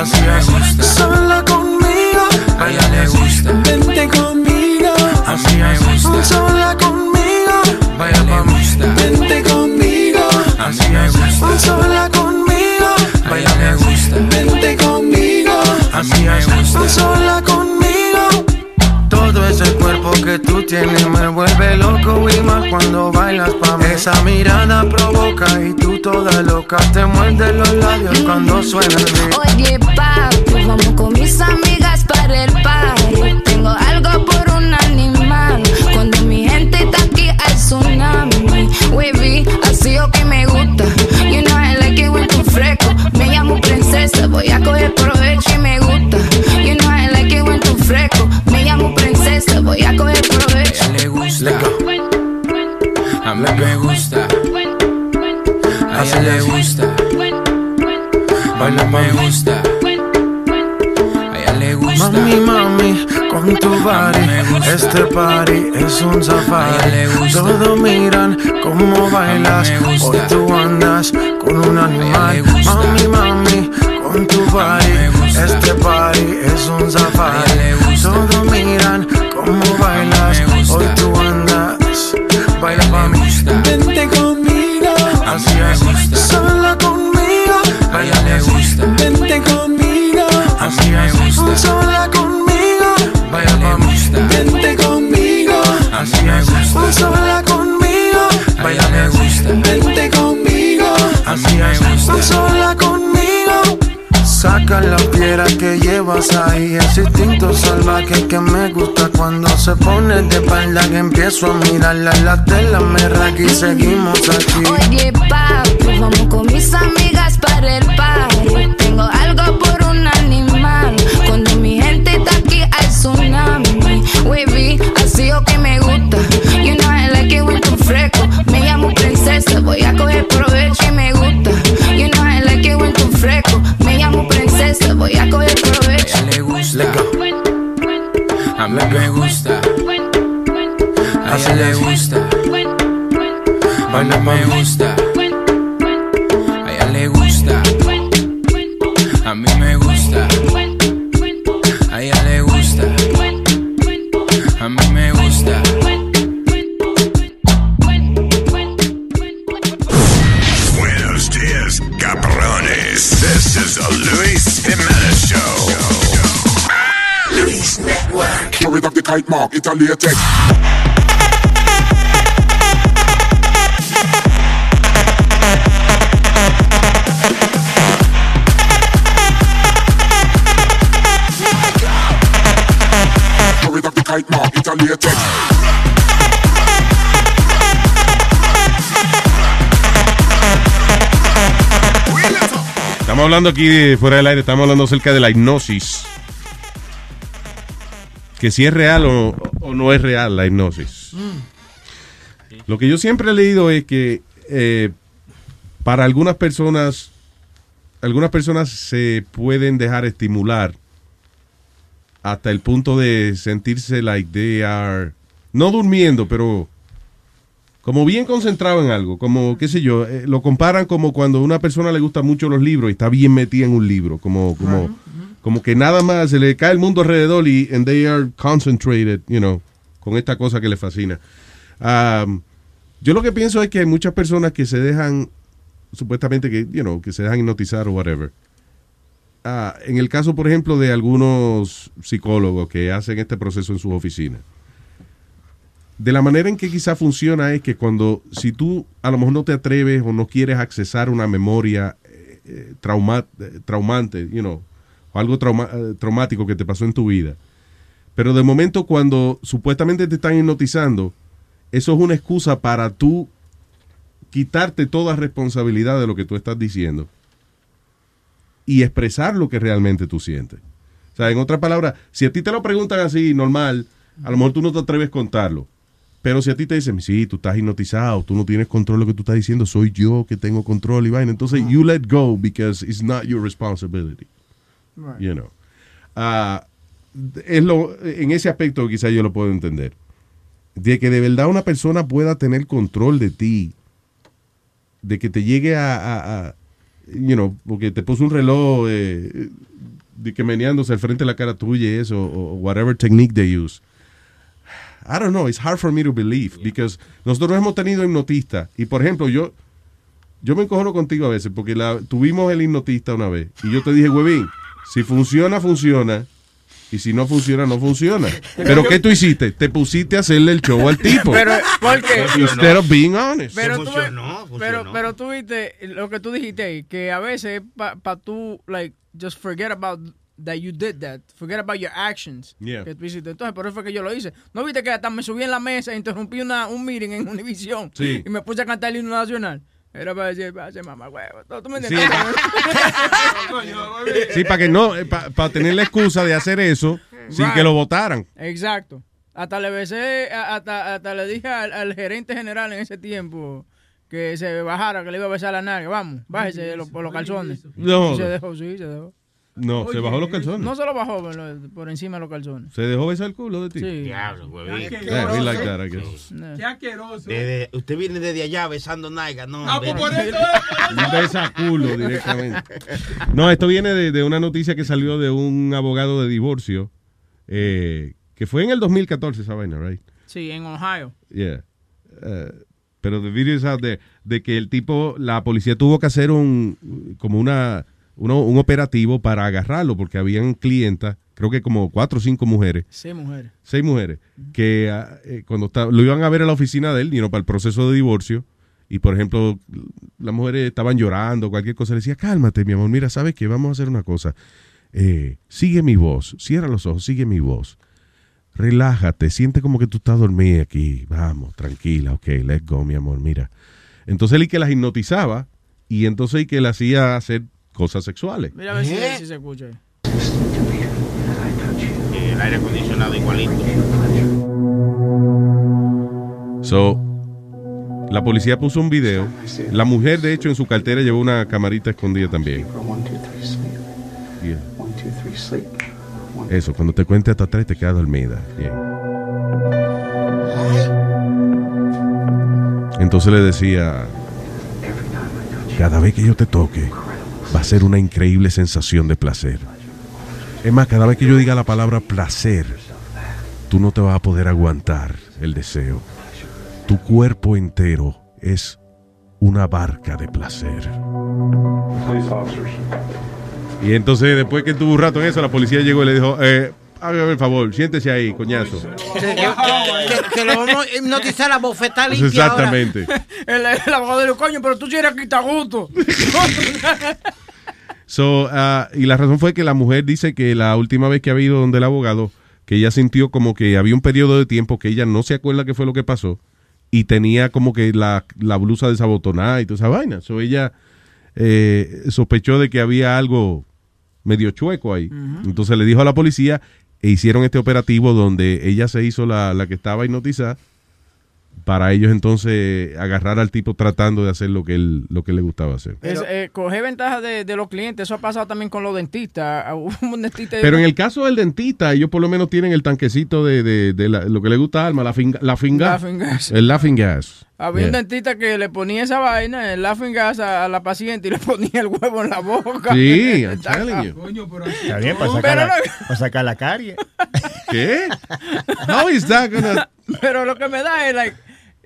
así es, sola conmigo. Baila le gusta, vente conmigo, así es, sola conmigo. Baila pa' mí, vente conmigo, así es, sola conmigo. Baila le gusta, vente conmigo, así es, sola conmigo. Tienes me vuelve loco y más cuando bailas pa' mí. Esa mirada provoca y tú toda loca te muerde los labios cuando suena el beat. Oye, papi, vamos con mis amigas para el party. Tengo algo por un animal. Cuando mi gente está aquí hay tsunami. Wavy, así o que me gusta. You know I like it when tú fresco. Me llamo princesa, voy a coger provecho y me gusta. Llamo princesa, voy a coger provecho. A ella le gusta. A mí me gusta. A ella le gusta. Baila me gusta. A ella le gusta. Mami, mami, con tu body, este party es un safari. Todos miran cómo bailas, hoy tú andas con un animal. Mami, mami, con tu body, este party es un safari. Todos miran bailas, hoy tú andas. Baila pa' mí, vente conmigo, así es, sola conmigo. Baila le gusta, vente conmigo, así es, sola conmigo. Baila pa' mí, vente conmigo, así es, sola conmigo. Baila le gusta, vente conmigo, así es, sola conmigo. Saca la piedra que llevas ahí, ese instinto salvaje que me gusta cuando se pone de espalda que empiezo a mirarla la tela me raca y seguimos aquí. Oye, papi, vamos con mis amigas para el party. Tengo algo por un animal. Cuando mi gente está aquí hay tsunami. Wavy, así o que me gusta. You know I like it when tú fresco. Me llamo princesa, voy a A mí me gusta. A ella le gusta. Baila me gusta. Mark, kite mark, it's a. Estamos hablando aquí fuera del aire, estamos hablando acerca de la hipnosis. Que si es real o, o no es real la hipnosis. Lo que yo siempre he leído es que eh, para algunas personas, algunas personas se pueden dejar estimular hasta el punto de sentirse like they are, no durmiendo, pero como bien concentrado en algo, como, qué sé yo, eh, lo comparan como cuando a una persona le gustan mucho los libros y está bien metida en un libro, como, como, como que nada más se le cae el mundo alrededor y and they are concentrated, you know, con esta cosa que le fascina. Um, yo lo que pienso es que hay muchas personas que se dejan, supuestamente que, you know, que se dejan hipnotizar o whatever. Ah, en el caso, por ejemplo, de algunos psicólogos que hacen este proceso en sus oficinas, de la manera en que quizá funciona es que cuando, si tú a lo mejor no te atreves o no quieres accesar una memoria eh, eh, eh, traumante, you know, o algo trauma- eh, traumático que te pasó en tu vida, pero de momento cuando supuestamente te están hipnotizando, eso es una excusa para tú quitarte toda responsabilidad de lo que tú estás diciendo y expresar lo que realmente tú sientes. O sea, en otras palabras, si a ti te lo preguntan así, normal, a lo mejor tú no te atreves a contarlo. Pero si a ti te dicen, sí, tú estás hipnotizado, tú no tienes control de lo que tú estás diciendo, soy yo que tengo control y vaina. Entonces, you let go because it's not your responsibility. You know. Ah, es lo, en ese aspecto quizás yo lo puedo entender. De que de verdad una persona pueda tener control de ti. De que te llegue a, a- a- you know, porque te puso un reloj eh, de que meneándose al frente de la cara tuya y eso, o whatever technique they use. I don't know, it's hard for me to believe, because nosotros hemos tenido hipnotistas, y por ejemplo, yo, yo me encojono contigo a veces, porque la, tuvimos el hipnotista una vez, y yo te dije, huevín, si funciona, funciona, y si no funciona, no funciona. (laughs) Pero ¿qué tú hiciste? Te pusiste a hacerle el show al tipo. Pero, ¿por qué? Instead of being honest. Pero tú, pero, pero tú viste lo que tú dijiste ahí, que a veces para pa tú, like, just forget about that you did that. Forget about your actions. Yeah. Que tú hiciste. Entonces, por eso fue que yo lo hice. ¿No viste que hasta me subí en la mesa e interrumpí una, un meeting en Univision? Sí. Y me puse a cantar el himno nacional. Era para decir, para hacer mamá huevo. ¿Tú tú me entiendes? Sí, para que no, para tener la excusa de hacer eso sin Right. que lo votaran. Exacto. Hasta le besé, hasta, hasta le dije al, al gerente general en ese tiempo que se bajara, que le iba a besar la nalga. Vamos, bájese por los calzones. No. Y se dejó, sí, se dejó. No, se bajó los calzones. No se lo bajó por, encima de los calzones. ¿Se dejó besar el culo de ti? Sí. Diablo. Yeah, like that, I guess. Qué asqueroso. Desde- usted viene desde allá besando nalga, no. Ah, pues por eso Un (laughs) besa culo directamente. No, esto viene de, de una noticia que salió de un abogado de divorcio, eh, que fue en el 2014 esa vaina, right? Sí, en Ohio. Yeah. Eh, pero the video is out there, de que el tipo, la policía tuvo que hacer un, como una, uno- un operativo para agarrarlo, porque habían clientas, creo que como cuatro o cinco mujeres, Sí, mujeres. seis mujeres, que ah, eh, cuando está- lo iban a ver a la oficina de él, you know, para el proceso de divorcio, y por ejemplo, las mujeres estaban llorando, cualquier cosa, le decía, cálmate, mi amor, mira, ¿sabes qué? Vamos a hacer una cosa. Eh, sigue mi voz, cierra los ojos, sigue mi voz. Relájate, siente como que tú estás dormida aquí. Vamos, tranquila, ok, let's go, mi amor, mira. Entonces él y que las hipnotizaba, y entonces y que le hacía hacer cosas sexuales. Mira a ver si, ¿Eh? si se escucha. Eh, El aire acondicionado igualito. So, la policía puso un video. La mujer, de hecho, en su cartera llevó una camarita escondida también. Yeah. Eso, cuando te cuente hasta tres te quedas dormida. Bien. Entonces le decía, cada vez que yo te toque, va a ser una increíble sensación de placer. Es más, cada vez que yo diga la palabra placer, tú no te vas a poder aguantar el deseo. Tu cuerpo entero es una barca de placer. Y entonces, después que tuvo un rato en eso, la policía llegó y le dijo, eh, hágame el favor, siéntese ahí, coñazo. Que, que- que- lo vamos a hipnotizar a bofetar limpia Exactamente. (laughs) El, el abogado le dijo, coño, pero tú sí eres quitagusto. (laughs) So, ah, y la razón fue que la mujer dice que la última vez que ha ido donde el abogado, que ella sintió como que había un periodo de tiempo que ella no se acuerda qué fue lo que pasó y tenía como que la, la blusa desabotonada y toda esa vaina. So, ella eh, sospechó de que había algo medio chueco ahí. Entonces le dijo a la policía e hicieron este operativo donde ella se hizo la, la que estaba hipnotizada para ellos entonces agarrar al tipo tratando de hacer lo que él, lo que le gustaba hacer. Es, eh, coger ventaja de, de los clientes. Eso ha pasado también con los dentistas. (laughs) Hubo un dentista. Pero en el caso del dentista, ellos por lo menos tienen el tanquecito de, de- de la- lo que le gusta a Alma, la, finga, la finga. Laughing gas. El laughing gas. Había un dentista que le ponía esa vaina, el laughing gas a, a la paciente y le (laughs) ponía el huevo en la boca. Sí, (laughs) I'm telling you. Está bien, para sacar, la, no- para sacar la carie. ¿Qué? How is that gonna... Pero lo que me da es, like,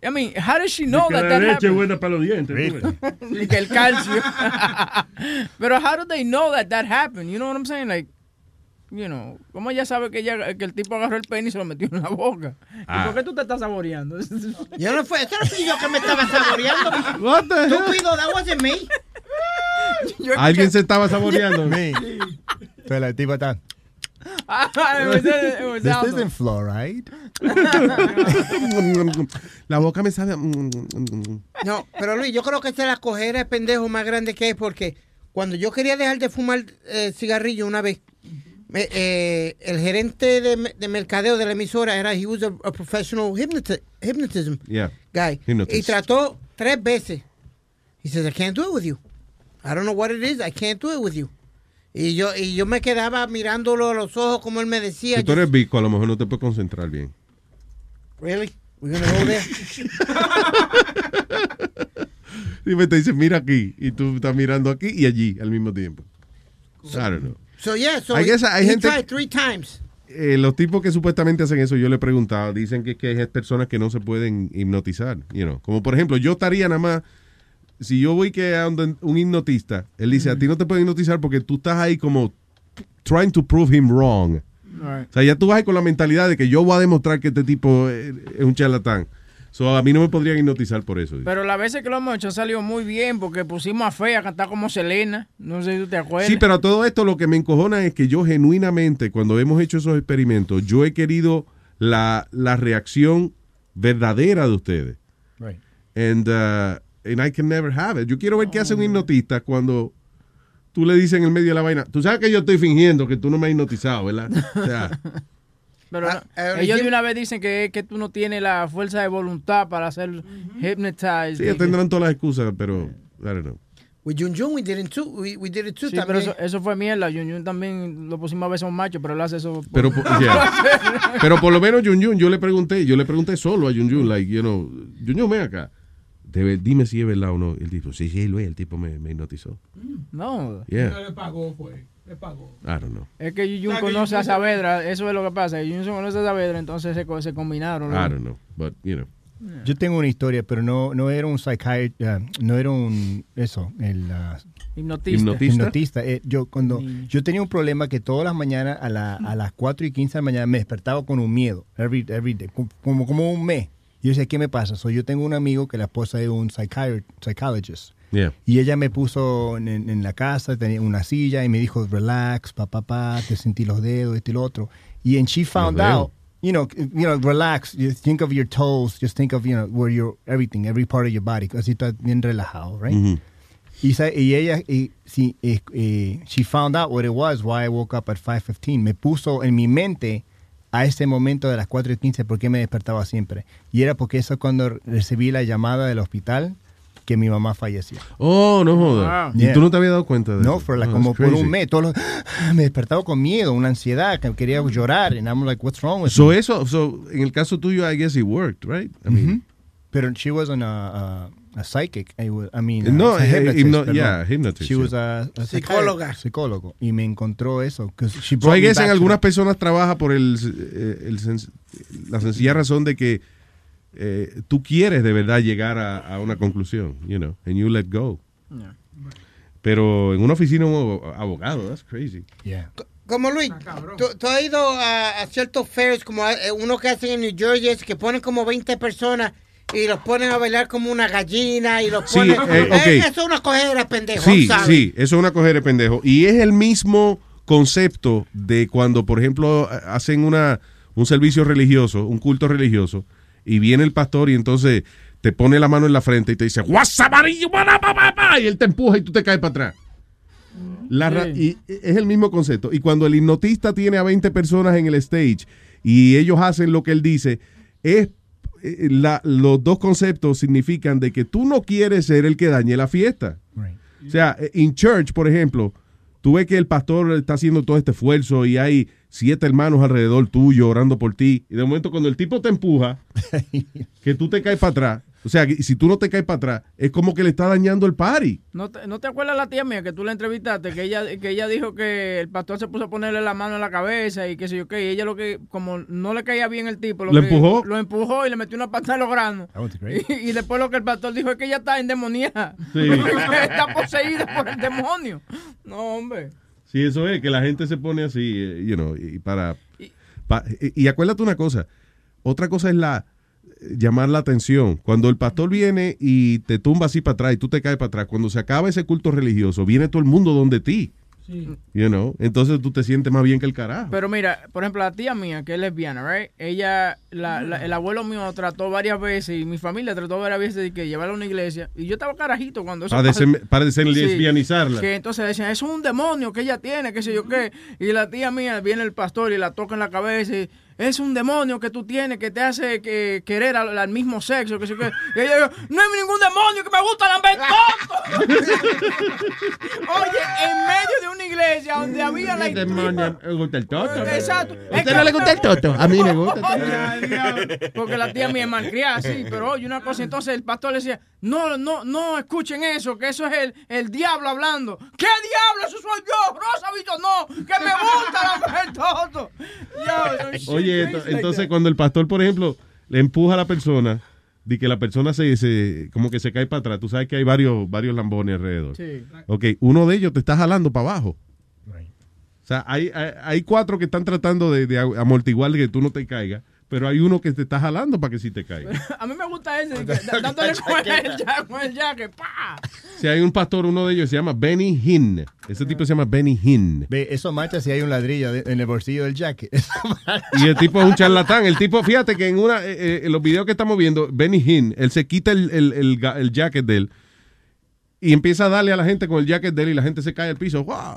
I mean, how does she know Que that la that leche happened? buena para los dientes. (laughs) que el calcio. (laughs) Pero how do they know that that happened? You know what I'm saying? Like, you know, ¿cómo ella sabe que, ella, que el tipo agarró el pene y se lo metió en la boca? Ah. ¿Y por qué tú te estás saboreando? (laughs) Yo no fue, eso no fui yo que me estaba saboreando. What the hell? Estúpido, that wasn't me. Alguien se estaba saboreando. Sí. Entonces la tipa está. It was- it was This Aldo. isn't fluoride. (laughs) la boca me sabe... No, pero Luis, yo creo que esa es la cojera de pendejo más grande que hay porque cuando yo quería dejar de fumar eh, cigarrillo una vez, me- eh, el gerente de, me- de mercadeo de la emisora era, he was a, a professional hypnoti- hypnotism Yeah. guy. Hypnotist. Y trató tres veces. He says, I can't do it with you. I don't know what it is, I can't do it with you. Y yo, y yo me quedaba mirándolo a los ojos como él me decía. Si tú eres bico, a lo mejor no te puedes concentrar bien. Really? We're gonna go there? (laughs) Y me te dice, mira aquí. Y tú estás mirando aquí y allí al mismo tiempo. I don't know. So yeah, so I guess hay he gente- tried three times. Eh, los tipos que supuestamente hacen eso, yo le he preguntado, dicen que, que hay personas que no se pueden hipnotizar, you know. Como por ejemplo, yo estaría nada más, si yo voy que a un hipnotista, él dice, a ti no te pueden hipnotizar porque tú estás ahí como trying to prove him wrong. Right. O sea, ya tú vas ahí con la mentalidad de que yo voy a demostrar que este tipo eh, es un charlatán. So, a mí no me podrían hipnotizar por eso. Pero las veces que lo hemos hecho salió muy bien porque pusimos a Fe a cantar como Selena. No sé si tú te acuerdas. Sí, pero a todo esto lo que me encojona es que yo genuinamente, cuando hemos hecho esos experimentos, yo he querido la, la reacción verdadera de ustedes. Right. And, uh, and I can never have it. Yo quiero ver qué hace un hipnotista cuando tú le dices en el medio de la vaina, tú sabes que yo estoy fingiendo que tú no me has hipnotizado, ¿verdad? O sea, (laughs) Pero Ah, no, eh, ellos de una vez dicen que, que tú no tienes la fuerza de voluntad para ser hypnotized. sí, tendrán todas las excusas, pero, I don't know. With Jun Jun, we did it too. We, we did it too Sí, pero eso, eso fue mierda. Yun Yun también lo pusimos a veces a un macho, pero él hace eso. por- Pero, por- (laughs) yeah. (laughs) pero por lo menos Jun Jun, yo le pregunté, yo le pregunté solo a Jun Jun, like, you know, Jun Jun, ven acá. De ver- dime si es verdad o no. El tipo, sí, sí, Luis, el tipo me, me hipnotizó. No. Yeah. Le pagó, fue. Le pagó. I don't know. Es que Yun O sea, que conoce a Saavedra, eso es lo que pasa. Yun Yun conoce a Saavedra, entonces se, co- se combinaron. I ¿no? don't know. But, you know. Yo tengo una historia, pero no, no era un psychiatrist, no era un, eso, el ah, Hipnotista. Hipnotista. hipnotista. Eh, yo cuando yo tenía un problema que todas las mañanas a, la- a las 4 y 15 de la mañana me despertaba con un miedo, every, every day, como- como, como un mes. Y yo decía, ¿qué me pasa? So, yo tengo un amigo que la esposa es un psychologist. Yeah. Y ella me puso en, la casa, tenía una silla y me dijo, relax, pa, pa, pa, te sentí los dedos, esto y lo otro. Y and she found out, you know, you know, relax, you think of your toes, just think of, you know, where your, everything, every part of your body, así está bien relajado, right? Ujú. Y, ella, y, sí, eh, eh, she found out what it was, why I woke up at 5.15. Me puso en mi mente a ese momento de las 4 y 15 por qué me despertaba siempre. Y era porque eso cuando recibí la llamada del hospital que mi mamá falleció. Oh, no jodas. ¿Y Yeah. tú no te habías dado cuenta de No, eso? for like Oh, como por un mes. Todos los- (gasps) me despertaba con miedo, una ansiedad, que quería llorar. And I'm like, what's wrong with So me? eso, so, en el caso tuyo, I guess it worked, right? I mean, Ujú. Pero she wasn't a, a, a psychic. I, was- I mean, No, a, a eh, hypnotist, hipno- perdón. yeah, hypnotist, She yeah. was a, a Psicóloga. Psicólogo. Y me encontró eso. she So I guess en to algunas personas trabaja por el, eh, el sen- la sencilla razón de que eh, tú quieres de verdad llegar a, a una conclusión, you know, and you let go. Yeah. Pero en una oficina un abo- abogado, that's crazy. Como Luis, ¿tú, tú has ido a, a ciertos fairs como a- eh, uno que hacen en New Jersey, es que ponen como 20 personas y los ponen a bailar como una gallina y los Sí, ponen... eh. Eh, eso es una cogera, pendejo, Sí, ¿sabes? sí, eso es una cogera de pendejo. Y es el mismo concepto de cuando, por ejemplo, hacen una, un servicio religioso, un culto religioso, y viene el pastor y entonces te pone la mano en la frente y te dice, "Guasamarillo, para, pa, pa, pa", y él te empuja y tú te caes para atrás. La ra- y es el mismo concepto. Y cuando el hipnotista tiene a 20 personas en el stage y ellos hacen lo que él dice, es la- los dos conceptos significan de que tú no quieres ser el que dañe la fiesta. O sea, eh, en church, por ejemplo, tú ves que el pastor está haciendo todo este esfuerzo y hay siete hermanos alrededor tuyo orando por ti. Y de momento cuando el tipo te empuja, (laughs) que tú te caes para atrás, o sea, si tú no te caes para atrás, es como que le está dañando el party. ¿No te, ¿No te acuerdas la tía mía que tú la entrevistaste? Que ella, que ella dijo que el pastor se puso a ponerle la mano en la cabeza y que sé yo qué. Y ella lo que, como no le caía bien el tipo, lo ¿Le que- empujó? Lo empujó y le metió una patada en los granos. Y, y después lo que el pastor dijo es que ella está endemoniada. Sí. (laughs) está poseída por el demonio. No, hombre. Sí, eso es, que la gente se pone así, eh, you know, y para... pa- y, y acuérdate una cosa, otra cosa es la llamar la atención. Cuando el pastor viene y te tumba así para atrás y tú te caes para atrás, cuando se acaba ese culto religioso, viene todo el mundo donde ti, you know, entonces tú te sientes más bien que el carajo. Pero mira, por ejemplo, la tía mía, que es lesbiana, right? Ella, la, la- el abuelo mío trató varias veces y mi familia trató varias veces de que llevarla a una iglesia. Y yo estaba carajito cuando eso Para Sí. deslesbianizarla. Que entonces decían, eso es un demonio que ella tiene, qué sé yo qué. Y la tía mía viene el pastor y la toca en la cabeza y es un demonio que tú tienes que te hace que, querer al, al mismo sexo, que. Y ella dijo, no hay ningún demonio que me gusta lamber (laughs) Oye, en medio de una iglesia donde había la demonio me gusta el toto. Exacto. ¿A usted no le gusta el toto? A mí me gusta. Porque la tía mía es malcriada, sí, pero oye, una cosa, entonces el pastor le decía, no, no, no escuchen eso, que eso es el, el diablo hablando. ¿Qué diablo? Eso soy yo, Rosa Vito, no, que me gusta la mujer. Yo, shit Oye, entonces cuando el pastor, por ejemplo, le empuja a la persona, de que la persona se, se- como que se cae para atrás, tú sabes que hay varios, varios lambones alrededor. Sí. Ok, uno de ellos te está jalando para abajo. O sea, hay, hay, hay cuatro que están tratando de, de amortiguar que tú no te caigas, pero hay uno que te está jalando para que sí te caigas. (laughs) A mí me gusta ese, (laughs) dándole con el, ya- con el jaque, pa. Si hay un pastor, uno de ellos se llama Benny Hinn. Ese tipo se llama Benny Hinn. Ve, eso mancha si hay un ladrillo en el bolsillo del jacket. (laughs) Y el tipo es un charlatán. El tipo, fíjate que en una eh, eh, en los videos que estamos viendo, Benny Hinn, él se quita el, el, el jacket de él y empieza a darle a la gente con el jacket de él y la gente se cae al piso. ¡Guau!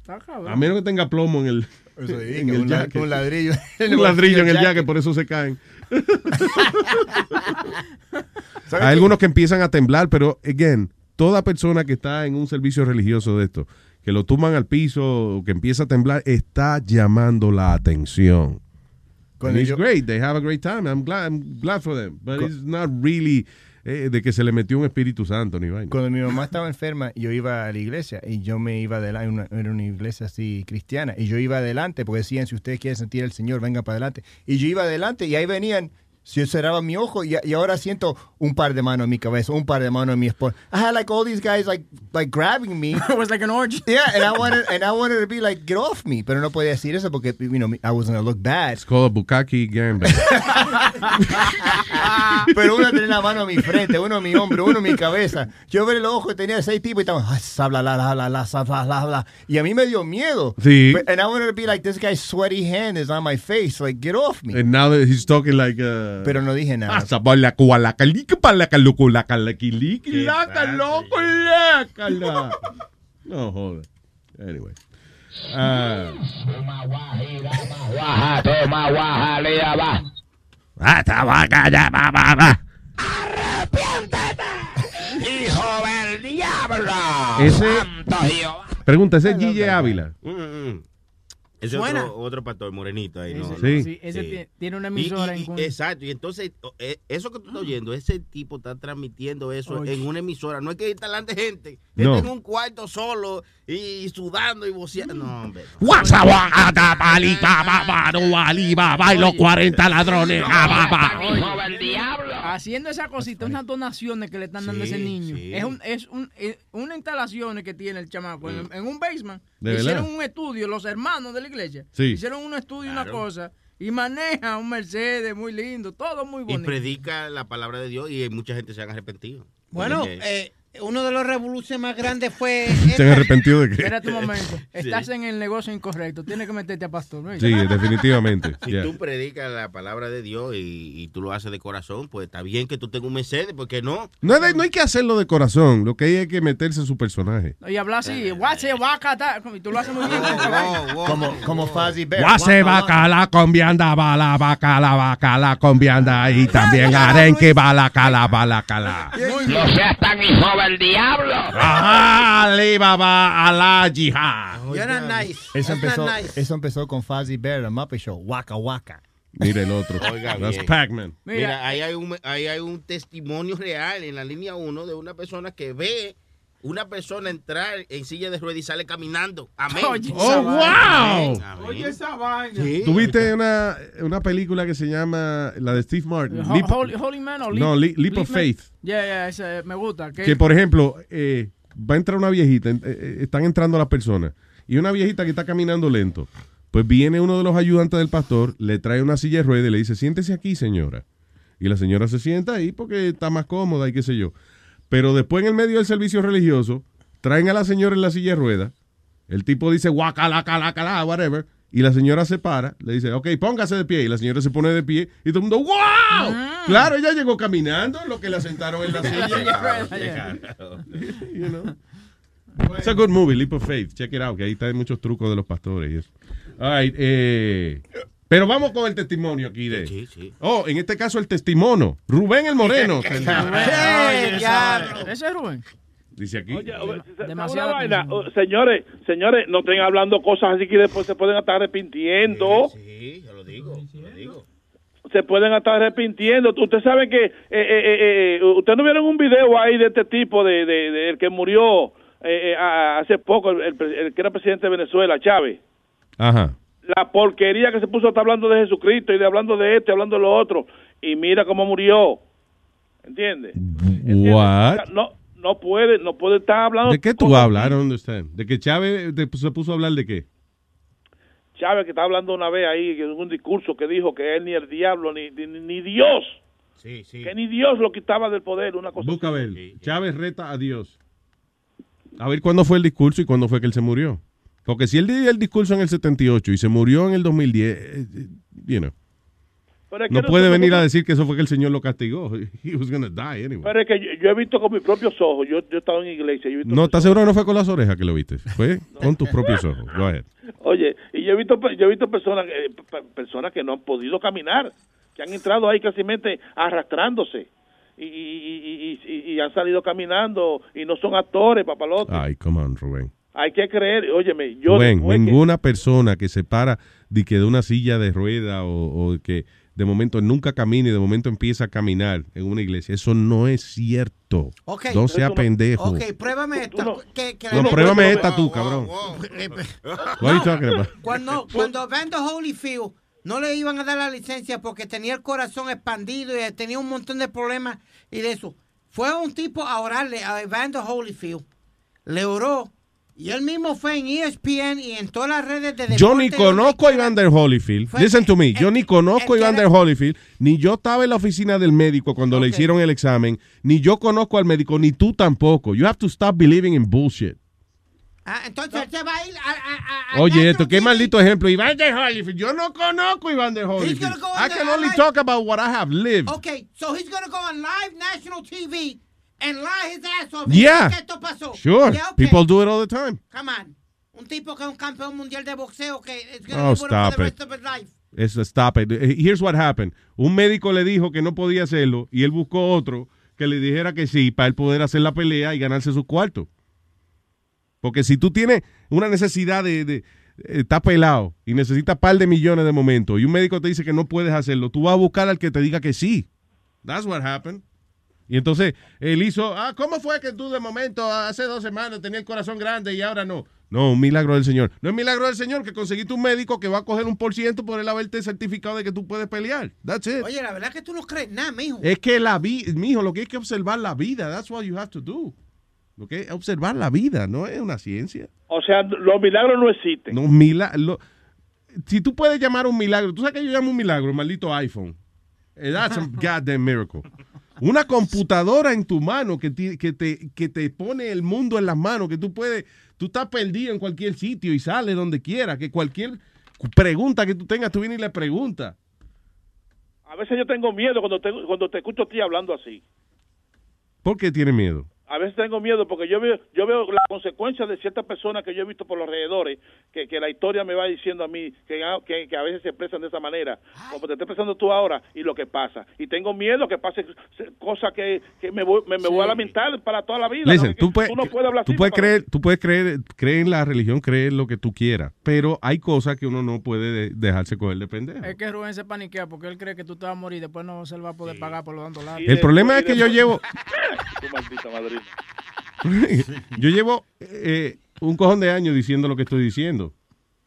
Está cabrón. A menos que tenga plomo en el, Eso digo, en el un ladrillo en el Un ladrillo en el jacket, por eso se caen. (laughs) ¿Sabes Hay algunos que empiezan a temblar, pero, again, toda persona que está en un servicio religioso de esto, que lo tumban al piso, o que empieza a temblar, está llamando la atención. Cuando And it's yo- great, they have a great time. I'm glad, I'm glad for them, but it's not really eh, de que se le metió un Espíritu Santo ni vaina. Cuando mi mamá estaba enferma, yo iba a la iglesia y yo me iba adelante, era una iglesia así cristiana, y yo iba adelante porque decían, si ustedes quieren sentir al Señor, venga para adelante. Y yo iba adelante y ahí venían, yo cerraba mi ojo y, y ahora siento un par de manos en mi cabeza, un par de manos en mi esposa. I had like all these guys like like grabbing me. (laughs) It was like an orgy. Yeah, and I wanted and I wanted to be like get off me, pero no podía decir eso porque you know I was gonna look bad. It's called a Bukaki Gambit. (laughs) Pero uno tenía la mano en mi frente, uno en mi hombro, uno en mi cabeza. Yo abrí los ojos y tenía seis tipos y estaban, "Ay, sabla, la, la, la, la, sabla, la, la". Y a mí me dio miedo. Sí. But- and I wanted to be like, this guy's sweaty hand is on my face. Like, get off me. And now that he's talking like uh, Pero no dije nada. Ah, pala, kaluku, la, kala, kiliki, la, kaloco, la, kala. (laughs) No, joder. Anyway. Ah, Guaja, toma, guaja, lea, va. Esta vaca ya va, va, va. Hijo del diablo. Ese- pregunta, ese es Gille Ávila. Mm, mm. Ese Suena. otro, otro pastor morenito ahí, ¿no? Ese-. Sí. sí, ese Sí. tiene una Y- emisora y- en y- Exacto, y entonces eh, eso que tú estás oyendo, ese tipo está transmitiendo eso Oye. en una emisora. No es que está delante de gente, No. está en un cuarto solo y, sudando y voceando. No, hombre. Y los 40 ladrones, ah, del. Haciendo esa cosita, unas donaciones que le están dando a ese niño. Es, un, es un, es una instalación que tiene el chamaco en, en un basement. ¿De Hicieron un estudio, los hermanos de la iglesia. Sí. Hicieron un estudio, una cosa. Y maneja un Mercedes muy lindo, todo muy Y bonito. predica la palabra de Dios y mucha gente se han arrepentido. Bueno, eh, uno de los revoluciones más grandes fue... ¿Se han arrepentido de qué? Espérate un momento. (laughs) Estás en el negocio incorrecto. Tienes que meterte a pastor. ¿no? Sí, (laughs) definitivamente. Si Yeah. tú predicas la palabra de Dios y, y tú lo haces de corazón, pues está bien que tú tengas un Mercedes, porque no? No, hay- no hay que hacerlo de corazón, lo que hay es que meterse en su personaje. Y hablar así, guache, vaca, ta", y tú lo haces muy bien. Como, como Fuzzy Bear. Guase vaca la combianda, va la vaca, la vaca, la combianda y también arenque, va la cala, va la cala. No seas tan hijo del diablo. Ajá, Alibaba a la yihad. You're not nice. Eso That's empezó, not nice. eso empezó con Fuzzy Bear, el Muppet Show. Waka Waka. Mira el otro. Oiga That's. Pac-Man. Mira, ahí, hay un, ahí hay un testimonio real en la línea 1 de una persona que ve una persona entrar en silla de ruedas y sale caminando. Amén. Oye, esa Oh, vaina. wow. Amén. Oye, esa vaina. ¿Tuviste una, una película que se llama la de Steve Martin? Ho- Leap- Holy, Holy Man o No, Leap- Leap of Man? Faith. Yeah, yeah, ese me gusta. que por ejemplo eh, va a entrar una viejita, eh, eh, están entrando las personas y una viejita que está caminando lento, pues viene uno de los ayudantes del pastor, le trae una silla de ruedas y le dice, siéntese aquí señora. Y la señora se sienta ahí porque está más cómoda y qué sé yo. Pero después en el medio del servicio religioso, traen a la señora en la silla de ruedas, el tipo dice guacala, cala, cala, whatever, y la señora se para, le dice, ok, póngase de pie, y la señora se pone de pie, y todo el mundo, wow, claro, ella llegó caminando, lo que la sentaron en la (laughs) silla. (laughs) You know. It's a good movie, Leap of Faith. Check it out, que ahí está muchos trucos de los pastores y eso. All right, eh, pero vamos con el testimonio aquí de. Oh, en este caso el testimonio. Rubén el Moreno. (laughs) Ese es Rubén. Dice aquí. Demasiado. Vaina, oh, señores, señores, no estén hablando cosas así que después se pueden estar arrepintiendo. Sí, yo lo digo, lo digo. Se pueden estar arrepintiendo. Usted sabe que, eh, eh, eh, eh, usted no vieron un video ahí de este tipo, de, de, de el que murió eh, eh, hace poco, el, el- el que era presidente de Venezuela, Chávez. Ajá. La porquería que se puso está hablando de Jesucristo y de hablando de este, hablando de lo otro. Y mira cómo murió. ¿Entiendes? What? No, no puede, no puede estar hablando. ¿De qué tú hablas? I don't understand. ¿De que Chávez de- se puso a hablar de qué? Chávez que está hablando una vez ahí en un discurso que dijo que él ni el diablo ni, ni, ni Dios, Sí, sí. que ni Dios lo quitaba del poder, una cosa. Busca a ver. Chávez reta a Dios. A ver cuándo fue el discurso y cuándo fue que él se murió. Porque si él dio el discurso en el 78 y se murió en el 2010, eh, eh, you know, Pero es que no puede venir a decir que eso fue que el Señor lo castigó. (laughs) He was gonna die anyway. Pero es que yo, yo he visto con mis propios ojos, yo, yo he estado en iglesia, yo he visto No, ¿estás seguro que no fue con las orejas que lo viste? Fue (laughs) con tus propios ojos. Go ahead. Oye, y yo he visto, yo he visto personas, eh, pe- personas que no han podido caminar, que han entrado ahí casi arrastrándose y, y, y, y- y han salido caminando y no son actores, papalote. Ay, come on, Rubén. Hay que creer, óyeme, yo que- ninguna persona que se para de que de una silla de rueda o, o que de momento nunca camine y de momento empieza a caminar en una iglesia, eso no es cierto. Ok. No sea pendejo. Ok, pruébame esta. que- que No, pruébame esta tú, cabrón. What are you talking about? Cuando, cuando Evander Holyfield no le iban a dar la licencia porque tenía el corazón expandido y tenía un montón de problemas y de eso. Fue un tipo a orarle a Evander Holyfield. Le oró. Y él mismo fue en ESPN y en todas las redes de Yo ni conozco a Evander Holyfield. Fue- Listen to me. Yo ni conozco a Evander Holyfield. Ni yo estaba en la oficina del médico cuando le hicieron el examen. Ni yo conozco al médico. Ni tú tampoco. You have to stop believing in bullshit. Ah, entonces él se va a ir a, a- a- Oye, esto, qué maldito ejemplo. Evander Holyfield. Yo no conozco a Evander Holyfield. go on I can only live- talk about what I have lived. Okay, so he's gonna go on live national TV and lie his ass off. Yeah. Esto pasó. Sure. Yeah, okay. People do it all the time. Come on. Un tipo que es un campeón mundial de boxeo que es gonna Oh, it for stop the it. rest of his life. It's stop it. Eh, Here's what happened. Un médico le dijo que no podía hacerlo y él buscó otro que le dijera que sí para él poder hacer la pelea y ganarse su cuarto. Porque si tú tienes una necesidad de, de eh, está pelado y necesitas par de millones de momento y un médico te dice que no puedes hacerlo, tú vas a buscar al que te diga que sí. That's what happened. Y entonces él hizo, ah, ¿cómo fue que tú de momento hace dos semanas tenías el corazón grande y ahora no? No, un milagro del Señor. No es milagro del Señor que conseguiste un médico que va a coger un por ciento por él haberte certificado de que tú puedes pelear. That's it. Oye, la verdad es que tú no crees nada, mijo. Es que la vida, mijo, lo que hay que observar la vida. That's what you have to do. Lo que es observar la vida, no es una ciencia. O sea, los milagros no existen. No, mila- lo- si tú puedes llamar un milagro, tú sabes que yo llamo un milagro, el maldito iPhone. Eh, That's a (laughs) goddamn miracle. Una computadora en tu mano que te, que, te, que te pone el mundo en las manos, que tú puedes, tú estás perdido en cualquier sitio y sales donde quiera, que cualquier pregunta que tú tengas, tú vienes y le preguntas. A veces yo tengo miedo cuando te, cuando te escucho a ti hablando así. ¿Por qué tiene miedo? A veces tengo miedo porque yo veo, yo veo las consecuencias de ciertas personas que yo he visto por los alrededores, que, que la historia me va diciendo a mí que, a- que, que a veces se expresan de esa manera, como te estás expresando tú ahora, y lo que pasa. Y tengo miedo que pase se- cosas que, que me, voy, me, me voy a lamentar para toda la vida. Listen, tú puedes, no puedes hablar tú puedes creer, tú puedes creer, creer en la religión, creer lo que tú quieras, pero hay cosas que uno no puede de- dejarse coger de pendejo. Es que Rubén se paniquea porque él cree que tú te vas a morir y después no se le va a poder pagar por los dando largos. El problema es que yo llevo, (laughs) Tu maldita madre. (laughs) yo llevo eh, un cojón de años diciendo lo que estoy diciendo.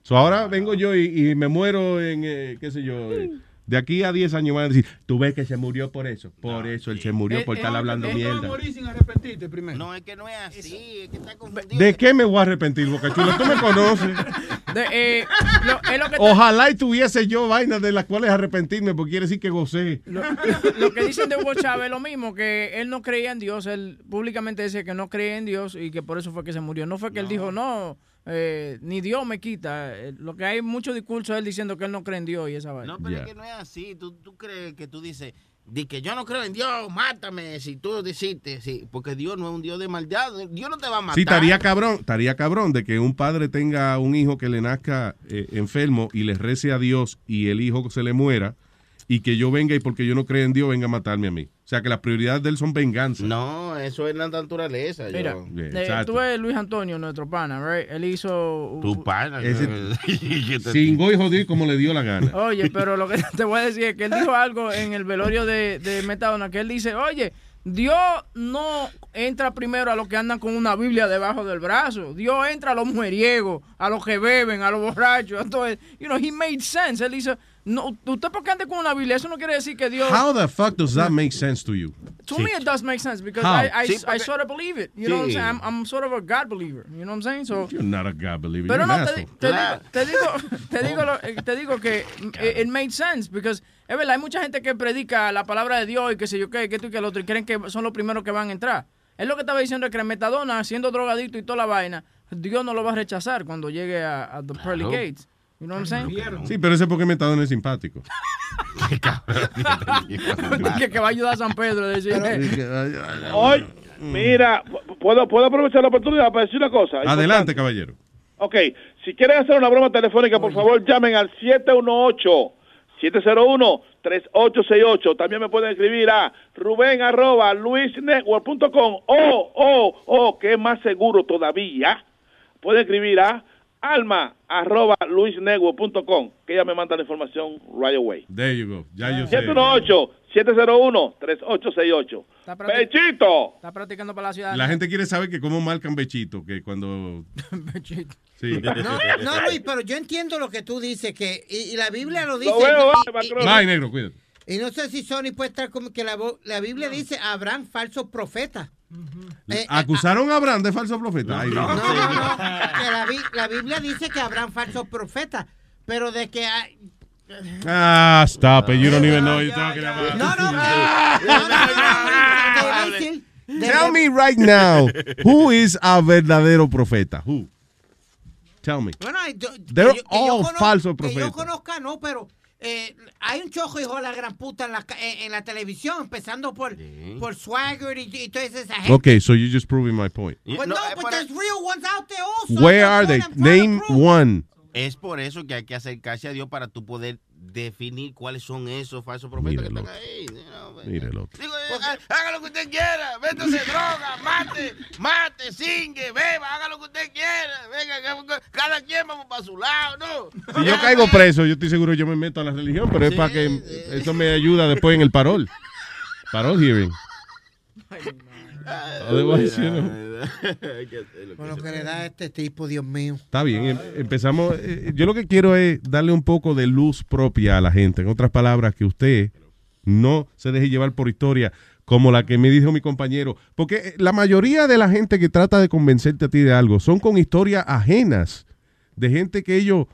So, ahora vengo yo y, me muero en, eh, qué sé yo, eh, de aquí a 10 años van a decir, tú ves que se murió por eso. Por eso él se murió por estar hablando mierda. sin arrepentirte primero. No, es que no es así, es que está confundido. ¿De qué me voy a arrepentir, Boca Chula? Tú me conoces. (laughs) De, eh, lo, es lo que te- Ojalá y tuviese yo vainas de las cuales arrepentirme, porque quiere decir que gocé. Lo, lo que dicen de Hugo Chávez es lo mismo, que él no creía en Dios, él públicamente decía que no creía en Dios y que por eso fue que se murió. No fue que él dijo, no, eh, ni Dios me quita. Eh, Lo que hay mucho discurso de él diciendo que él no cree en Dios y esa vaina. No, pero es que no es así. Tú, tú crees que tú dices, di que yo no creo en Dios, mátame si tú deciste, sí, porque Dios no es un Dios de maldad. Dios no te va a matar. Sí, estaría cabrón, estaría cabrón de que un padre tenga un hijo que le nazca eh, enfermo y le rece a Dios y el hijo se le muera y que yo venga y porque yo no creo en Dios venga a matarme a mí. O sea, que las prioridades de él son venganza. No, eso es la naturaleza. yo- Mira, eh, tú ves Luis Antonio, nuestro pana, right? Él hizo... Tu pana. Ese- yo- Cingó (laughs) y jodió como le dio la gana. (laughs) Oye, pero lo que (laughs) te voy a decir es que él dijo algo en el velorio de, de Metadona, que él dice, oye, Dios no entra primero a los que andan con una Biblia debajo del brazo. Dios entra a los mujeriegos, a los que beben, a los borrachos. Entonces, you know, he made sense. Él dice, no, usted porque ande con una Biblia, eso no quiere decir que Dios... How the fuck does that make sense to you? To me, it does make sense because How? I, I, Sí, I porque- sort of believe it. You know what I'm saying? I'm, I'm sort of a God believer. You know what I'm saying? So, You're not a God believer. pero You're no, an te, te digo, te digo, (laughs) te digo, lo- eh, te digo que it, it made sense because es verdad, hay mucha gente que predica la palabra de Dios y que sé yo qué, que esto y que el otro y creen que son los primeros que van a entrar. Es lo que estaba diciendo que el metadona, siendo drogadicto y toda la vaina, Dios no lo va a rechazar cuando llegue a, a the pearly gates. You know what I'm saying? Sí, pero ese porque Metadona es simpático. (laughs) que, (laughs) (laughs) que va a ayudar a San Pedro. a decir, Hoy, mira, ¿puedo, puedo aprovechar la oportunidad para decir una cosa. Adelante, caballero. Ok, si quieren hacer una broma telefónica, por favor, llamen al 718-701-3868. También me pueden escribir a ruben arroba luisnetwork.com o, o, o, que es más seguro todavía, pueden escribir a alma arroba luisnetwork.com, que ella me manda la información right away. There you go. Ya yo sé. 718-701-3868. Está practic- ¡Bechito! Está practicando para la ciudad. La gente quiere saber que cómo marcan Bechito, que cuando... (laughs) Sí. No, no, Luis, pero yo entiendo lo que tú dices, que y, y la Biblia lo dice. Lo veo, y- y- Macron. Bye, negro, cuídate. Y no sé si Sony puede estar como que la, la Biblia dice, habrán falsos profetas. Eh, ¿Acusaron a Abraham de falso profeta? Ay, No, no, no, que la, Bi- la Biblia dice que habrán falsos profetas, pero de que hay... Ah, stop it. You don't even know what you're talking about. No, no, no, no, no, Tell me right now, who is a verdadero profeta? Who? Tell me. Bueno, hay- yo- They're que yo- que yo all conozca- falsos Que yo profetas. conozca, no, pero eh, hay un chojo hijo de la gran puta en la, ca- en, en la televisión, empezando por, por Swagger y, y toda esa gente. Okay, so you're just proving my point. But no, but there's real ones out there also. Where are they? Name one. Es por eso que hay que acercarse a Dios para tú poder definir cuáles son esos falsos profetas que Míralo. están ahí. you know. Mire el otro. Digo, eh, ha- haga lo que usted quiera, métase (laughs) droga, mate, mate, singue, beba, haga lo que usted quiera, venga, que- cada quien vamos para su lado, ¿no? Si yo caigo preso, yo estoy seguro yo me meto a la religión, pero es para que eso me ayuda después en el parol. Parol hearing. You know. Con lo que le da a este tipo, Dios mío. Está bien, em- empezamos. eh, Yo lo que quiero es darle un poco de luz propia a la gente. En otras palabras, que usted no se deje llevar por historia como la que me dijo mi compañero. Porque eh, la mayoría de la gente que trata de convencerte a ti de algo son con historias ajenas de gente que ellos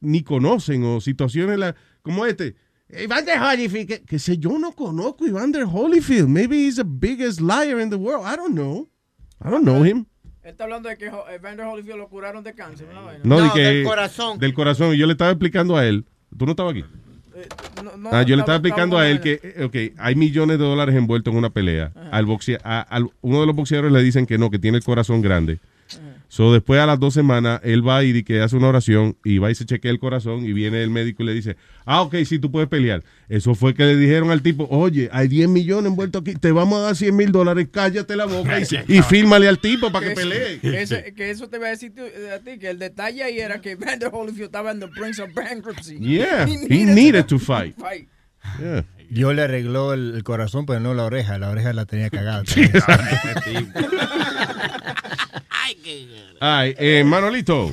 ni conocen o situaciones la- como este. Evander Holyfield, que, que sé yo no conozco a Evander Holyfield. Maybe he's the biggest liar in the world. I don't know. I don't know him. Él está hablando de que Evander Holyfield lo curaron de cáncer. ¿no? No, No, di que- del corazón. Del corazón. Yo le estaba explicando a él. ¿Tú no estabas aquí? No, no, Ah, yo le estaba explicando estaba a él que, eh, ok, hay millones de dólares envueltos en una pelea. Al boxea, a- al- uno de los boxeadores le dicen que no, que tiene el corazón grande. So, después a las dos semanas, él va y que hace una oración y va y se chequea el corazón y viene el médico y le dice, ah, ok, sí, tú puedes pelear. Eso fue que le dijeron al tipo, oye, hay 10 millones envueltos aquí, te vamos a dar 100 mil dólares, cállate la boca y, y fírmale al tipo para que eso- pelee. Que, ese- que eso te iba a decir tú- a ti, que el detalle ahí era que Evander Holyfield estaba en the brink of bankruptcy. Yeah, he needed to fight. Yeah. Yo le arregló el, el corazón, pero no la oreja. La oreja la tenía cagada. (laughs) (laughs) Ay, eh, Manolito.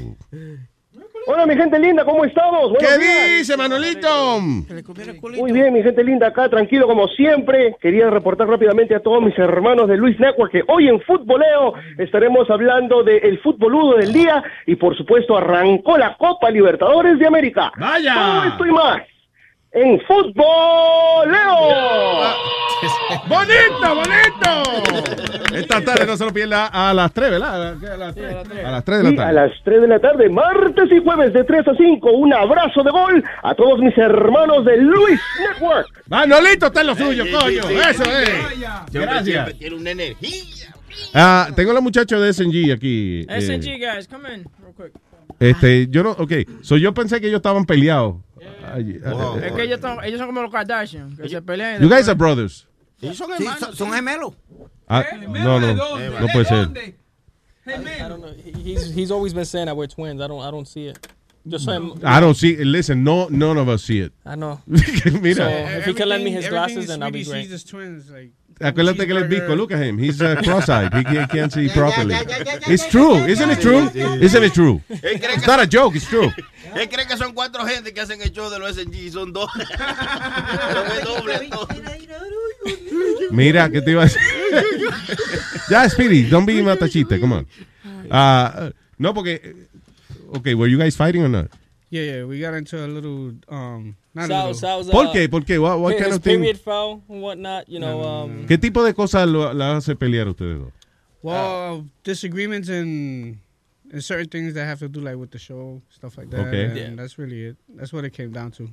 Hola, mi gente linda, ¿cómo estamos? ¿Qué días. dice, Manolito? Muy bien, mi gente linda, acá tranquilo como siempre. Quería reportar rápidamente a todos mis hermanos de Luis Network que hoy en Futboleo estaremos hablando del futboludo del día y por supuesto arrancó la Copa Libertadores de América. ¡Vaya! Todo esto y más en Futboleo. (laughs) ¡Bonito, bonito! Esta tarde no se lo pierda a las 3, ¿verdad? A las 3, a las 3 de la Y a tarde. las 3 de la tarde, martes y jueves de 3 a 5, un abrazo de gol a todos mis hermanos de Luis Network. Manolito está en lo suyo, sí, coño. sí, Eso sí, es. Siempre, Gracias. tiene una energía. Ah, tengo a la muchacha de SNG aquí. eh, SNG, guys, come in, real quick. este, yo no, ok. So yo pensé que ellos estaban peleados. Ay, eh, Es que ellos, son- ellos son como los Kardashian, que se pelean. You guys are brothers. Sí, son, son gemelos. Ah, no, no, no puede ser. I don't know. He's he's always been saying that we're twins. I don't I don't see it. Just so him. I don't see. Listen, no, none of us see it. I know. (laughs) Mira. So if he can lend me his glasses, then I'll be Sweetie great. sees as twins, like, Acuérdate que él es bico. Look at him. He's uh, cross-eyed. He can't, can't see Ya, ya, properly. It's ya, true. ya, Isn't ya, it true? Isn't it true? Él cree It's que- not a joke. It's true. Él cree que son cuatro gente que hacen el show de los SNG y son dos. (laughs) Pero es doble, todo. Mira, ¿qué te iba a decir? (laughs) ya, Speedy, don't be matachite. Come on. Ah, no, porque. Okay, were you guys fighting or not? Yeah, yeah, we got into a little, um, Sal, little. Sal's, uh, ¿Por qué? ¿Por qué? What, what kind of thing? fell and whatnot. You know, um, ¿Qué tipo de cosas lo, la hace pelear a ustedes dos? Well, disagreements and and certain things that have to do like with the show, stuff like that. Okay. And Yeah. that's really it. That's what it came down to.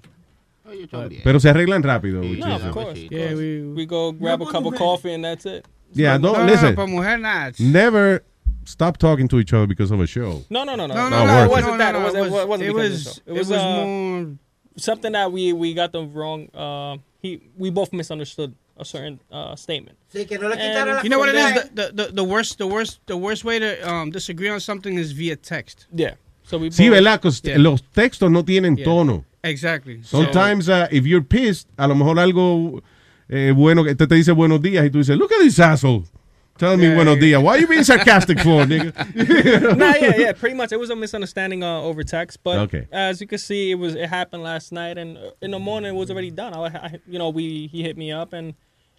But- Pero se arreglan rápido. which no, of course. Yeah, we we go grab a cup of coffee and that's it. Yeah, No, don't no, listen. but mujer nah, it's- Never stop talking to each other because of a show. No, no, no, no, No, no, no, no, no, It no, wasn't no, that. no, it wasn't. it was- it wasn't it was- it was uh, more- something that we we got the wrong. Uh, he we both misunderstood a certain uh, statement. Sí, que no le And You know what it is? The, the, the, the worst, the worst, the worst way to um, disagree on something is via text. Yeah. So we Sí, both- ¿verdad? 'Cause Yeah. Los textos no tienen Yeah. tono. Exactly. So- Sometimes, uh, if you're pissed, a lo mejor algo eh, bueno que te, te dice buenos días y tú dices, look at this asshole. Telling me Yeah, buenos yeah. días. Why are you being sarcastic for, (laughs) nigga? nah, yeah, yeah, pretty much. It was a misunderstanding uh, over text, but Okay. as you can see, it was it happened last night, and uh, in the morning it was already done. I, I you know, we he hit me up, and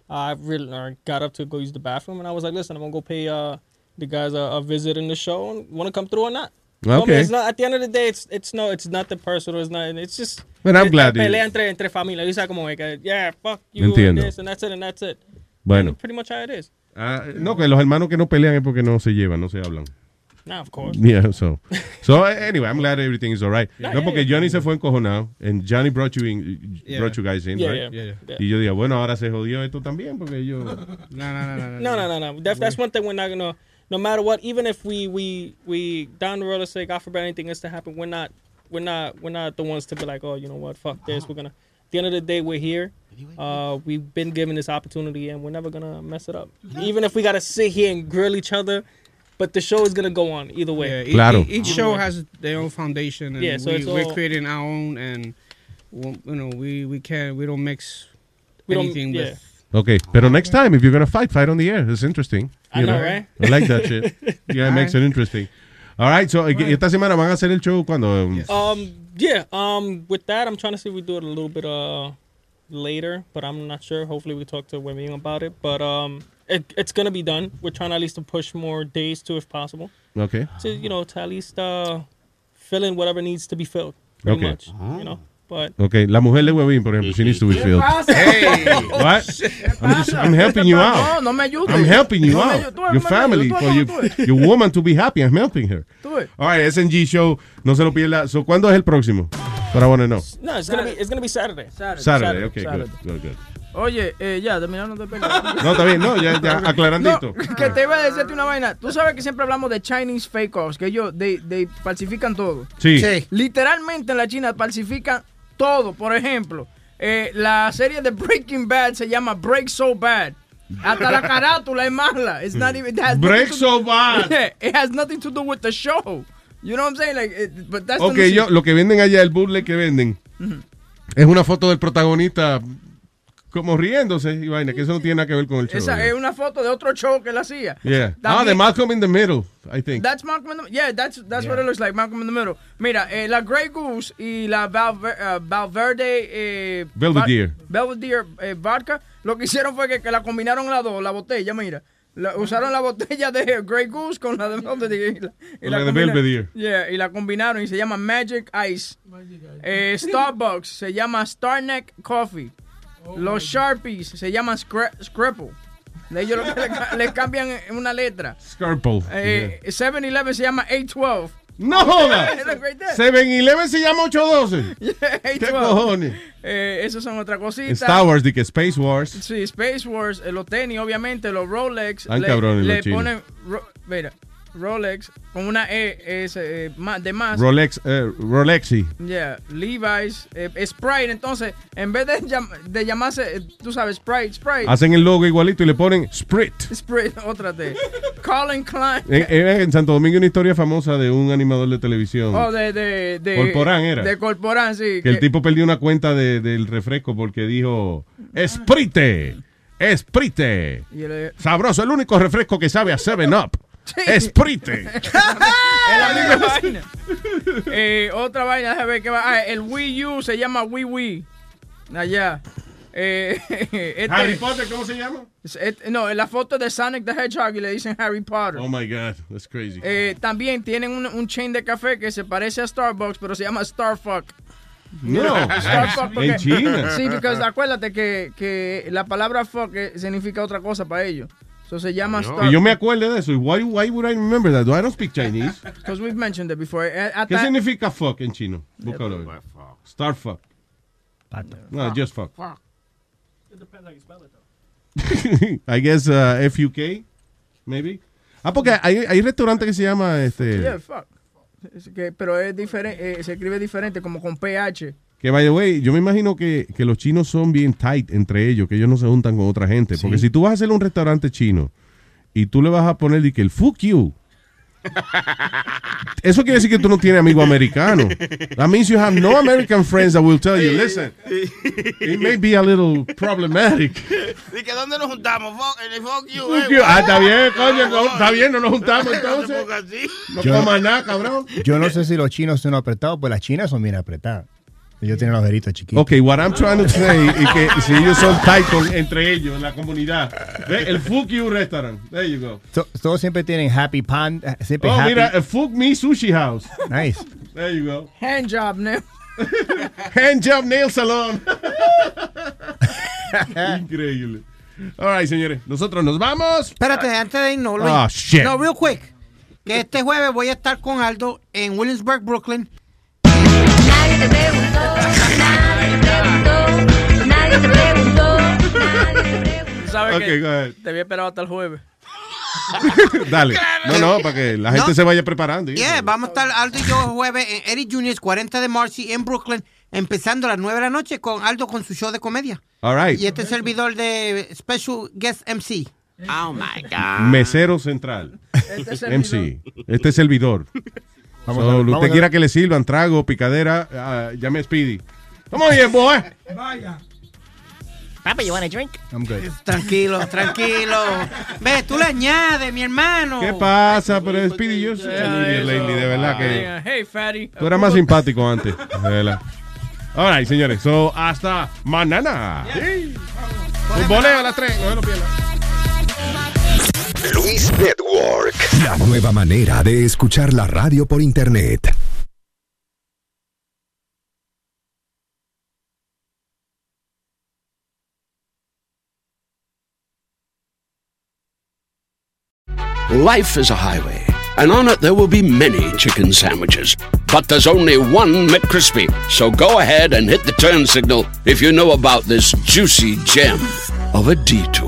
I really or got up to go use the bathroom, and I was like, listen, I'm gonna go pay uh the guys a, a visit in the show, and want to come through or not. So, I mean, Okay. it's not at the end of the day. It's it's no, it's not the personal. It's not. It's just. But I'm it's glad you- Pelea entre entre familia. You como que yeah, fuck you and Entiendo. this and that's it and that's it. Bueno. Pretty much how it is. Ah, no, que los hermanos que no pelean es porque no se llevan, no se hablan. Nah, of course. Yeah, so. (laughs) So, anyway, I'm glad everything is all right. Yeah, no, yeah, porque yeah. Johnny se fue encojonado, and Johnny brought you, in, Yeah. brought you guys in, Yeah, right? yeah, yeah, yeah. Y yo digo, bueno, ahora se jodió esto también, porque yo... (laughs) No, no, no, no, No, no, no, no. That, that's one thing we're not gonna. No matter what, even if we we we down the road, let's say God forbid anything is to happen, we're not we're not we're not the ones to be like, oh, you know what, fuck this. We're gonna. At the end of the day, we're here. Uh, we've been given this opportunity, and we're never gonna mess it up. Even if we gotta sit here and grill each other, but the show is gonna go on either way. Yeah, Claro. e- each show has their own foundation, and Yeah, so we, it's we're all- creating our own, and well, you know, we we can't we don't mix We don't- anything yeah. with. Okay, pero next time, if you're gonna fight, fight on the air. It's interesting. I you know, right? I like that shit. (laughs) Yeah, it makes it interesting. All right, so esta semana van a hacer el show cuando... Um, yeah. Um, with that, I'm trying to see if we do it a little bit uh later, but I'm not sure. Hopefully, we talk to Wemian about it. But um, it, it's gonna be done. We're trying at least to push more days to, if possible. Okay. To you know, to at least uh fill in whatever needs to be filled. Pretty Okay. much. You know. But Ok, la mujer de Huevín, por ejemplo, she needs to be filled. Hey. What? I'm, just, I'm helping you out. No, no me ayudes. I'm helping you No me out. eres Your family, for your, your woman to be happy. I'm helping her. All right, SNG Show, no se lo pierda. So, ¿Cuándo es el próximo? But I want to know. no, it's gonna be it's gonna be Saturday. Saturday, okay, Saturday. good, good, good. Oye, eh, ya, terminando de pelear. (laughs) No, está bien, no, ya, ya aclarandito. No, que te iba a decirte una vaina. Tú sabes que siempre hablamos de Chinese fake offs, que ellos they, they falsifican todo. Sí. Sí. Literalmente en la China falsifican todo. Por ejemplo, eh, la serie de Breaking Bad se llama Break So Bad. Hasta la carátula es mala. It's not even, it has nothing Break So Bad. (laughs) It has nothing to do with the show. You know what I'm saying? Like, it- but that's Ok, yo, lo que venden allá, el bootleg que venden, es una foto del protagonista como riéndose y vaina, que eso no tiene nada que ver con el show. Esa es una foto de otro show que él hacía. Yeah. Ah, de Malcolm in the Middle, I think. That's Malcolm in the Yeah, that's that's what it looks like, Malcolm in the Middle. Mira, eh, la Grey Goose y la Valver- eh, Valverde eh, Belvedere. Belvedere eh, vodka, lo que hicieron fue que, que la combinaron las dos, la botella, mira. La- usaron la botella de Grey Goose con la de Belvedere. Y la, y Con la de Belvedere. Yeah, y la combinaron y se llama Magic Ice. Eh, Starbucks se llama Starneck Coffee. Los Sharpies se llaman Scra- Scrapple. Ellos lo que le, le cambian una letra. Scarple. Eh, 7-Eleven se llama 812. No joda. (laughs) Look right there. 7-Eleven se llama 812. (laughs) Yeah, 812. ¿Qué cojones? Eh, esos son otra cosita. Star Wars, de que Space Wars. Sí, Space Wars, eh, los tenis, obviamente, los Rolex. Están le, cabrones le los ponen, ro- mira, Rolex con una E es, eh, de más. Rolex, eh, Rolexi. Yeah, Levi's, eh, Sprite. Entonces, en vez de, llam- de llamarse, eh, tú sabes, Sprite, Sprite. Hacen el logo igualito y le ponen Sprit. Sprite, (laughs) otra de. Colin Klein. En, Santo Domingo una historia famosa de un animador de televisión. Oh, de, de, de. Corporán era. De Corporán, sí. que el tipo perdió una cuenta de- del refresco porque dijo Sprite, Sprite. El- Sabroso, el único refresco que sabe a 7-Up. Sprite. (laughs) Es la misma vaina. Eh, otra vaina, déjame ver qué va. Ah, el Wii U se llama Wii Wii. Allá. Eh, (laughs) este- Harry Potter, ¿cómo se llama? no, en la foto de Sonic the Hedgehog y le dicen Harry Potter. Oh my God, that's crazy. Eh, también tienen un, un chain de café que se parece a Starbucks, pero se llama Starfuck. No, (laughs) Starfuck porque- en China. Sí, porque acuérdate que, que la palabra fuck significa otra cosa para ellos. Eso se llama Starfuck. Y yo me acuerdo de eso. Why, why would I remember that? I don't speak Chinese. (laughs) Because we've mentioned it before. Eh, ¿Qué hasta- significa fuck en chino? Búscalo. Star fuck. No, just fuck. (laughs) I guess uh, F-U-K, maybe. Ah, porque hay, hay restaurantes que se llama este. Yeah, fuck. Es que- pero es diferente, se escribe diferente, como con PH. Que, by the way, yo me imagino que, que los chinos son bien tight entre ellos, que ellos no se juntan con otra gente. Porque si tú vas a hacer un restaurante chino y tú le vas a poner de que el fuck you, (laughs) eso quiere decir que tú no tienes amigo americano. That means you have no American friends that will tell you, listen, it may be a little problematic. ¿Y que dónde nos juntamos? Fuck, en el fuck you. Fuck eh, you. Ah, está bien, coño, no, está bien, no nos juntamos entonces. No comas nada, cabrón. Yo no sé si los chinos son apretados, pues las chinas son bien apretadas. Ellos tienen los ojeritos chiquitos. Ok, what I'm trying to say es que si ellos son tight con- entre ellos en la comunidad. Ve, El Fuck You Restaurant. There you go. To- todos siempre tienen happy pan, eh, siempre Oh, happy. mira, el Fuck Me Sushi House. Nice. There you go. Hand job, ¿no? Hand Job Nail Salon. (laughs) Increíble. All right, señores. Nosotros nos vamos. Espérate, antes de irnos, Luis. Ah, shit. No, real quick. Que este jueves voy a estar con Aldo en Williamsburg, Brooklyn. Nadie te preguntó, nadie te preguntó, nadie te preguntó, nadie te preguntó. Tú sabes Ok, que go ahead. te había esperado hasta el jueves. (laughs) Dale. No, no, para que la gente No. se vaya preparando. Yeah, vamos a estar Aldo y yo jueves en Eddie Juniors 40 de Marcy en Brooklyn, empezando a las 9 de la noche con Aldo con su show de comedia. All right. Y este servidor de Special Guest MC. Oh my God. Mesero central. Este es el MC. Este es servidor. (laughs) Vamos So, a- lo vamos usted a- quiera que le sirvan trago, picadera, ah, llame a Speedy. Come bien, boy. Papa, you want a drink? I'm good. Tranquilo, tranquilo. Ve, tú le añades, mi hermano. ¿Qué pasa? Pero Speedy, yo soy lately, de verdad que Hey, fatty. tú eras más simpático antes. De verdad. All right, señores. So, hasta mañana. Futboleo a las 3. No se lo pierdan. Luis Network. La nueva manera de escuchar la radio por internet. Life is a highway, and on it there will be many chicken sandwiches. But there's only one McCrispy, so go ahead and hit the turn signal if you know about this juicy gem of a detour.